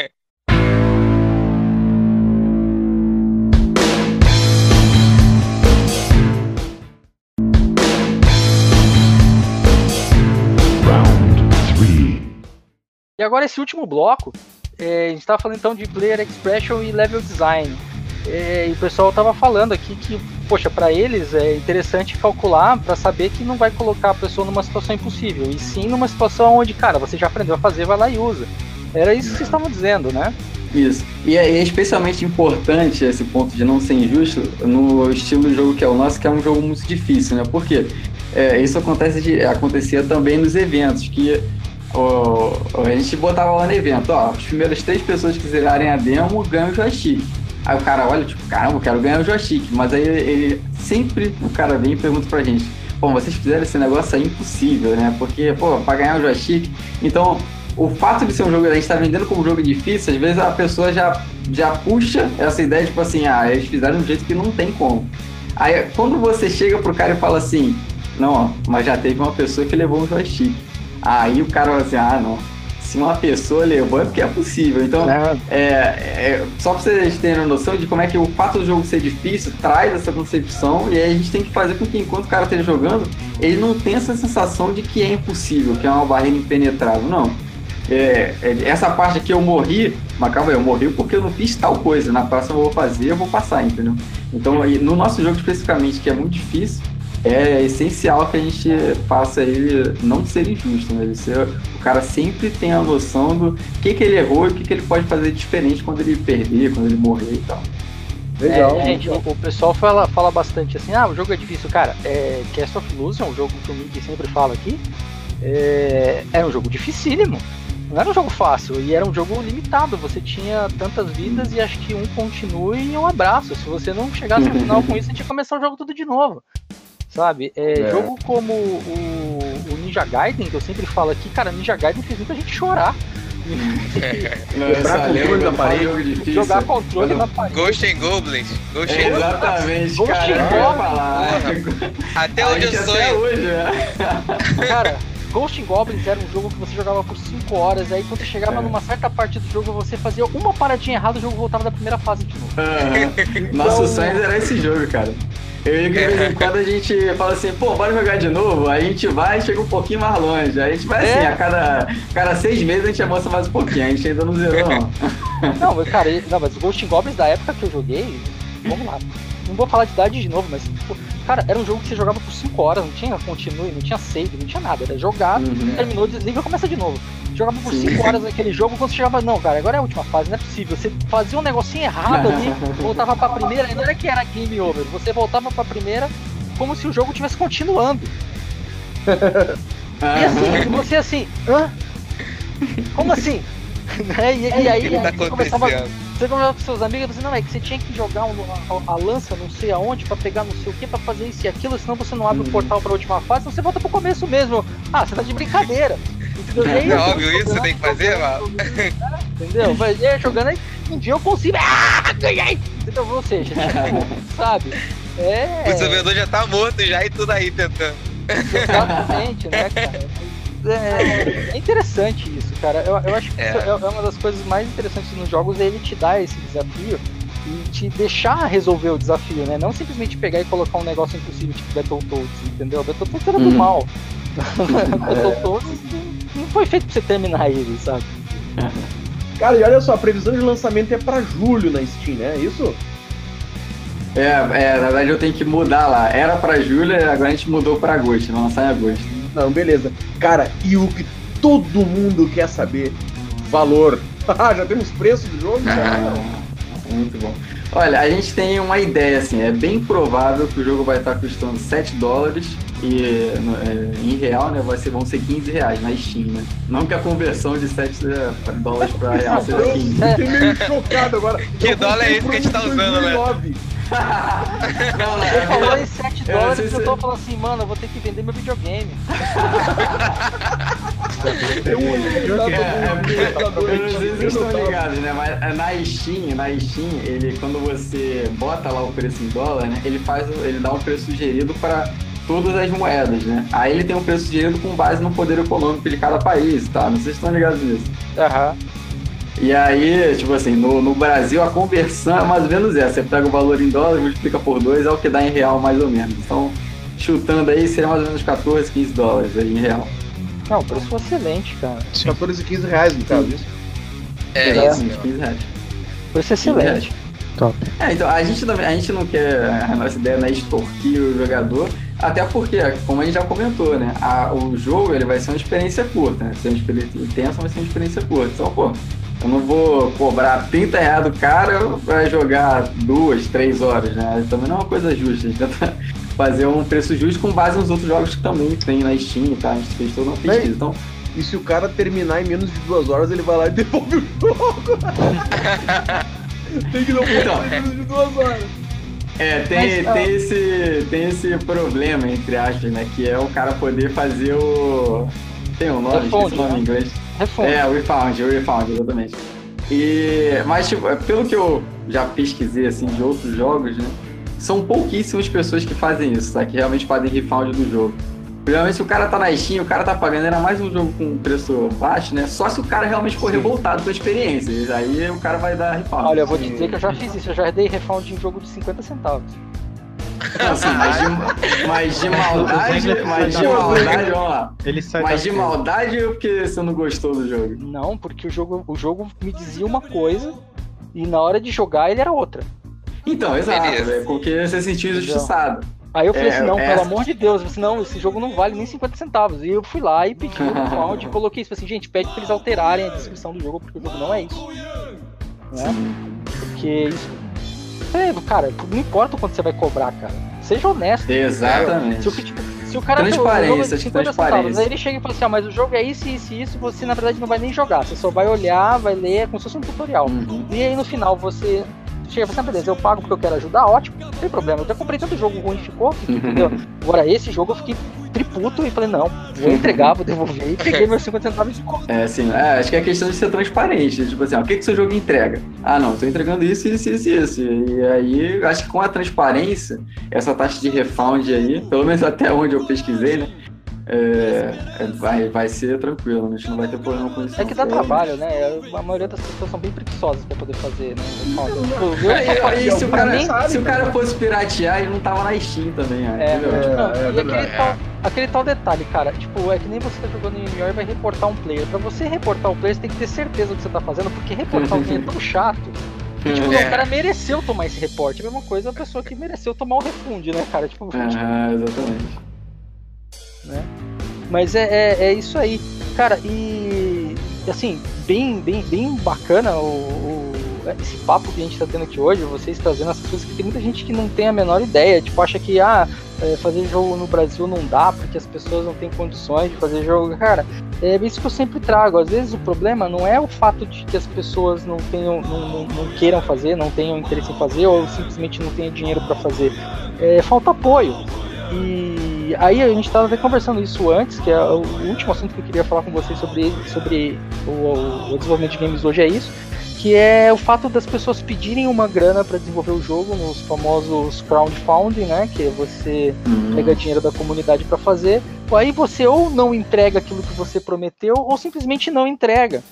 E agora esse último bloco, é, a gente estava falando então de Player Expression e Level Design. É, e o pessoal estava falando aqui que, poxa, para eles é interessante calcular para saber que não vai colocar a pessoa numa situação impossível, e sim numa situação onde, cara, você já aprendeu a fazer, vai lá e usa. Era isso que vocês estavam dizendo, né? Isso. E é, é, especialmente importante esse ponto de não ser injusto no estilo de jogo que é o nosso, que é um jogo muito difícil, né? Porque é, isso acontece de, acontecia também nos eventos, que ó, a gente botava lá no evento, ó, as primeiras três pessoas que zerarem a demo ganham o joystick. Aí o cara olha, tipo, caramba, quero ganhar o joystick. Mas aí ele sempre, o cara vem e pergunta pra gente, pô, vocês fizeram esse negócio aí impossível, né? Porque, pô, pra ganhar o joystick. Então, o fato de ser um jogo, a gente tá vendendo como um jogo difícil, às vezes a pessoa já, já puxa essa ideia, tipo assim, ah, eles fizeram de um jeito que não tem como. Aí quando você chega pro cara e fala assim, não, ó, mas já teve uma pessoa que levou um joystick. Aí o cara fala assim, ah, não, se uma pessoa levou é porque é possível. Então, é, é, só pra vocês terem noção de como é que o fato do jogo ser difícil traz essa concepção e aí a gente tem que fazer com que enquanto o cara esteja jogando, ele não tenha essa sensação de que é impossível, que é uma barreira impenetrável. Não. É, é, essa parte que eu morri, mas calma aí, eu morri porque eu não fiz tal coisa. Na próxima eu vou fazer, eu vou passar, entendeu? Então, no nosso jogo especificamente, que é muito difícil, é essencial que a gente faça ele não ser injusto, né? Ele ser, o cara sempre tem a noção do que, que ele errou e o que, que ele pode fazer diferente quando ele perder, quando ele morrer e tal. Legal. É, gente, o, o, pessoal fala, fala bastante assim, ah, o jogo é difícil. Cara, é, Cast of Illusion, um jogo que o Mickey sempre fala aqui, é, é um jogo dificílimo. Não era um jogo fácil e era um jogo limitado. Você tinha tantas vidas e acho que um continue e um abraço. Se você não chegasse no final com [laughs] isso, a gente ia começar o jogo tudo de novo sabe? É, é. Jogo como o, o, Ninja Gaiden, que eu sempre falo aqui, cara, Ninja Gaiden fez muita gente chorar. Quebrar controle na parede, jogar controle na parede. Ghost and Goblins. Ghost é, exatamente, Ghost cara. Até onde eu sonho. Até hoje, né? Cara, Ghost and Goblins era um jogo que você jogava por 5 horas, aí quando você chegava é. numa certa parte do jogo, você fazia uma paradinha errada, o jogo voltava da primeira fase de novo. [laughs] Uhum. Nosso então... sonho era esse jogo, cara. Eu e de vez em quando a gente fala assim, pô, bora jogar de novo. Aí a gente vai e chega um pouquinho mais longe. Aí a gente vai é. assim, a cada, cada seis meses a gente avança mais um pouquinho. A gente ainda não zerou, não. [laughs] Não, mas cara, não, mas os Ghost Goblins da época que eu joguei, vamos lá. Não vou falar de idade de novo, mas, tipo, cara, era um jogo que você jogava por 5 horas, não tinha continue, não tinha save, não tinha nada. Era jogar, uhum. terminou, desliga e começa de novo. Jogava por 5 horas naquele jogo, quando você chegava, não, cara, agora é a última fase, não é possível. Você fazia um negocinho errado ali, [laughs] voltava pra primeira, e não era que era game over, você voltava pra primeira como se o jogo estivesse continuando. e assim, você assim, hã? Como assim? Né? e, e, aí, tá você começava, você conversava com seus amigos e assim, não, é que você tinha que jogar um, a, a, lança não sei aonde pra pegar não sei o que, pra fazer isso e aquilo, senão você não abre o uhum. portal pra última fase, então você volta pro começo mesmo. Ah, você tá de brincadeira. Aí, é óbvio isso, você tem que fazer, mano. Entendeu? Mas é, jogando aí, um dia eu consigo. Ah, ganhei! Entendeu? Ou seja, [laughs] sabe? É. O servidor já tá morto já e tudo aí tentando. Exatamente, né, [laughs] cara? É, é, interessante isso, cara. Eu, eu acho que é. é. uma das coisas mais interessantes nos jogos é ele te dar esse desafio e te deixar resolver o desafio, né? Não simplesmente pegar e colocar um negócio impossível tipo Battletoads, entendeu? Battletoads era do uhum. mal. [laughs] Battletoads não foi feito pra você terminar ele, sabe? [laughs] Cara, e olha só, a previsão de lançamento é pra julho na Steam, né? É isso? É, é, na verdade eu tenho que mudar lá. Era pra julho, agora a gente mudou pra agosto, vai lançar em agosto. Não, beleza. Cara, e o que todo mundo quer saber? Valor. [laughs] Ah, já temos preço do jogo? Ah, muito bom. Olha, a gente tem uma ideia, assim, é bem provável que o jogo vai estar custando 7 dólares e é, em real, né, vai ser, vão ser 15 reais na Steam, né? Não que a conversão de 7 dólares para real seja 15. Eu fiquei meio chocado agora. Que dólar é esse que a gente tá usando, né? não, Você é falou em 7 dólares e eu tô falando assim, mano, eu vou ter que vender meu videogame. [laughs] Eu Vocês estão ligados, né? Mas é, na Steam, na Steam, ele, quando você bota lá o preço em dólar, né? Ele faz, ele dá um preço sugerido para todas as moedas, né? Aí ele tem um preço sugerido com base no poder econômico de cada país, tá? Não sei se estão ligados nisso. Aham. Uhum. E aí, tipo assim, no, no Brasil a conversão é mais ou menos essa. Você pega o valor em dólar, multiplica por dois, é o que dá em real mais ou menos. Então, chutando aí, seria mais ou menos 14, 15 dólares aí em real. Não, o preço foi excelente, cara. Sim. 14, 15 reais no caso, isso? É, é isso. 15 reais. Preço excelente. Top. É, então a gente, a gente não quer, a nossa ideia não é extorquir o jogador, até porque, como a gente já comentou, né, a, o jogo ele vai ser uma experiência curta, né, ser uma experiência intensa, vai ser uma experiência curta. Então, pô, Eu não vou cobrar 30 reais do cara pra jogar duas, três horas, né? Também não é uma coisa justa. A gente tenta [laughs] fazer um preço justo com base nos outros jogos que também tem na Steam, tá? A gente fez toda uma pesquisa. Então, e se o cara terminar em menos de duas horas, ele vai lá e [laughs] devolve o jogo. [laughs] tem que não então, em menos de duas horas. É, tem, Mas, tem, esse, tem esse problema, entre aspas, né? Que é o cara poder fazer o. Tem um nome, esqueci o nome né? em inglês. Refound. É, o Refound, o Refound, exatamente. E, mas, tipo, pelo que eu já pesquisei, assim, de outros jogos, né? São pouquíssimas pessoas que fazem isso, tá? Que realmente fazem refund do jogo. Primeiramente, se o cara tá na Steam, o cara tá pagando, era mais um jogo com preço baixo, né? Só se o cara realmente for revoltado com a experiência. Aí o cara vai dar refund. Olha, eu vou te dizer que eu já fiz isso, eu já dei refund em jogo de 50 centavos. Assim, mas, de, [laughs] mas de maldade, mas de maldade, vamos lá. Mas de maldade ou porque você não gostou do jogo? Não, porque o jogo, o jogo me dizia uma coisa e na hora de jogar ele era outra. Então, exato, é porque você sentiu injustiçado. Aí eu falei é, assim, não, é... pelo amor de Deus, assim, não, esse jogo não vale nem 50 centavos. E eu fui lá e pedi um [laughs] round e coloquei isso, assim, gente, pede pra eles alterarem a descrição do jogo, porque o jogo não é isso. Né? Porque isso. É, cara, não importa o quanto você vai cobrar, cara. Seja honesto. Exatamente. Se, o, tipo, se o cara transparência, tem 50 centavos, aí ele chega e fala assim, ah, mas o jogo é isso, isso e isso, você na verdade não vai nem jogar. Você só vai olhar, vai ler, como se fosse um tutorial. Uhum. E aí no final você chega e fala assim, beleza, eu pago porque eu quero ajudar, ótimo, não tem problema. Eu já comprei tanto jogo ruim ficou, entendeu? [laughs] Agora esse jogo eu fiquei triputo e falei, não, vou entregar, vou devolver e peguei meus 50 centavos de conta. É, assim, é, acho que é a questão de ser transparente. Tipo assim, ó, o que, que seu jogo entrega? Ah, não, tô entregando isso, isso, isso, isso. E aí, acho que com a transparência, essa taxa de refund aí, pelo menos até onde eu pesquisei, né? É, é, vai, vai ser tranquilo, a gente não vai ter problema com isso. É que dá trabalho, né? A maioria das pessoas são bem preguiçosas pra poder fazer, né? E se, o cara, se o cara fosse piratear, ele não tava na Steam também, né? É, é, é, aquele, tal, aquele tal detalhe, cara, tipo, é que nem você tá jogando em MMO e vai reportar um player. Pra você reportar o player, você tem que ter certeza do que você tá fazendo, porque reportar alguém é tão [laughs] chato. Que, tipo, é. o cara mereceu tomar esse reporte. A mesma coisa a pessoa que mereceu tomar o refund, né, cara? Tipo, ah, exatamente né? Mas é, é, é, isso aí. Cara, e assim, bem, bem, bem bacana o, o, esse papo que a gente está tendo aqui hoje, vocês trazendo essas coisas que tem muita gente que não tem a menor ideia, tipo, acha que ah, é, fazer jogo no Brasil não dá porque as pessoas não têm condições de fazer jogo. Cara, é isso que eu sempre trago. Às vezes o problema não é o fato de que as pessoas não tenham, não, não, não queiram fazer, não tenham interesse em fazer ou simplesmente não tenham dinheiro para fazer. É, falta apoio. E aí a gente estava até conversando isso antes, que é o último assunto que eu queria falar com vocês sobre, sobre o, o desenvolvimento de games hoje é isso, que é o fato das pessoas pedirem uma grana para desenvolver o jogo nos famosos crowdfunding, né? Que você uhum. pega dinheiro da comunidade para fazer. Aí você ou não entrega aquilo que você prometeu, ou simplesmente não entrega.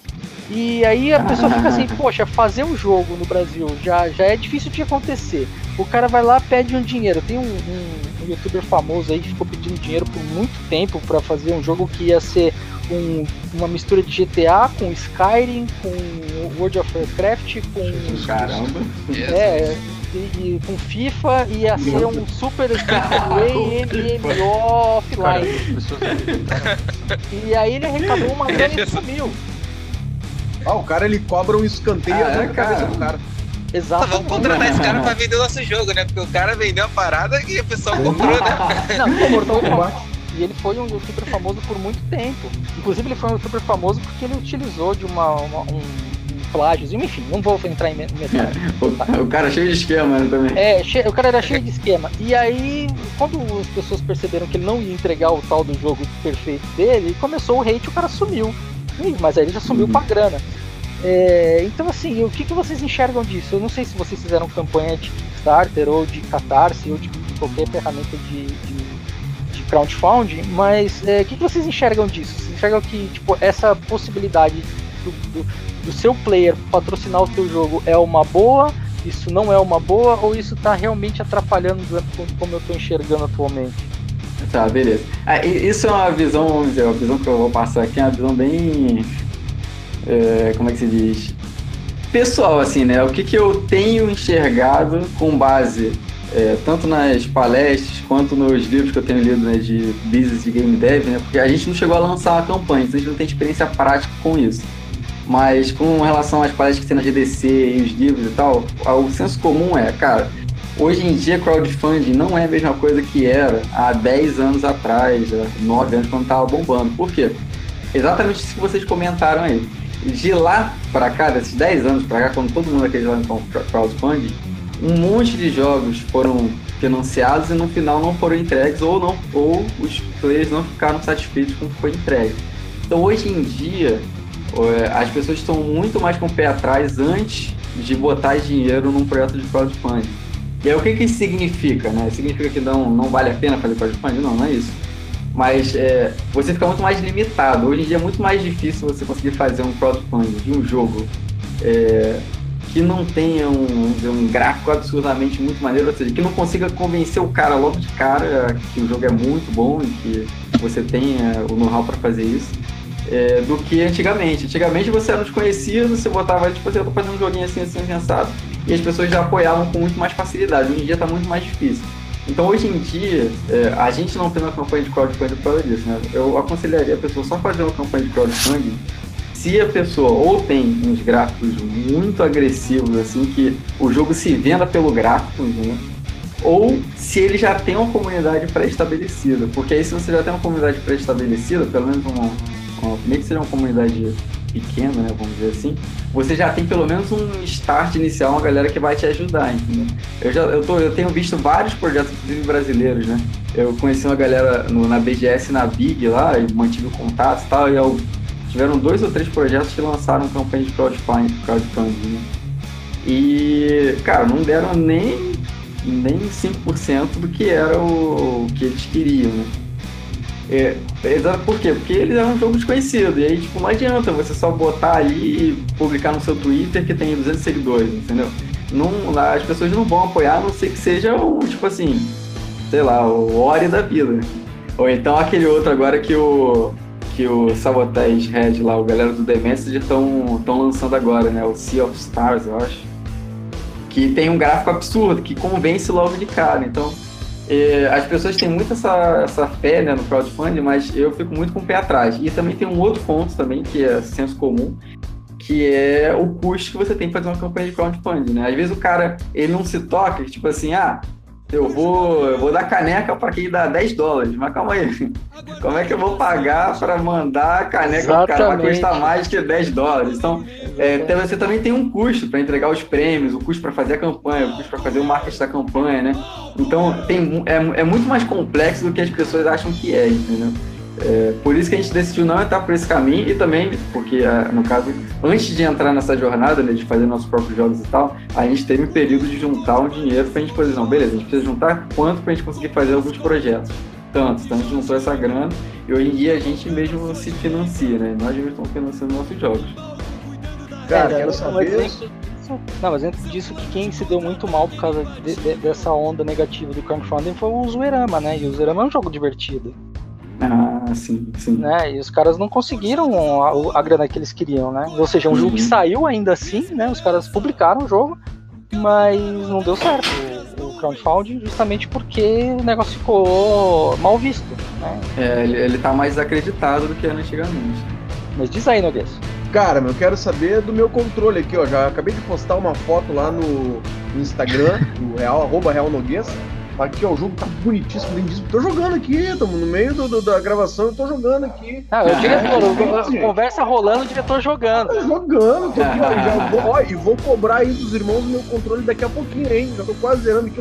E aí a pessoa fica assim, [laughs] poxa, fazer um jogo no Brasil já, já é difícil de acontecer. O cara vai lá pede um dinheiro. Tem um, um, um youtuber famoso aí que ficou pedindo dinheiro por muito tempo para fazer um jogo que ia ser um, uma mistura de GTA com Skyrim, com World of Warcraft, com. Caramba! É, e, e, com FIFA ia ser um super [laughs] AAA MMO offline. E aí ele arrecadou uma grana e [laughs] sumiu. Ah, o cara ele cobra um escanteio ah, na é, cabeça do cara. Exato. Vamos contratar esse cara pra vender o nosso jogo, né? Porque o cara vendeu a parada e o pessoal comprou, né? [laughs] Não, Mortal Kombat. E ele foi um youtuber famoso por muito tempo. Inclusive, ele foi um youtuber famoso porque ele utilizou de uma, uma um, plágios. Enfim, não vou entrar em metálico. [laughs] o, o cara é cheio de esquema né, também. É, o cara era cheio de esquema. E aí, quando as pessoas perceberam que ele não ia entregar o tal do jogo perfeito dele, começou o hate e o cara sumiu. Mas aí ele já sumiu uhum. com a grana. É, então, assim, o que, que vocês enxergam disso? Eu não sei se vocês fizeram campanha de Kickstarter ou de Catarse ou de qualquer ferramenta de, de, de crowdfunding, mas é, o que, que vocês enxergam disso? Vocês enxergam que tipo, essa possibilidade do, do, do seu player patrocinar o seu jogo é uma boa? Isso não é uma boa? Ou isso está realmente atrapalhando como eu estou enxergando atualmente? Tá, beleza. Ah, isso é uma visão, vamos dizer, visão que eu vou passar aqui, é uma visão bem é, como é que se diz? Pessoal, assim, né? O que, que eu tenho enxergado com base é, tanto nas palestras quanto nos livros que eu tenho lido né, de business e game dev, né? Porque a gente não chegou a lançar uma campanha, então a gente não tem experiência prática com isso. Mas com relação às palestras que tem na GDC e os livros e tal, o senso comum é, cara, hoje em dia crowdfunding não é a mesma coisa que era há 10 anos atrás, 9 anos quando tava bombando. Por quê? Exatamente isso que vocês comentaram aí. De lá para cá, desses 10 anos para cá, quando todo mundo acreditava em crowdfunding, um monte de jogos foram financiados e no final não foram entregues ou não ou os players não ficaram satisfeitos com o que foi entregue. Então hoje em dia é, as pessoas estão muito mais com o pé atrás antes de botar dinheiro num projeto de crowdfunding. E aí o que, que isso significa? Né? Significa que não, não vale a pena fazer crowdfunding? Não, não é isso. Mas é, você fica muito mais limitado. Hoje em dia é muito mais difícil você conseguir fazer um crowdfunding de um jogo é, que não tenha um, um gráfico absurdamente muito maneiro, ou seja, que não consiga convencer o cara logo de cara que o jogo é muito bom e que você tenha o know-how para fazer isso é, do que antigamente. Antigamente você era um desconhecido, você botava, tipo assim, eu tô fazendo um joguinho assim, assim, pensado, e as pessoas já apoiavam com muito mais facilidade. Hoje em dia tá muito mais difícil. Então hoje em dia, é, a gente não tem uma campanha de crowdfunding por causa disso, né? Eu aconselharia a pessoa só fazer uma campanha de crowdfunding se a pessoa ou tem uns gráficos muito agressivos, assim, que o jogo se venda pelo gráfico, né? ou se ele já tem uma comunidade pré-estabelecida. Porque aí se você já tem uma comunidade pré-estabelecida, pelo menos uma, uma, nem que seja uma comunidade pequena, né, vamos dizer assim, você já tem pelo menos um start inicial, uma galera que vai te ajudar, entendeu? Eu, já, eu, tô, eu tenho visto vários projetos, brasileiros, né? Eu conheci uma galera no, na BGS, na Big lá, e mantive contato e tal, e eu, tiveram dois ou três projetos que lançaram campanha de crowdfunding, crowdfunding né? E, cara, não deram nem, nem 5% do que era o, o que eles queriam, né? É, por quê? Porque eles eram um jogo desconhecido. E aí, tipo, não adianta você só botar ali e publicar no seu Twitter que tem 200 seguidores, entendeu? Não, as pessoas não vão apoiar, a não ser que seja um, tipo assim, sei lá, o Ori da vida. Ou então aquele outro agora que o que o Sabotage Red lá, o galera do The Message estão lançando agora, né? O Sea of Stars, eu acho. Que tem um gráfico absurdo, que convence logo de cara. Então, é, as pessoas têm muito essa, essa fé né, no crowdfunding, mas eu fico muito com o pé atrás. E também tem um outro ponto também, que é senso comum, que é o custo que você tem para fazer uma campanha de crowdfunding, né? Às vezes o cara, ele não se toca, tipo assim, ah, eu vou, eu vou dar caneca para quem dá 10 dólares. Mas calma aí. Como é que eu vou pagar para mandar a caneca para o cara? Vai custar mais que 10 dólares. Então, é, você também tem um custo para entregar os prêmios, o custo para fazer a campanha, o custo para fazer o marketing da campanha, né? Então, tem, é, é muito mais complexo do que as pessoas acham que é, entendeu? É, por isso que a gente decidiu não entrar por esse caminho e também, porque é, no caso, antes de entrar nessa jornada, né, de fazer nossos próprios jogos e tal, a gente teve um período de juntar um dinheiro pra gente poder, não, beleza, a gente precisa juntar quanto pra gente conseguir fazer alguns projetos. Tanto, então a gente juntou essa grana e hoje em dia a gente mesmo se financia, né? Nós mesmos estamos financiando nossos jogos. Cara, é, quero saber. Não, mas antes disso, que quem se deu muito mal por causa de, de, dessa onda negativa do crowdfunding foi o Zuerama, né? E o Zuerama é um jogo divertido. Ah, sim, sim. Né? E os caras não conseguiram a, a grana que eles queriam, né? Ou seja, um uhum. jogo que saiu ainda assim, né? Os caras publicaram o jogo, mas não deu certo o, o crowdfunding justamente porque o negócio ficou mal visto, né? É, ele, ele tá mais desacreditado do que era antigamente. Mas diz aí, Noguês. Cara, eu quero saber do meu controle aqui, ó. Já acabei de postar uma foto lá no, no Instagram, do Real, arroba Real Noguês Aqui, ó, o jogo tá bonitíssimo, lindíssimo. Tô jogando aqui, estamos no meio do, do, da gravação, eu tô jogando aqui. Ah, o diretor, é, conversa rolando, o diretor jogando. Tô jogando, tô aqui, ó, [laughs] já vou, ó, e vou cobrar aí dos irmãos o meu controle daqui a pouquinho, hein? Já tô quase zerando aqui.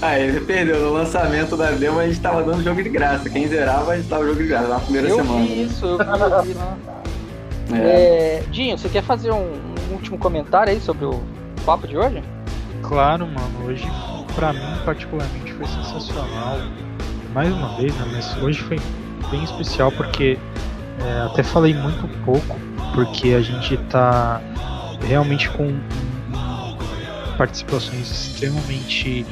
Ah, [laughs] ele perdeu. No lançamento da demo a gente tava dando jogo de graça. Quem zerava, a gente tava jogo de graça na primeira eu semana. Vi isso, eu vi, eu vi, né? [laughs] É. É, Dinho, você quer fazer um, um último comentário aí sobre o papo de hoje? Claro, mano. Hoje, pra mim, particularmente, foi sensacional. Mais uma vez, né? Mas hoje foi bem especial porque é, até falei muito pouco, porque a gente tá realmente com participações extremamente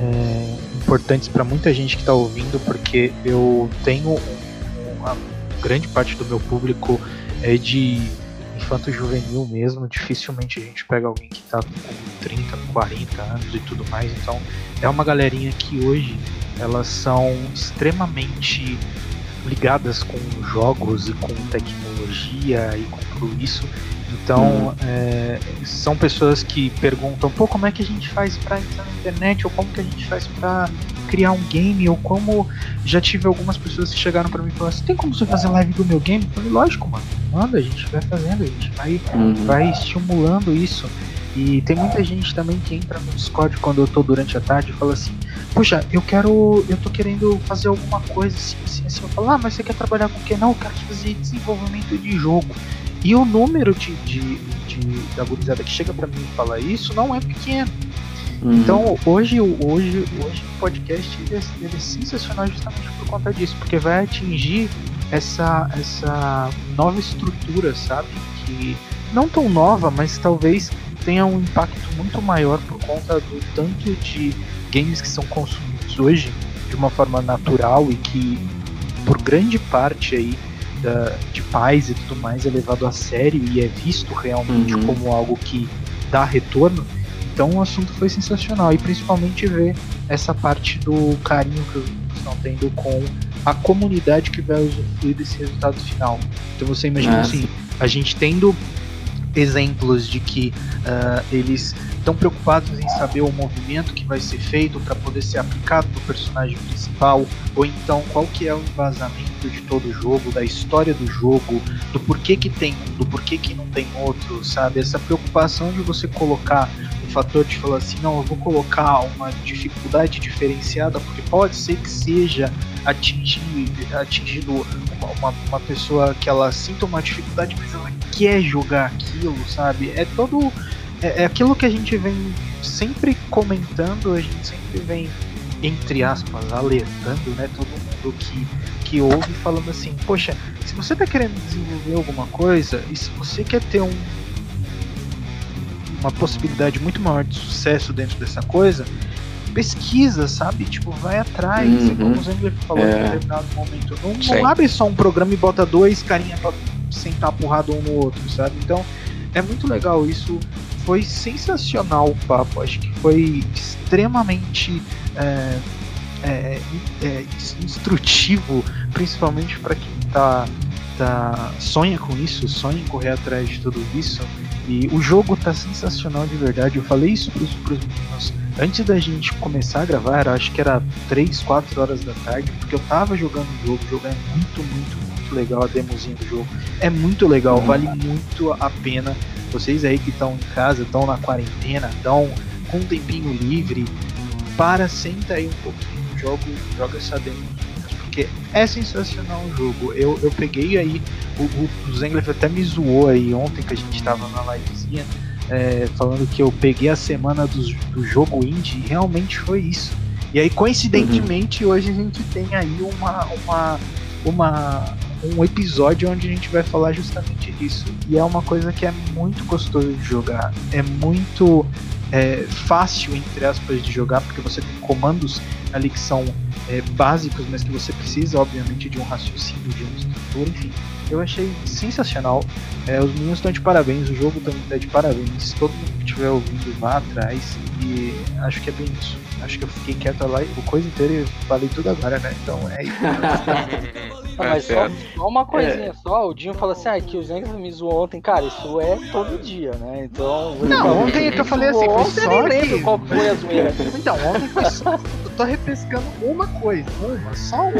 é, importantes para muita gente que está ouvindo, porque eu tenho uma grande parte do meu público é de infanto juvenil mesmo, dificilmente a gente pega alguém que tá com 30, 40 anos e tudo mais. Então é uma galerinha que hoje elas são extremamente ligadas com jogos e com tecnologia e com tudo isso. Então, uhum. é, são pessoas que perguntam, pô, como é que a gente faz para entrar na internet, ou como que a gente faz para criar um game, ou como já tive algumas pessoas que chegaram para mim e falaram assim, tem como você fazer live do meu game? Eu falei, lógico, mano, manda, a gente vai fazendo, a gente vai, uhum. vai estimulando isso. E tem muita gente também que entra no Discord quando eu tô durante a tarde e fala assim, puxa, eu quero. eu tô querendo fazer alguma coisa assim, assim, assim. Eu falo, ah, mas você quer trabalhar com o que? Não, eu quero fazer desenvolvimento de jogo. E o número de, de, de da gurizada que chega para mim e fala isso não é pequeno. Uhum. Então hoje, hoje, hoje o podcast ele é, ele é sensacional justamente por conta disso, porque vai atingir essa, essa nova estrutura, sabe? Que não tão nova, mas talvez tenha um impacto muito maior por conta do tanto de games que são consumidos hoje de uma forma natural e que por grande parte aí da, de pais e tudo mais é levado a sério e é visto realmente uhum. como algo que dá retorno. Então o assunto foi sensacional e principalmente ver essa parte do carinho que os estão tendo com a comunidade que vai usufruir desse resultado final. Então você imagina Nossa. assim, a gente tendo exemplos de que uh, eles estão preocupados em saber o movimento que vai ser feito para poder ser aplicado no personagem principal, ou então qual que é o embasamento de todo o jogo, da história do jogo, do porquê que tem um, do porquê que não tem outro, sabe? Essa preocupação de você colocar fator de falar assim, não, eu vou colocar uma dificuldade diferenciada, porque pode ser que seja atingido uma, uma, uma pessoa que ela sinta uma dificuldade, mas ela quer jogar aquilo, sabe? É todo. É, é aquilo que a gente vem sempre comentando, a gente sempre vem, entre aspas, alertando, né? Todo mundo que, que ouve falando assim, poxa, se você tá querendo desenvolver alguma coisa e se você quer ter um, uma possibilidade muito maior de sucesso dentro dessa coisa, pesquisa, sabe? Tipo, vai atrás, uhum. como o Zengler falou é. em determinado momento. Não, não, abre só um programa e bota dois carinha pra sentar porrada um no outro, sabe? Então, é muito legal isso. Foi sensacional o papo. Acho que foi extremamente é, é, é, instrutivo, principalmente para quem tá, tá sonha com isso, sonha em correr atrás de tudo isso. E o jogo tá sensacional de verdade. Eu falei isso pros, pros meninos antes da gente começar a gravar, acho que era 3, 4 horas da tarde, porque eu tava jogando o jogo, o jogo é muito, muito, muito legal, a demozinha do jogo é muito legal, vale muito a pena. Vocês aí que estão em casa, estão na quarentena, estão com um tempinho livre, para, senta aí um pouquinho, joga, joga essa demo porque é sensacional o jogo. Eu, eu peguei aí, o, o, até me zoou aí ontem que a gente tava na livezinha é, falando que eu peguei a semana do, do jogo indie e realmente foi isso. E aí, coincidentemente, uhum. hoje a gente tem aí uma, uma, uma, um episódio onde a gente vai falar justamente disso. E é uma coisa que é muito gostoso de jogar. É muito é, fácil, entre aspas, de jogar, porque você tem comandos ali que são é, básicos, mas que você precisa, obviamente, de um raciocínio, de uma estrutura, enfim. Eu achei sensacional. É, os meninos estão de parabéns, o jogo também está de parabéns. Todo mundo que estiver ouvindo, vá atrás. E acho que é bem isso. Acho que eu fiquei quieto lá e a coisa inteira e falei tudo agora, né? Então é isso. [laughs] [laughs] Ah, mas só, só, uma coisinha é. só, o Dinho falou assim, ah, que o Zengs me zoou ontem, cara, isso é todo dia, né? Então. Não, ontem que eu falei assim, foi só. Eu nem lembro qual foi a zoeira. Então, ontem foi só. [laughs] Tô refrescando uma coisa, uma, só uma.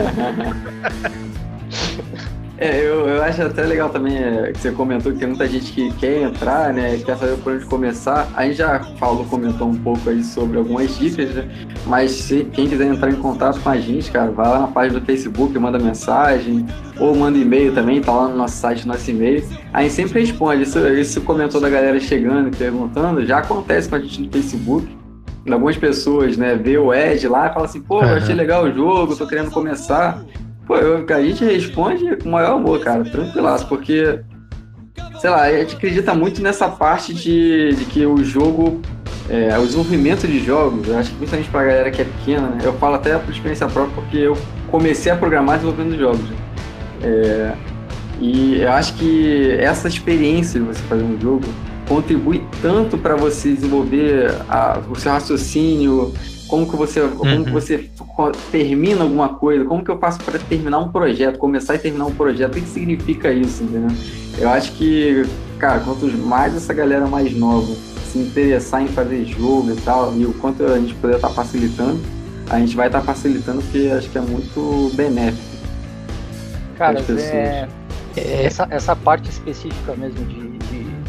[laughs] É, eu, eu acho até legal também é, que você comentou que tem muita gente que quer entrar, né? Quer saber por onde começar. A gente já falou, comentou um pouco aí sobre algumas dicas, né? Mas se quem quiser entrar em contato com a gente, cara, vai lá na página do Facebook, manda mensagem, ou manda e-mail também, tá lá no nosso site, nosso e-mail. A gente sempre responde. Isso, isso comentou da galera chegando perguntando, já acontece com a gente no Facebook. Algumas pessoas, né, vê o Ed lá e fala assim, pô, eu achei legal o jogo, tô querendo começar. Pô, eu, a gente responde com o maior amor, cara, tranquilaço, porque, sei lá, a gente acredita muito nessa parte de, de que o jogo, é, o desenvolvimento de jogos, eu acho que principalmente pra galera que é pequena, né, eu falo até por experiência própria, porque eu comecei a programar desenvolvendo jogos. É, e eu acho que essa experiência de você fazer um jogo contribui tanto para você desenvolver a, o seu raciocínio, como que você, como que uhum. você termina alguma coisa, como que eu faço para terminar um projeto, começar e terminar um projeto, o que, que significa isso, entendeu? Eu acho que, cara, quanto mais essa galera mais nova se interessar em fazer jogo e tal, e o quanto a gente puder estar tá facilitando, a gente vai estar tá facilitando porque acho que é muito benéfico. Cara, é, é, essa, essa parte específica mesmo de, de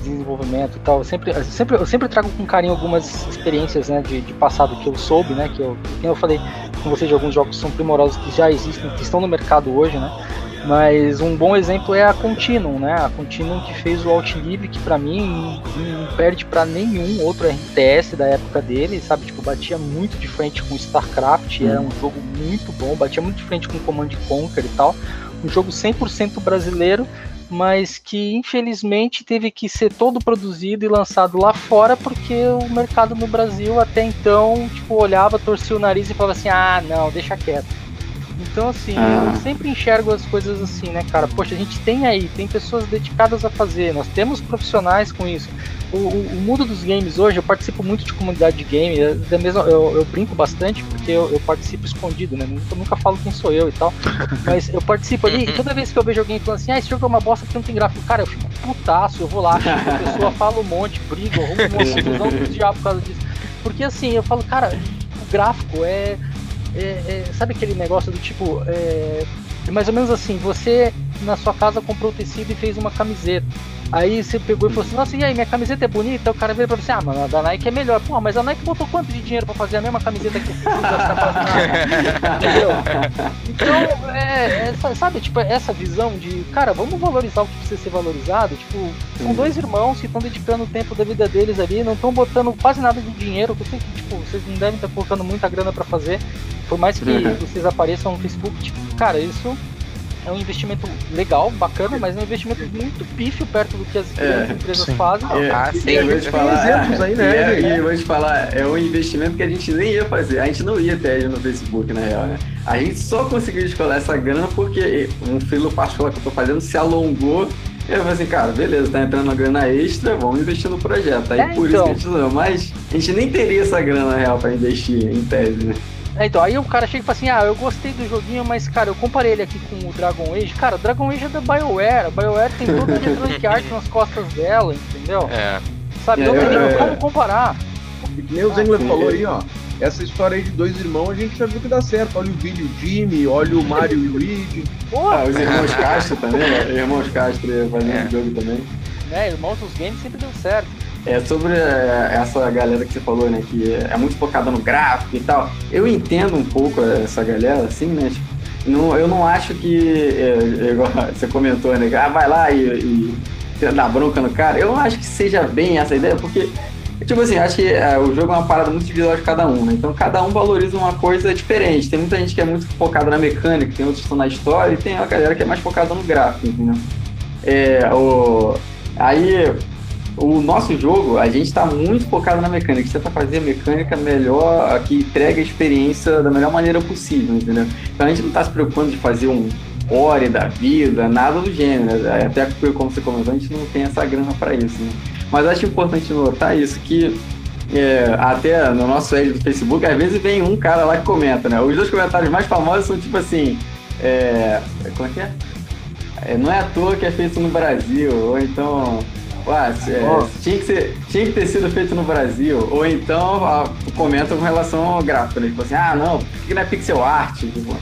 desenvolvimento e tal, eu sempre, eu sempre, eu sempre trago com carinho algumas experiências né, de, de passado que eu soube, né? Que eu, que eu falei com vocês de alguns jogos que são primorosos que já existem, que estão no mercado hoje, né? Mas um bom exemplo é a Continuum, né? A Continuum que fez o Outlib, que para mim não perde para nenhum outro RTS da época dele, sabe? Tipo, batia muito de frente com StarCraft, era um jogo muito bom, batia muito de frente com Command Conquer e tal. Um jogo 100% brasileiro, mas que infelizmente teve que ser todo produzido e lançado lá fora porque o mercado no Brasil até então, tipo, olhava, torcia o nariz e falava assim: "Ah, não, deixa quieto". Então, assim, ah. eu sempre enxergo as coisas assim, né, cara? Poxa, a gente tem aí, tem pessoas dedicadas a fazer, nós temos profissionais com isso. O, o, mundo dos games hoje, eu participo muito de comunidade de game, eu, mesmo, eu, eu brinco bastante porque eu, eu, participo escondido, né? Nunca, nunca falo quem sou eu e tal. [laughs] Mas eu participo ali e toda vez que eu vejo alguém falando assim, ah, esse jogo é uma bosta porque não tem gráfico, cara, eu fico putaço, eu vou lá, a pessoa [laughs] fala um monte, briga, arrumo uma confusão [laughs] do diabo por causa disso. Porque assim, eu falo, cara, o gráfico é é, é, sabe aquele negócio do tipo. É, mais ou menos assim, você na sua casa comprou tecido e fez uma camiseta. Aí você pegou e falou assim, nossa, e aí, minha camiseta é bonita? O cara veio pra você, ah, mano, a da Nike é melhor. Pô, mas a Nike botou quanto de dinheiro pra fazer a mesma camiseta que você [laughs] Entendeu? Então, é, é, sabe, tipo, essa visão de, cara, vamos valorizar o que precisa ser valorizado. Tipo, são dois irmãos que estão dedicando o tempo da vida deles ali, não estão botando quase nada de dinheiro, eu sei que, tipo, vocês não devem estar colocando muita grana pra fazer. Por mais que uhum. vocês apareçam no Facebook, tipo, cara, isso é um investimento legal, bacana, mas é um investimento muito pífio perto do que as é, empresas sim. fazem. É, ah, sim, eu vou te falar, exemplos aí, né? É, e eu vou te falar, é um investimento que a gente nem ia fazer, a gente não ia ter ele no Facebook, na real, né? A gente só conseguiu escolar essa grana porque um filho particular que eu tô fazendo se alongou eu falei assim, cara, beleza, tá entrando uma grana extra, vamos investir no projeto. Aí é, por então. isso que a gente não, mas a gente nem teria essa grana real pra investir em tese, né? É, então, aí o cara chega e fala assim, ah, eu gostei do joguinho, mas, cara, eu comparei ele aqui com o Dragon Age. Cara, o Dragon Age é da BioWare. A BioWare tem toda a Electronic Arts nas costas dela, entendeu? É. Sabe, é, não tem é, como comparar. O Zengler ah, falou aí, ó. Essa história aí de dois irmãos a gente já viu que dá certo. Olha o Billy e o Jimmy, olha o Mario e o Luigi. Ah, os irmãos Castro também, né? Irmãos Castro fazendo é. jogo também. É, irmãos dos games sempre deu certo. É sobre é, essa galera que você falou, né? Que é muito focada no gráfico e tal. Eu entendo um pouco essa galera, assim, né? Tipo, não, eu não acho que. É, igual [laughs] você comentou, né? Ah, vai lá e, e dá bronca no cara. Eu não acho que seja bem essa ideia, porque. Tipo assim, acho que é, o jogo é uma parada muito individual de cada um, né? Então cada um valoriza uma coisa diferente. Tem muita gente que é muito focada na mecânica, tem outros que estão na história, e tem a galera que é mais focada no gráfico, entendeu? É, o... Aí, o nosso jogo, a gente está muito focado na mecânica. A gente tenta fazer a mecânica melhor, que entrega a experiência da melhor maneira possível, entendeu? Então a gente não está se preocupando de fazer um core da vida, nada do gênero. Até como você comentou, a gente não tem essa grana para isso, né? Mas acho importante notar isso, que é, até no nosso site do Facebook, às vezes vem um cara lá que comenta, né? Os dois comentários mais famosos são tipo assim. É, como é que é? é não é à toa que é feito no Brasil, ou então ah, é, tinha, que ser, tinha que ter sido feito no Brasil. Ou então comenta com relação ao gráfico, né? Tipo assim, ah não, por que não é pixel art? Tipo,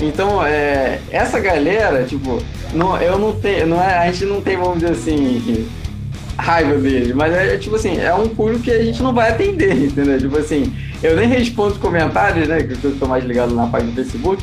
então, é, essa galera, tipo, não, eu não tenho, não é, a gente não tem, vamos dizer assim, raiva dele, mas é tipo assim, é um público que a gente não vai atender, [laughs] entendeu? Tipo assim, eu nem respondo comentários, né? Que eu tô mais ligado na página do Facebook,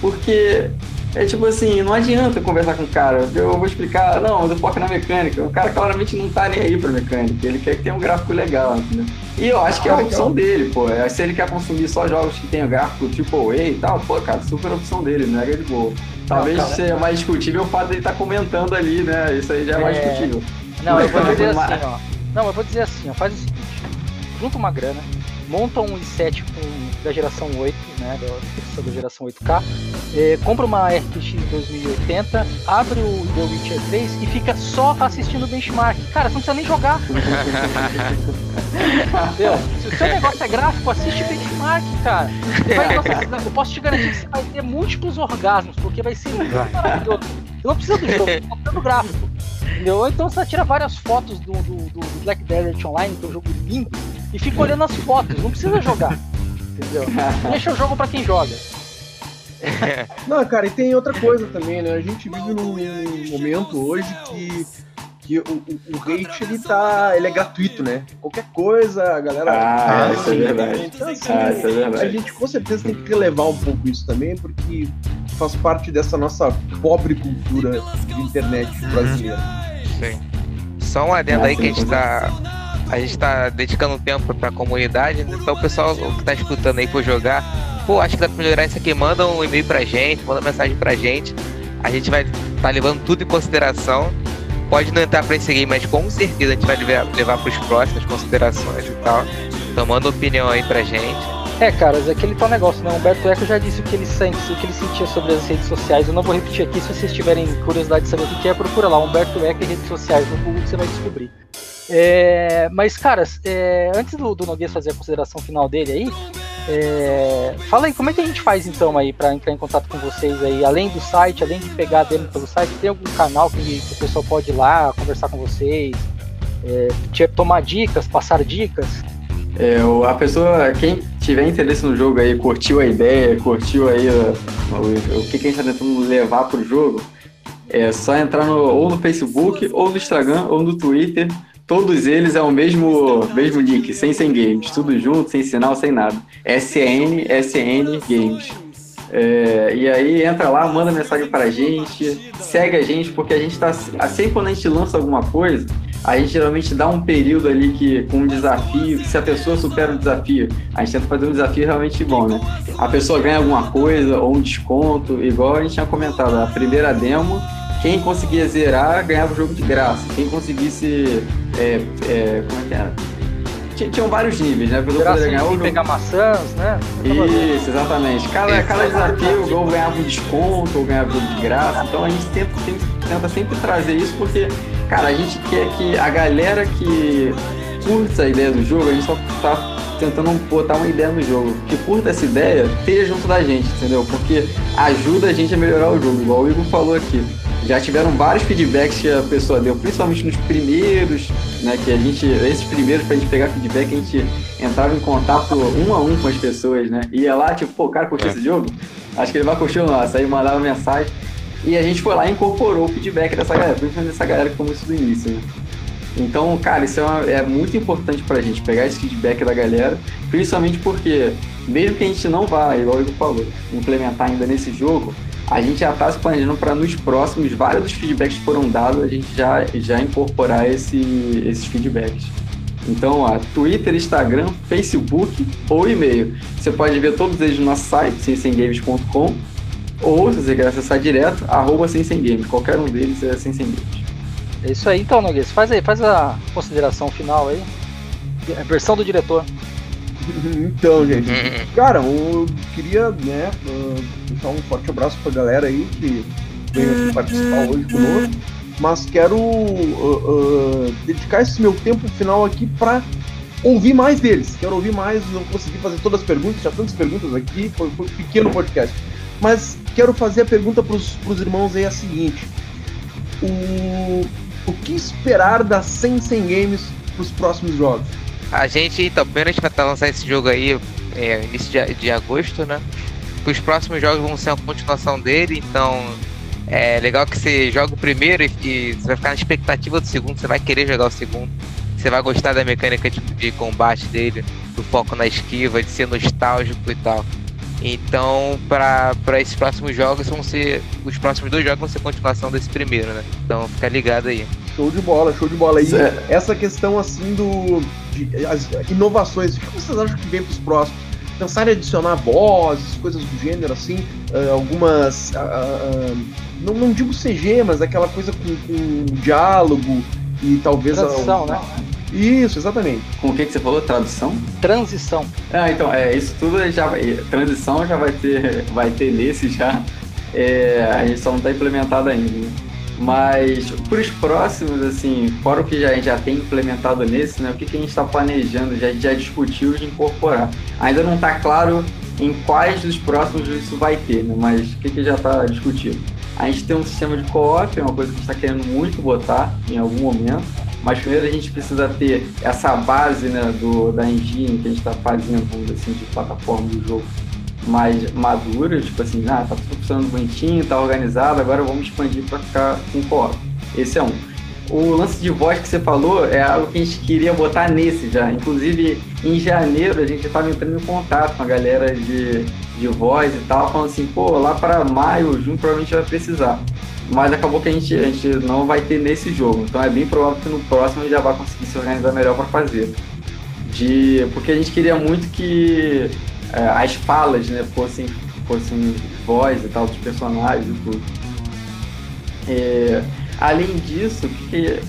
porque é tipo assim, não adianta conversar com o cara. Eu vou explicar, não, eu foco na mecânica. O cara claramente não tá nem aí pra mecânica. Ele quer que tenha um gráfico legal, entendeu? E eu acho que é a opção dele, pô. É, se ele quer consumir só jogos que tenham gráfico tipo A e tal, pô, cara, super opção dele, não é de boa. Talvez não, seja mais discutível o fato dele estar tá comentando ali, né? Isso aí já é, é... mais discutível. Não, eu vou [laughs] dizer assim, ó. Não, eu vou dizer assim, ó. Faz o seguinte: junta uma grana, monta um i7 com, da geração 8, né? Da, da geração 8K é, compra uma RTX 2080, abre o The Witcher 3 e fica só assistindo o benchmark. Cara, você não precisa nem jogar. Entendeu? Se o seu negócio é gráfico, assiste benchmark, cara. Vai, nossa, eu posso te garantir que você vai ter múltiplos orgasmos, porque vai ser muito maravilhoso. Você não precisa do jogo, você precisa do gráfico. Entendeu? Então você tira várias fotos do, do, do Black Desert Online, que é um jogo lindo, e fica olhando as fotos, não precisa jogar. Entendeu? [laughs] Deixa o jogo pra quem joga. Não, cara, e tem outra coisa também, né? A gente vive num momento hoje que, que o, o, o hate ele tá. ele é gratuito, né? Qualquer coisa, a galera. Ah, ah isso é verdade. Então, assim, ah, isso é verdade. A gente com certeza tem que relevar um pouco isso também, porque faz parte dessa nossa pobre cultura de internet brasileira. Sim. Só um adendo ah, aí que a gente tá a gente tá dedicando tempo pra comunidade, né? então o pessoal que tá escutando aí por jogar, pô, acho que dá pra melhorar isso aqui, manda um e-mail pra gente, manda mensagem pra gente. A gente vai tá levando tudo em consideração. Pode não entrar pra esse game, mas com certeza a gente vai levar, levar pros próximos considerações e tal. Então manda opinião aí pra gente. É, caras, é aquele tal negócio, né? Humberto Eco já disse o que ele sente, o que ele sentia sobre as redes sociais. Eu não vou repetir aqui, se vocês tiverem curiosidade de saber o que é, procura lá, Humberto Eco e redes sociais no Google que você vai descobrir. É, mas, caras, é, antes do, do Noguês fazer a consideração final dele aí, é, fala aí, como é que a gente faz então aí para entrar em contato com vocês aí, além do site, além de pegar a demo pelo site, tem algum canal que, que o pessoal pode ir lá conversar com vocês, é, tomar dicas, passar dicas? É, a pessoa, quem tiver interesse no jogo aí, curtiu a ideia, curtiu aí o, o, o que, que a gente está tentando levar pro jogo, é só entrar no, ou no Facebook, ou no Instagram, ou no Twitter, Todos eles é o mesmo, mesmo nick, sem sem games, tudo junto, sem sinal, sem nada. SN, SN Games. É, e aí entra lá, manda mensagem pra gente, segue a gente, porque a gente tá. Assim quando a gente lança alguma coisa, a gente geralmente dá um período ali que com um desafio, que se a pessoa supera o desafio, a gente tenta fazer um desafio realmente bom, né? A pessoa ganha alguma coisa ou um desconto, igual a gente tinha comentado, a primeira demo quem conseguia zerar ganhava o jogo de graça. Quem conseguisse. É, é, como é que era? Tinham vários níveis, né? Pra poder ganhar o jogo. pegar maçãs, né? Isso, exatamente. Cada, cada desafio ou ganhava um desconto ou ganhava de graça. Então a gente tenta, tenta sempre trazer isso porque, cara, a gente quer que a galera que curta a ideia do jogo, a gente só tá tentando botar uma ideia no jogo. Que curta essa ideia, esteja junto da gente, entendeu? Porque ajuda a gente a melhorar o jogo, igual o Igor falou aqui já tiveram vários feedbacks que a pessoa deu, principalmente nos primeiros, né? Que a gente, esses primeiros pra gente pegar feedback, a gente entrava em contato um a um com as pessoas, né? Ia lá, tipo, pô, cara, curtiu é. esse jogo? Acho que ele vai curtir o nosso. Aí mandava mensagem. E a gente foi lá e incorporou o feedback dessa galera, principalmente dessa galera que começou do início, né? Então, cara, isso é, uma, é muito importante pra gente pegar esse feedback da galera, principalmente porque, mesmo que a gente não vá, igual o Igor falou, implementar ainda nesse jogo, a gente já está planejando para nos próximos, vários dos feedbacks que foram dados, a gente já, já incorporar esse, esses feedbacks. Então, ó, Twitter, Instagram, Facebook ou e-mail. Você pode ver todos eles no nosso site, sensemgames.com, ou se você quer acessar direto, arroba sensemgames. Qualquer um deles é sensemgames. É isso aí, então, Noguês. Faz aí, faz a consideração final aí. A versão do diretor. Então, gente. Cara, eu queria, né, deixar um forte abraço pra galera aí que veio participar hoje conosco. Mas quero uh, uh, dedicar esse meu tempo final aqui pra ouvir mais deles. Quero ouvir mais, não consegui fazer todas as perguntas, já tantas perguntas aqui, foi, foi um pequeno podcast. Mas quero fazer a pergunta pros, pros irmãos aí a seguinte. O, o que esperar da Sensen Games pros próximos jogos? A gente, então, primeiro a vai estar lançando esse jogo aí é, início de, de agosto, né? Os próximos jogos vão ser uma continuação dele, então é legal que você joga o primeiro e, e, você vai ficar na expectativa do segundo, você vai querer jogar o segundo. Você vai gostar da mecânica de, de combate dele, do foco na esquiva, de ser nostálgico e tal. Então, para esses próximos jogos vão ser. Os próximos dois jogos vão ser continuação desse primeiro, né? Então fica ligado aí. Show de bola, show de bola. E é. essa questão assim do. De, as inovações, o que vocês acham que vem para os próximos? Pensar em adicionar vozes, coisas do gênero, assim, uh, algumas. Uh, uh, não, não digo CG, mas aquela coisa com, com diálogo e talvez. Transição, né? Isso, exatamente. Com o que, que você falou? Tradução? Transição. Ah, então, é, isso tudo já vai. Transição já vai ter, [laughs] vai ter nesse já. É, a gente só não está implementado ainda. Né? Mas para os próximos, assim, fora o que já, a gente já tem implementado nesse, né? O que, que a gente está planejando, já, já discutiu de incorporar. Ainda não está claro em quais dos próximos isso vai ter, né? Mas o que, que já está discutido? A gente tem um sistema de co-op, é uma coisa que a gente está querendo muito botar em algum momento. Mas primeiro a gente precisa ter essa base né, do, da engine que a gente está fazendo, assim, de plataforma do jogo mais madura, tipo assim, ah, tá tudo funcionando bonitinho, tá organizado, agora vamos expandir para ficar com co-op. Esse é um. O lance de voz que você falou é algo que a gente queria botar nesse já. Inclusive, em janeiro, a gente estava entrando em contato com a galera de, de voz e tal, falando assim, pô, lá para maio, junho, provavelmente vai precisar. Mas acabou que a gente, a gente não vai ter nesse jogo. Então é bem provável que no próximo a gente já vai conseguir se organizar melhor para fazer. De, porque a gente queria muito que as falas né, fossem, fossem voz e tal dos personagens e tudo. É, além disso, que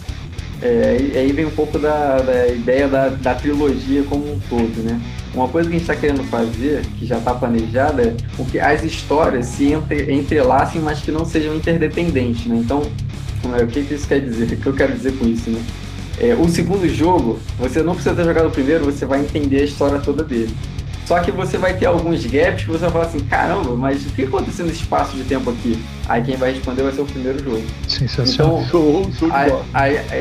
é, aí vem um pouco da, da ideia da, da, trilogia como um todo, né? Uma coisa que a gente está querendo fazer, que já está planejada, é que as histórias se entre, entrelacem, mas que não sejam interdependentes, né? Então, é, o que, que isso quer dizer? [laughs] O que eu quero dizer com isso, né? É, o segundo jogo, você não precisa ter jogado o primeiro, você vai entender a história toda dele. Só que você vai ter alguns gaps que você vai falar assim, caramba, mas o que aconteceu nesse espaço de tempo aqui? Aí quem vai responder vai ser o primeiro jogo. Sensacional. Então, show, show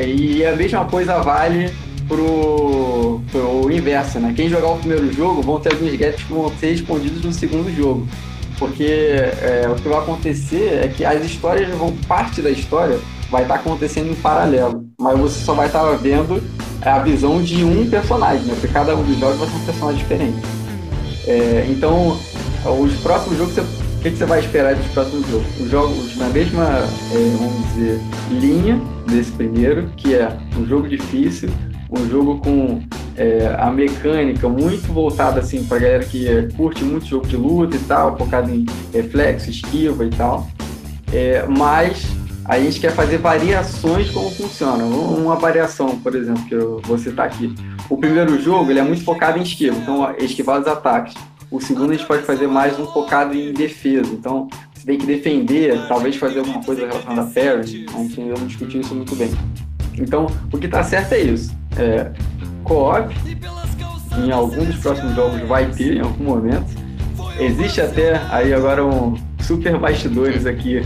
e a mesma coisa vale pro, pro inverso, né? Quem jogar o primeiro jogo vão ter alguns gaps que vão ser respondidos no segundo jogo. Porque é, o que vai acontecer é que as histórias vão, parte da história vai estar acontecendo em paralelo, mas você só vai estar vendo a visão de um personagem, né? Porque cada um dos jogos vai ser um personagem diferente. É, então, os próximos jogos, o que, que, você vai esperar dos próximos jogos? Os jogos na mesma, é, vamos dizer, linha desse primeiro, que é um jogo difícil, um jogo com é, a mecânica muito voltada assim para galera que é, curte muito jogo de luta e tal, focado em reflexo, esquiva e tal. É, mas a gente quer fazer variações como funciona. Uma variação, por exemplo, que eu vou citar aqui. O primeiro jogo ele é muito focado em esquiva, então esquivar os ataques. O segundo a gente pode fazer mais um focado em defesa, então você tem que defender, talvez fazer alguma coisa relacionada a parry. A gente ainda não discutiu isso muito bem. Então, o que está certo é isso. É, co-op, em algum dos próximos jogos vai ter em algum momento. Existe até aí agora um super bastidores aqui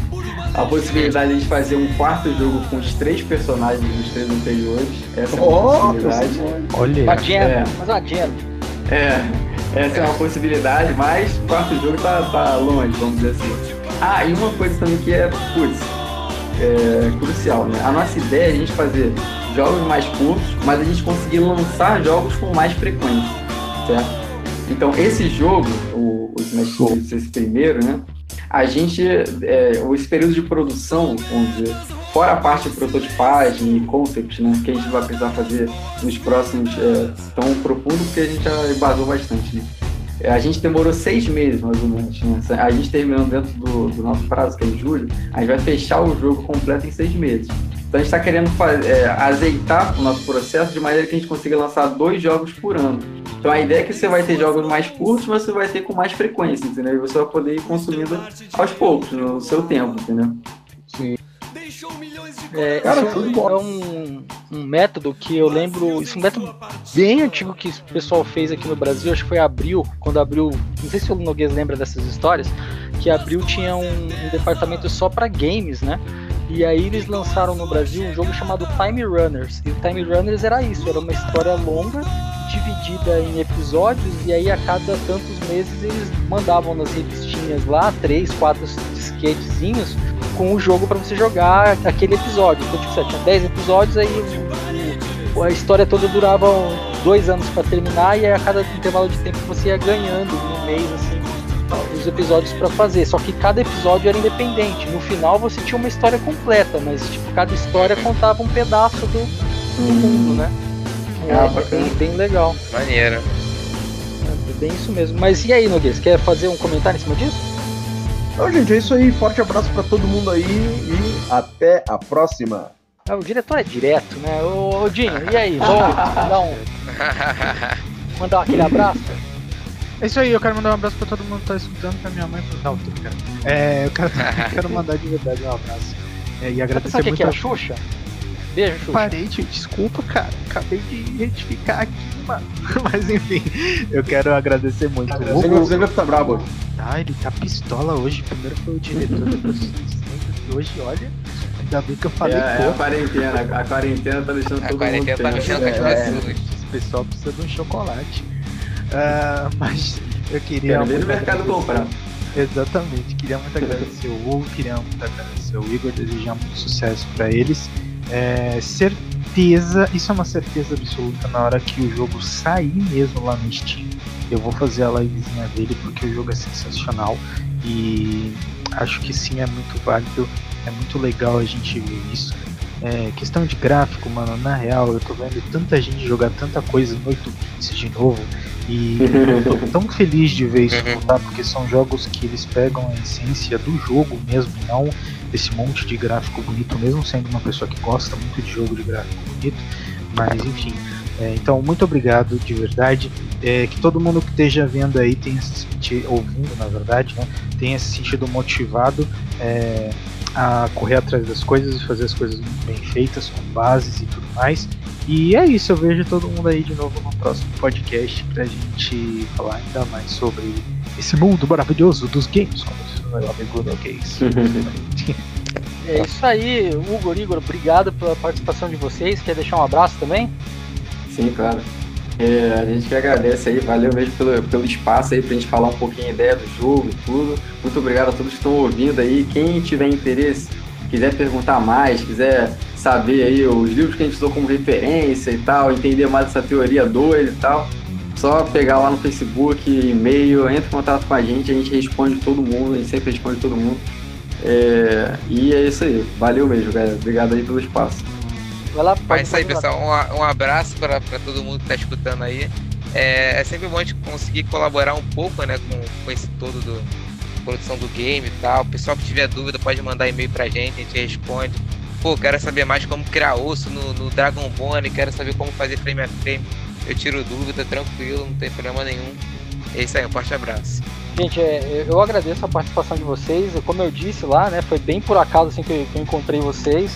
a possibilidade de fazer um quarto jogo com os três personagens dos três anteriores. Essa é uma oh, possibilidade. Olha. É. Mas uma É, essa é uma possibilidade, mas o quarto jogo tá, tá longe, vamos dizer assim. Ah, e uma coisa também que é, putz, é crucial, né? A nossa ideia é a gente fazer jogos mais curtos, mas a gente conseguir lançar jogos com mais frequência, certo? Então, esse jogo, o, o Smash Bros. esse primeiro, né? A gente, é, período de produção, vamos dizer, fora a parte de prototipagem e concept, né, que a gente vai precisar fazer nos próximos, é, tão profundo, porque a gente já embasou bastante, né? É, a gente demorou seis meses, mais ou menos. Né? A gente terminando dentro do, do, nosso prazo, que é em julho, a gente vai fechar o jogo completo em seis meses. Então a gente está querendo fazer, é, azeitar o nosso processo de maneira que a gente consiga lançar dois jogos por ano. Então a ideia é que você vai ter jogos mais curtos, mas você vai ter com mais frequência, entendeu? E você vai poder ir consumindo aos poucos, no seu tempo, entendeu? Sim. É, Cara, isso é um, um, método que eu lembro. Isso é um método bem antigo que o pessoal fez aqui no Brasil. Acho que foi Abril, quando Abril. Não sei se o Noguês lembra dessas histórias. Que Abril tinha um, um departamento só para games, né? E aí eles lançaram no Brasil um jogo chamado Time Runners. E o Time Runners era isso, era uma história longa, dividida em episódios, e aí a cada tantos meses eles mandavam nas revistinhas lá, três, quatro disquetezinhos, com o jogo para você jogar aquele episódio. Então, tipo, tinha 10 episódios, aí a história toda durava dois anos para terminar, e a cada intervalo de tempo você ia ganhando no mês, assim, os episódios para fazer. Só que cada episódio era independente. No final você tinha uma história completa, mas tipo, cada história contava um pedaço do, do mundo, né? É, ah, bem, bem legal. Maneiro. É, bem isso mesmo. Mas e aí, Noguês, quer fazer um comentário em cima disso? Então, gente, é isso aí. Forte abraço para todo mundo aí e até a próxima. Ah, o diretor é direto, né? Ô, Dinho, e aí? Vamos [laughs] dar um. [laughs] Mandar aquele abraço? É isso aí, eu quero mandar um abraço pra todo mundo que tá escutando, pra minha mãe. Não, tô brincando. É, eu quero, eu [laughs] quero mandar de verdade um abraço. É, e agradecer Sabe muito que é a Xuxa? Beijo, Xuxa. Parei, de, desculpa, cara. Acabei de retificar aqui, mano. [laughs] Mas enfim, eu quero agradecer muito. O Hugo Zenga tá brabo. Ah, ele tá pistola hoje. Primeiro foi o diretor, depois o Hoje, olha, ainda bem que eu falei. É, é a quarentena, a quarentena tá deixando A todo quarentena mundo tá tenso. mexendo com as É. pessoas. Esse pessoal precisa de um chocolate. Ah, mas eu queria. Quero ver no mercado comprar. Exatamente, queria muito agradecer o Hugo, queria muito agradecer o Igor, desejar muito sucesso para eles. É, certeza, isso é uma certeza absoluta na hora que o jogo sair mesmo lá no Steam. Eu vou fazer a livezinha dele porque o jogo é sensacional e acho que sim é muito válido, é muito legal a gente ver isso. É, questão de gráfico, mano, na real, eu tô vendo tanta gente jogar tanta coisa em 8 bits de novo e eu tô [laughs] tão feliz de ver isso voltar, porque são jogos que eles pegam a essência do jogo mesmo, não esse monte de gráfico bonito, mesmo sendo uma pessoa que gosta muito de jogo de gráfico bonito, mas enfim. é, então, muito obrigado de verdade. É, que todo mundo que esteja vendo aí tenha se sentido, ouvindo na verdade, né, tenha se sentido motivado é, a correr atrás das coisas e fazer as coisas muito bem feitas, com bases e tudo mais. E é isso, eu vejo todo mundo aí de novo no próximo podcast pra gente falar ainda mais sobre esse mundo maravilhoso dos games, como diz o meu amigo no gays. [laughs] É isso aí, Hugo, Igor, obrigado pela participação de vocês. Quer deixar um abraço também? Sim, claro. É, a gente que agradece aí, valeu mesmo pelo, pelo espaço aí pra gente falar um pouquinho a ideia do jogo e tudo. Muito obrigado a todos que estão ouvindo aí. Quem tiver interesse, quiser perguntar mais, quiser saber aí os livros que a gente usou como referência e tal, entender mais essa teoria doida e tal, só pegar lá no Facebook, e-mail, entra em contato com a gente, a gente responde todo mundo, a gente sempre responde todo mundo. É, e é isso aí. Valeu mesmo, galera. Obrigado aí pelo espaço. Vai lá, Mas é isso aí, pode- pessoal. Um, a- um abraço para todo mundo que tá escutando aí. É, é sempre bom a gente conseguir colaborar um pouco, né, com, com esse todo do produção do game e tal. O pessoal que tiver dúvida pode mandar e-mail pra gente, a gente responde. Pô, quero saber mais como criar osso no, no Dragon Bone, quero saber como fazer frame a frame. Eu tiro dúvida, tranquilo, não tem problema nenhum. É isso aí, um forte abraço. Gente, é, eu agradeço a participação de vocês. Como eu disse lá, né, foi bem por acaso assim que eu, que eu encontrei vocês.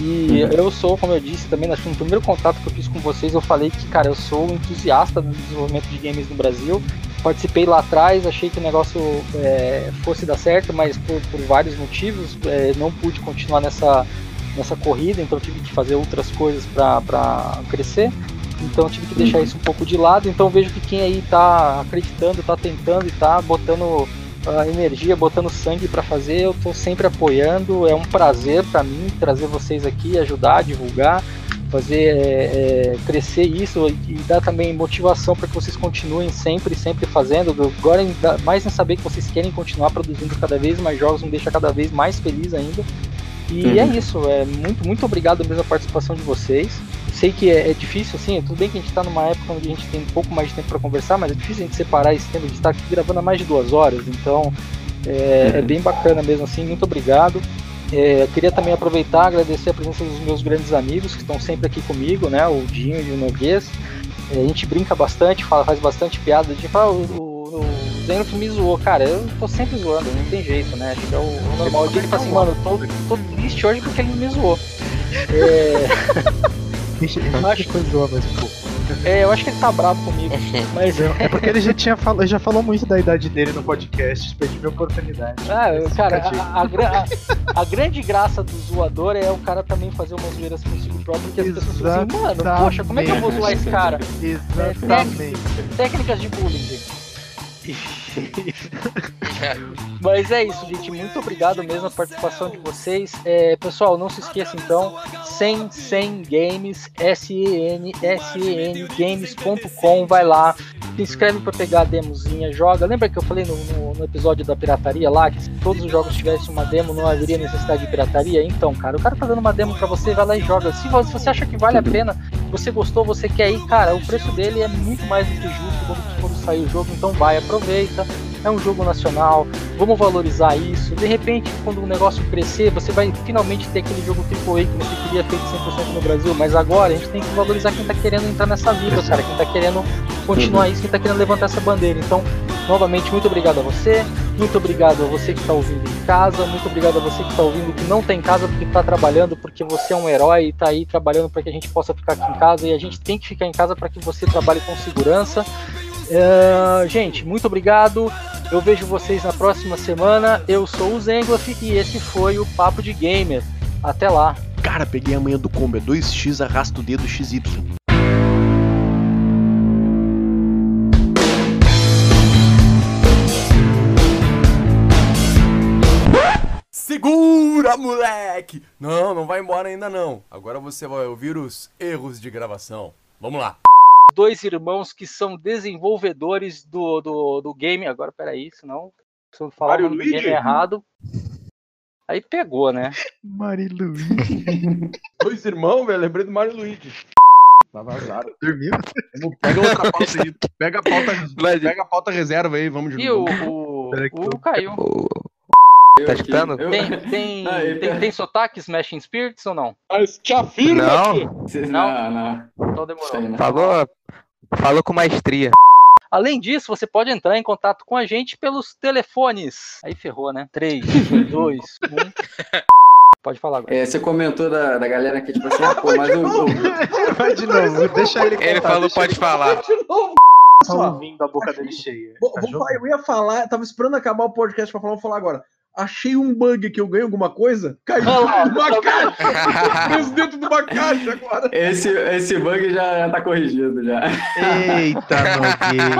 E Uhum. eu sou, como eu disse também, acho que no primeiro contato que eu fiz com vocês, eu falei que, cara, eu sou um entusiasta do desenvolvimento de games no Brasil. Participei lá atrás, achei que o negócio é, fosse dar certo, mas por, por vários motivos é, não pude continuar nessa, nessa corrida, então tive que fazer outras coisas para crescer. Então tive que deixar isso um pouco de lado. Então vejo que quem aí tá acreditando, tá tentando e tá botando a energia, botando sangue para fazer, eu tô sempre apoiando. É um prazer para mim trazer vocês aqui, ajudar, divulgar, fazer é, é, crescer isso e, e dar também motivação para que vocês continuem sempre, sempre fazendo. Agora ainda mais em saber que vocês querem continuar produzindo cada vez mais jogos, me deixa cada vez mais feliz ainda. E Uhum. é isso, é muito, muito obrigado mesmo a participação de vocês. Sei que é, é difícil, assim, tudo bem que a gente tá numa época onde a gente tem um pouco mais de tempo para conversar, mas é difícil a gente separar esse tempo de estar aqui gravando há mais de duas horas, então é, é bem bacana mesmo assim, muito obrigado. É, queria também aproveitar agradecer a presença dos meus grandes amigos que estão sempre aqui comigo, né? O Dinho e o Noguês. É, a gente brinca bastante, fala, faz bastante piada. A gente fala, o, o, o Zenith me zoou, cara. Eu tô sempre zoando, não tem jeito, né? Acho que é o, normal. O Dinho fala assim, mano, eu tô, tô triste hoje porque ele me zoou. É, [laughs] ele Acho- zoa mais um pouco. é, eu acho que ele tá bravo comigo, mas É porque ele já tinha [laughs] falado, já falou muito da idade dele no podcast, perdi minha oportunidade. Ah, eu- cara, a, a, a- a grande graça do zoador é o cara também fazer umas zoeiras consigo próprio, porque as pessoas ficam assim, mano, poxa, como é que eu vou zoar esse cara? Exatamente. Técnicas de bullying, gente. [laughs] Mas é isso, gente. Muito obrigado mesmo a participação de vocês. É, pessoal, não se esqueça então, 100 100 games, S-E-N, S-E-N, games.com, vai lá, se inscreve pra pegar a demozinha, joga. Lembra que eu falei no, no- no episódio da pirataria lá, que se todos os jogos tivessem uma demo, não haveria necessidade de pirataria? Então, cara, o cara tá dando uma demo pra você, vai lá e joga. Se vo- se você acha que vale a pena, você gostou, você quer ir, cara, o preço dele é muito mais do que justo sair o jogo, então vai, aproveita. é um jogo nacional, vamos valorizar isso. De repente, quando o negócio crescer, você vai finalmente ter aquele jogo AAA que você queria feito 100% no Brasil, mas agora a gente tem que valorizar quem tá querendo entrar nessa vida, cara, quem tá querendo continuar isso, quem tá querendo levantar essa bandeira. Então, novamente, muito obrigado a você, muito obrigado a você que tá ouvindo em casa, muito obrigado a você que tá ouvindo que não tem casa porque tá trabalhando, porque você é um herói e tá aí trabalhando para que a gente possa ficar aqui em casa e a gente tem que ficar em casa para que você trabalhe com segurança. Uh, gente, muito obrigado. Eu vejo vocês na próxima semana. Eu sou o Zengloff e esse foi o Papo de Gamer. Até lá. Cara, peguei a manhã do combo, é 2x, arrasta o dedo XY. Segura, moleque! Não, não vai embora ainda não. Agora você vai ouvir os erros de gravação. Vamos lá dois irmãos que são desenvolvedores do, do, do game. Agora, peraí, senão se eu falar o game errado. Aí pegou, né? Mari Luigi. [laughs] dois irmãos, velho. Lembrei do Mario Luigi. Tá vazado. Dormiu? Pega outra pauta aí. Pega a pauta, pega a pauta reserva aí, vamos de E o, o, o caiu. Tá escutando? Tem, [laughs] tem, ah, tem, tem sotaque Smashing Spirits ou não? Mas te afirma não. não. Não, Então demorou. Falou, falou com maestria. Além disso, você pode entrar em contato com a gente pelos telefones. Aí ferrou, né? 3, 2, 1. Pode falar agora. É, você comentou da, da galera que, tipo assim, ah, pô, mas o. Vai de novo, deixa ele contar. Ele falou, pode ele falar. De novo. Só ouvindo a boca dele cheia. Vou, vou, eu ia falar, tava esperando acabar o podcast pra falar, vou falar agora achei um bug que eu ganho alguma coisa, caiu dentro de uma caixa. preso dentro de uma caixa agora. Esse, esse bug já, já tá corrigido já. Eita, Noguês.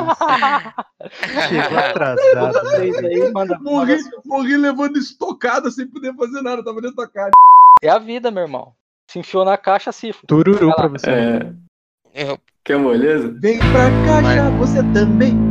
Chegou [laughs] atrasado. Aí, manda, morri, morri levando estocada sem poder fazer nada, tava dentro da caixa. É a vida, meu irmão. Se enfiou na caixa, se. Tururu pra você. É. Quer moleza? Vem pra caixa, Mas... você também.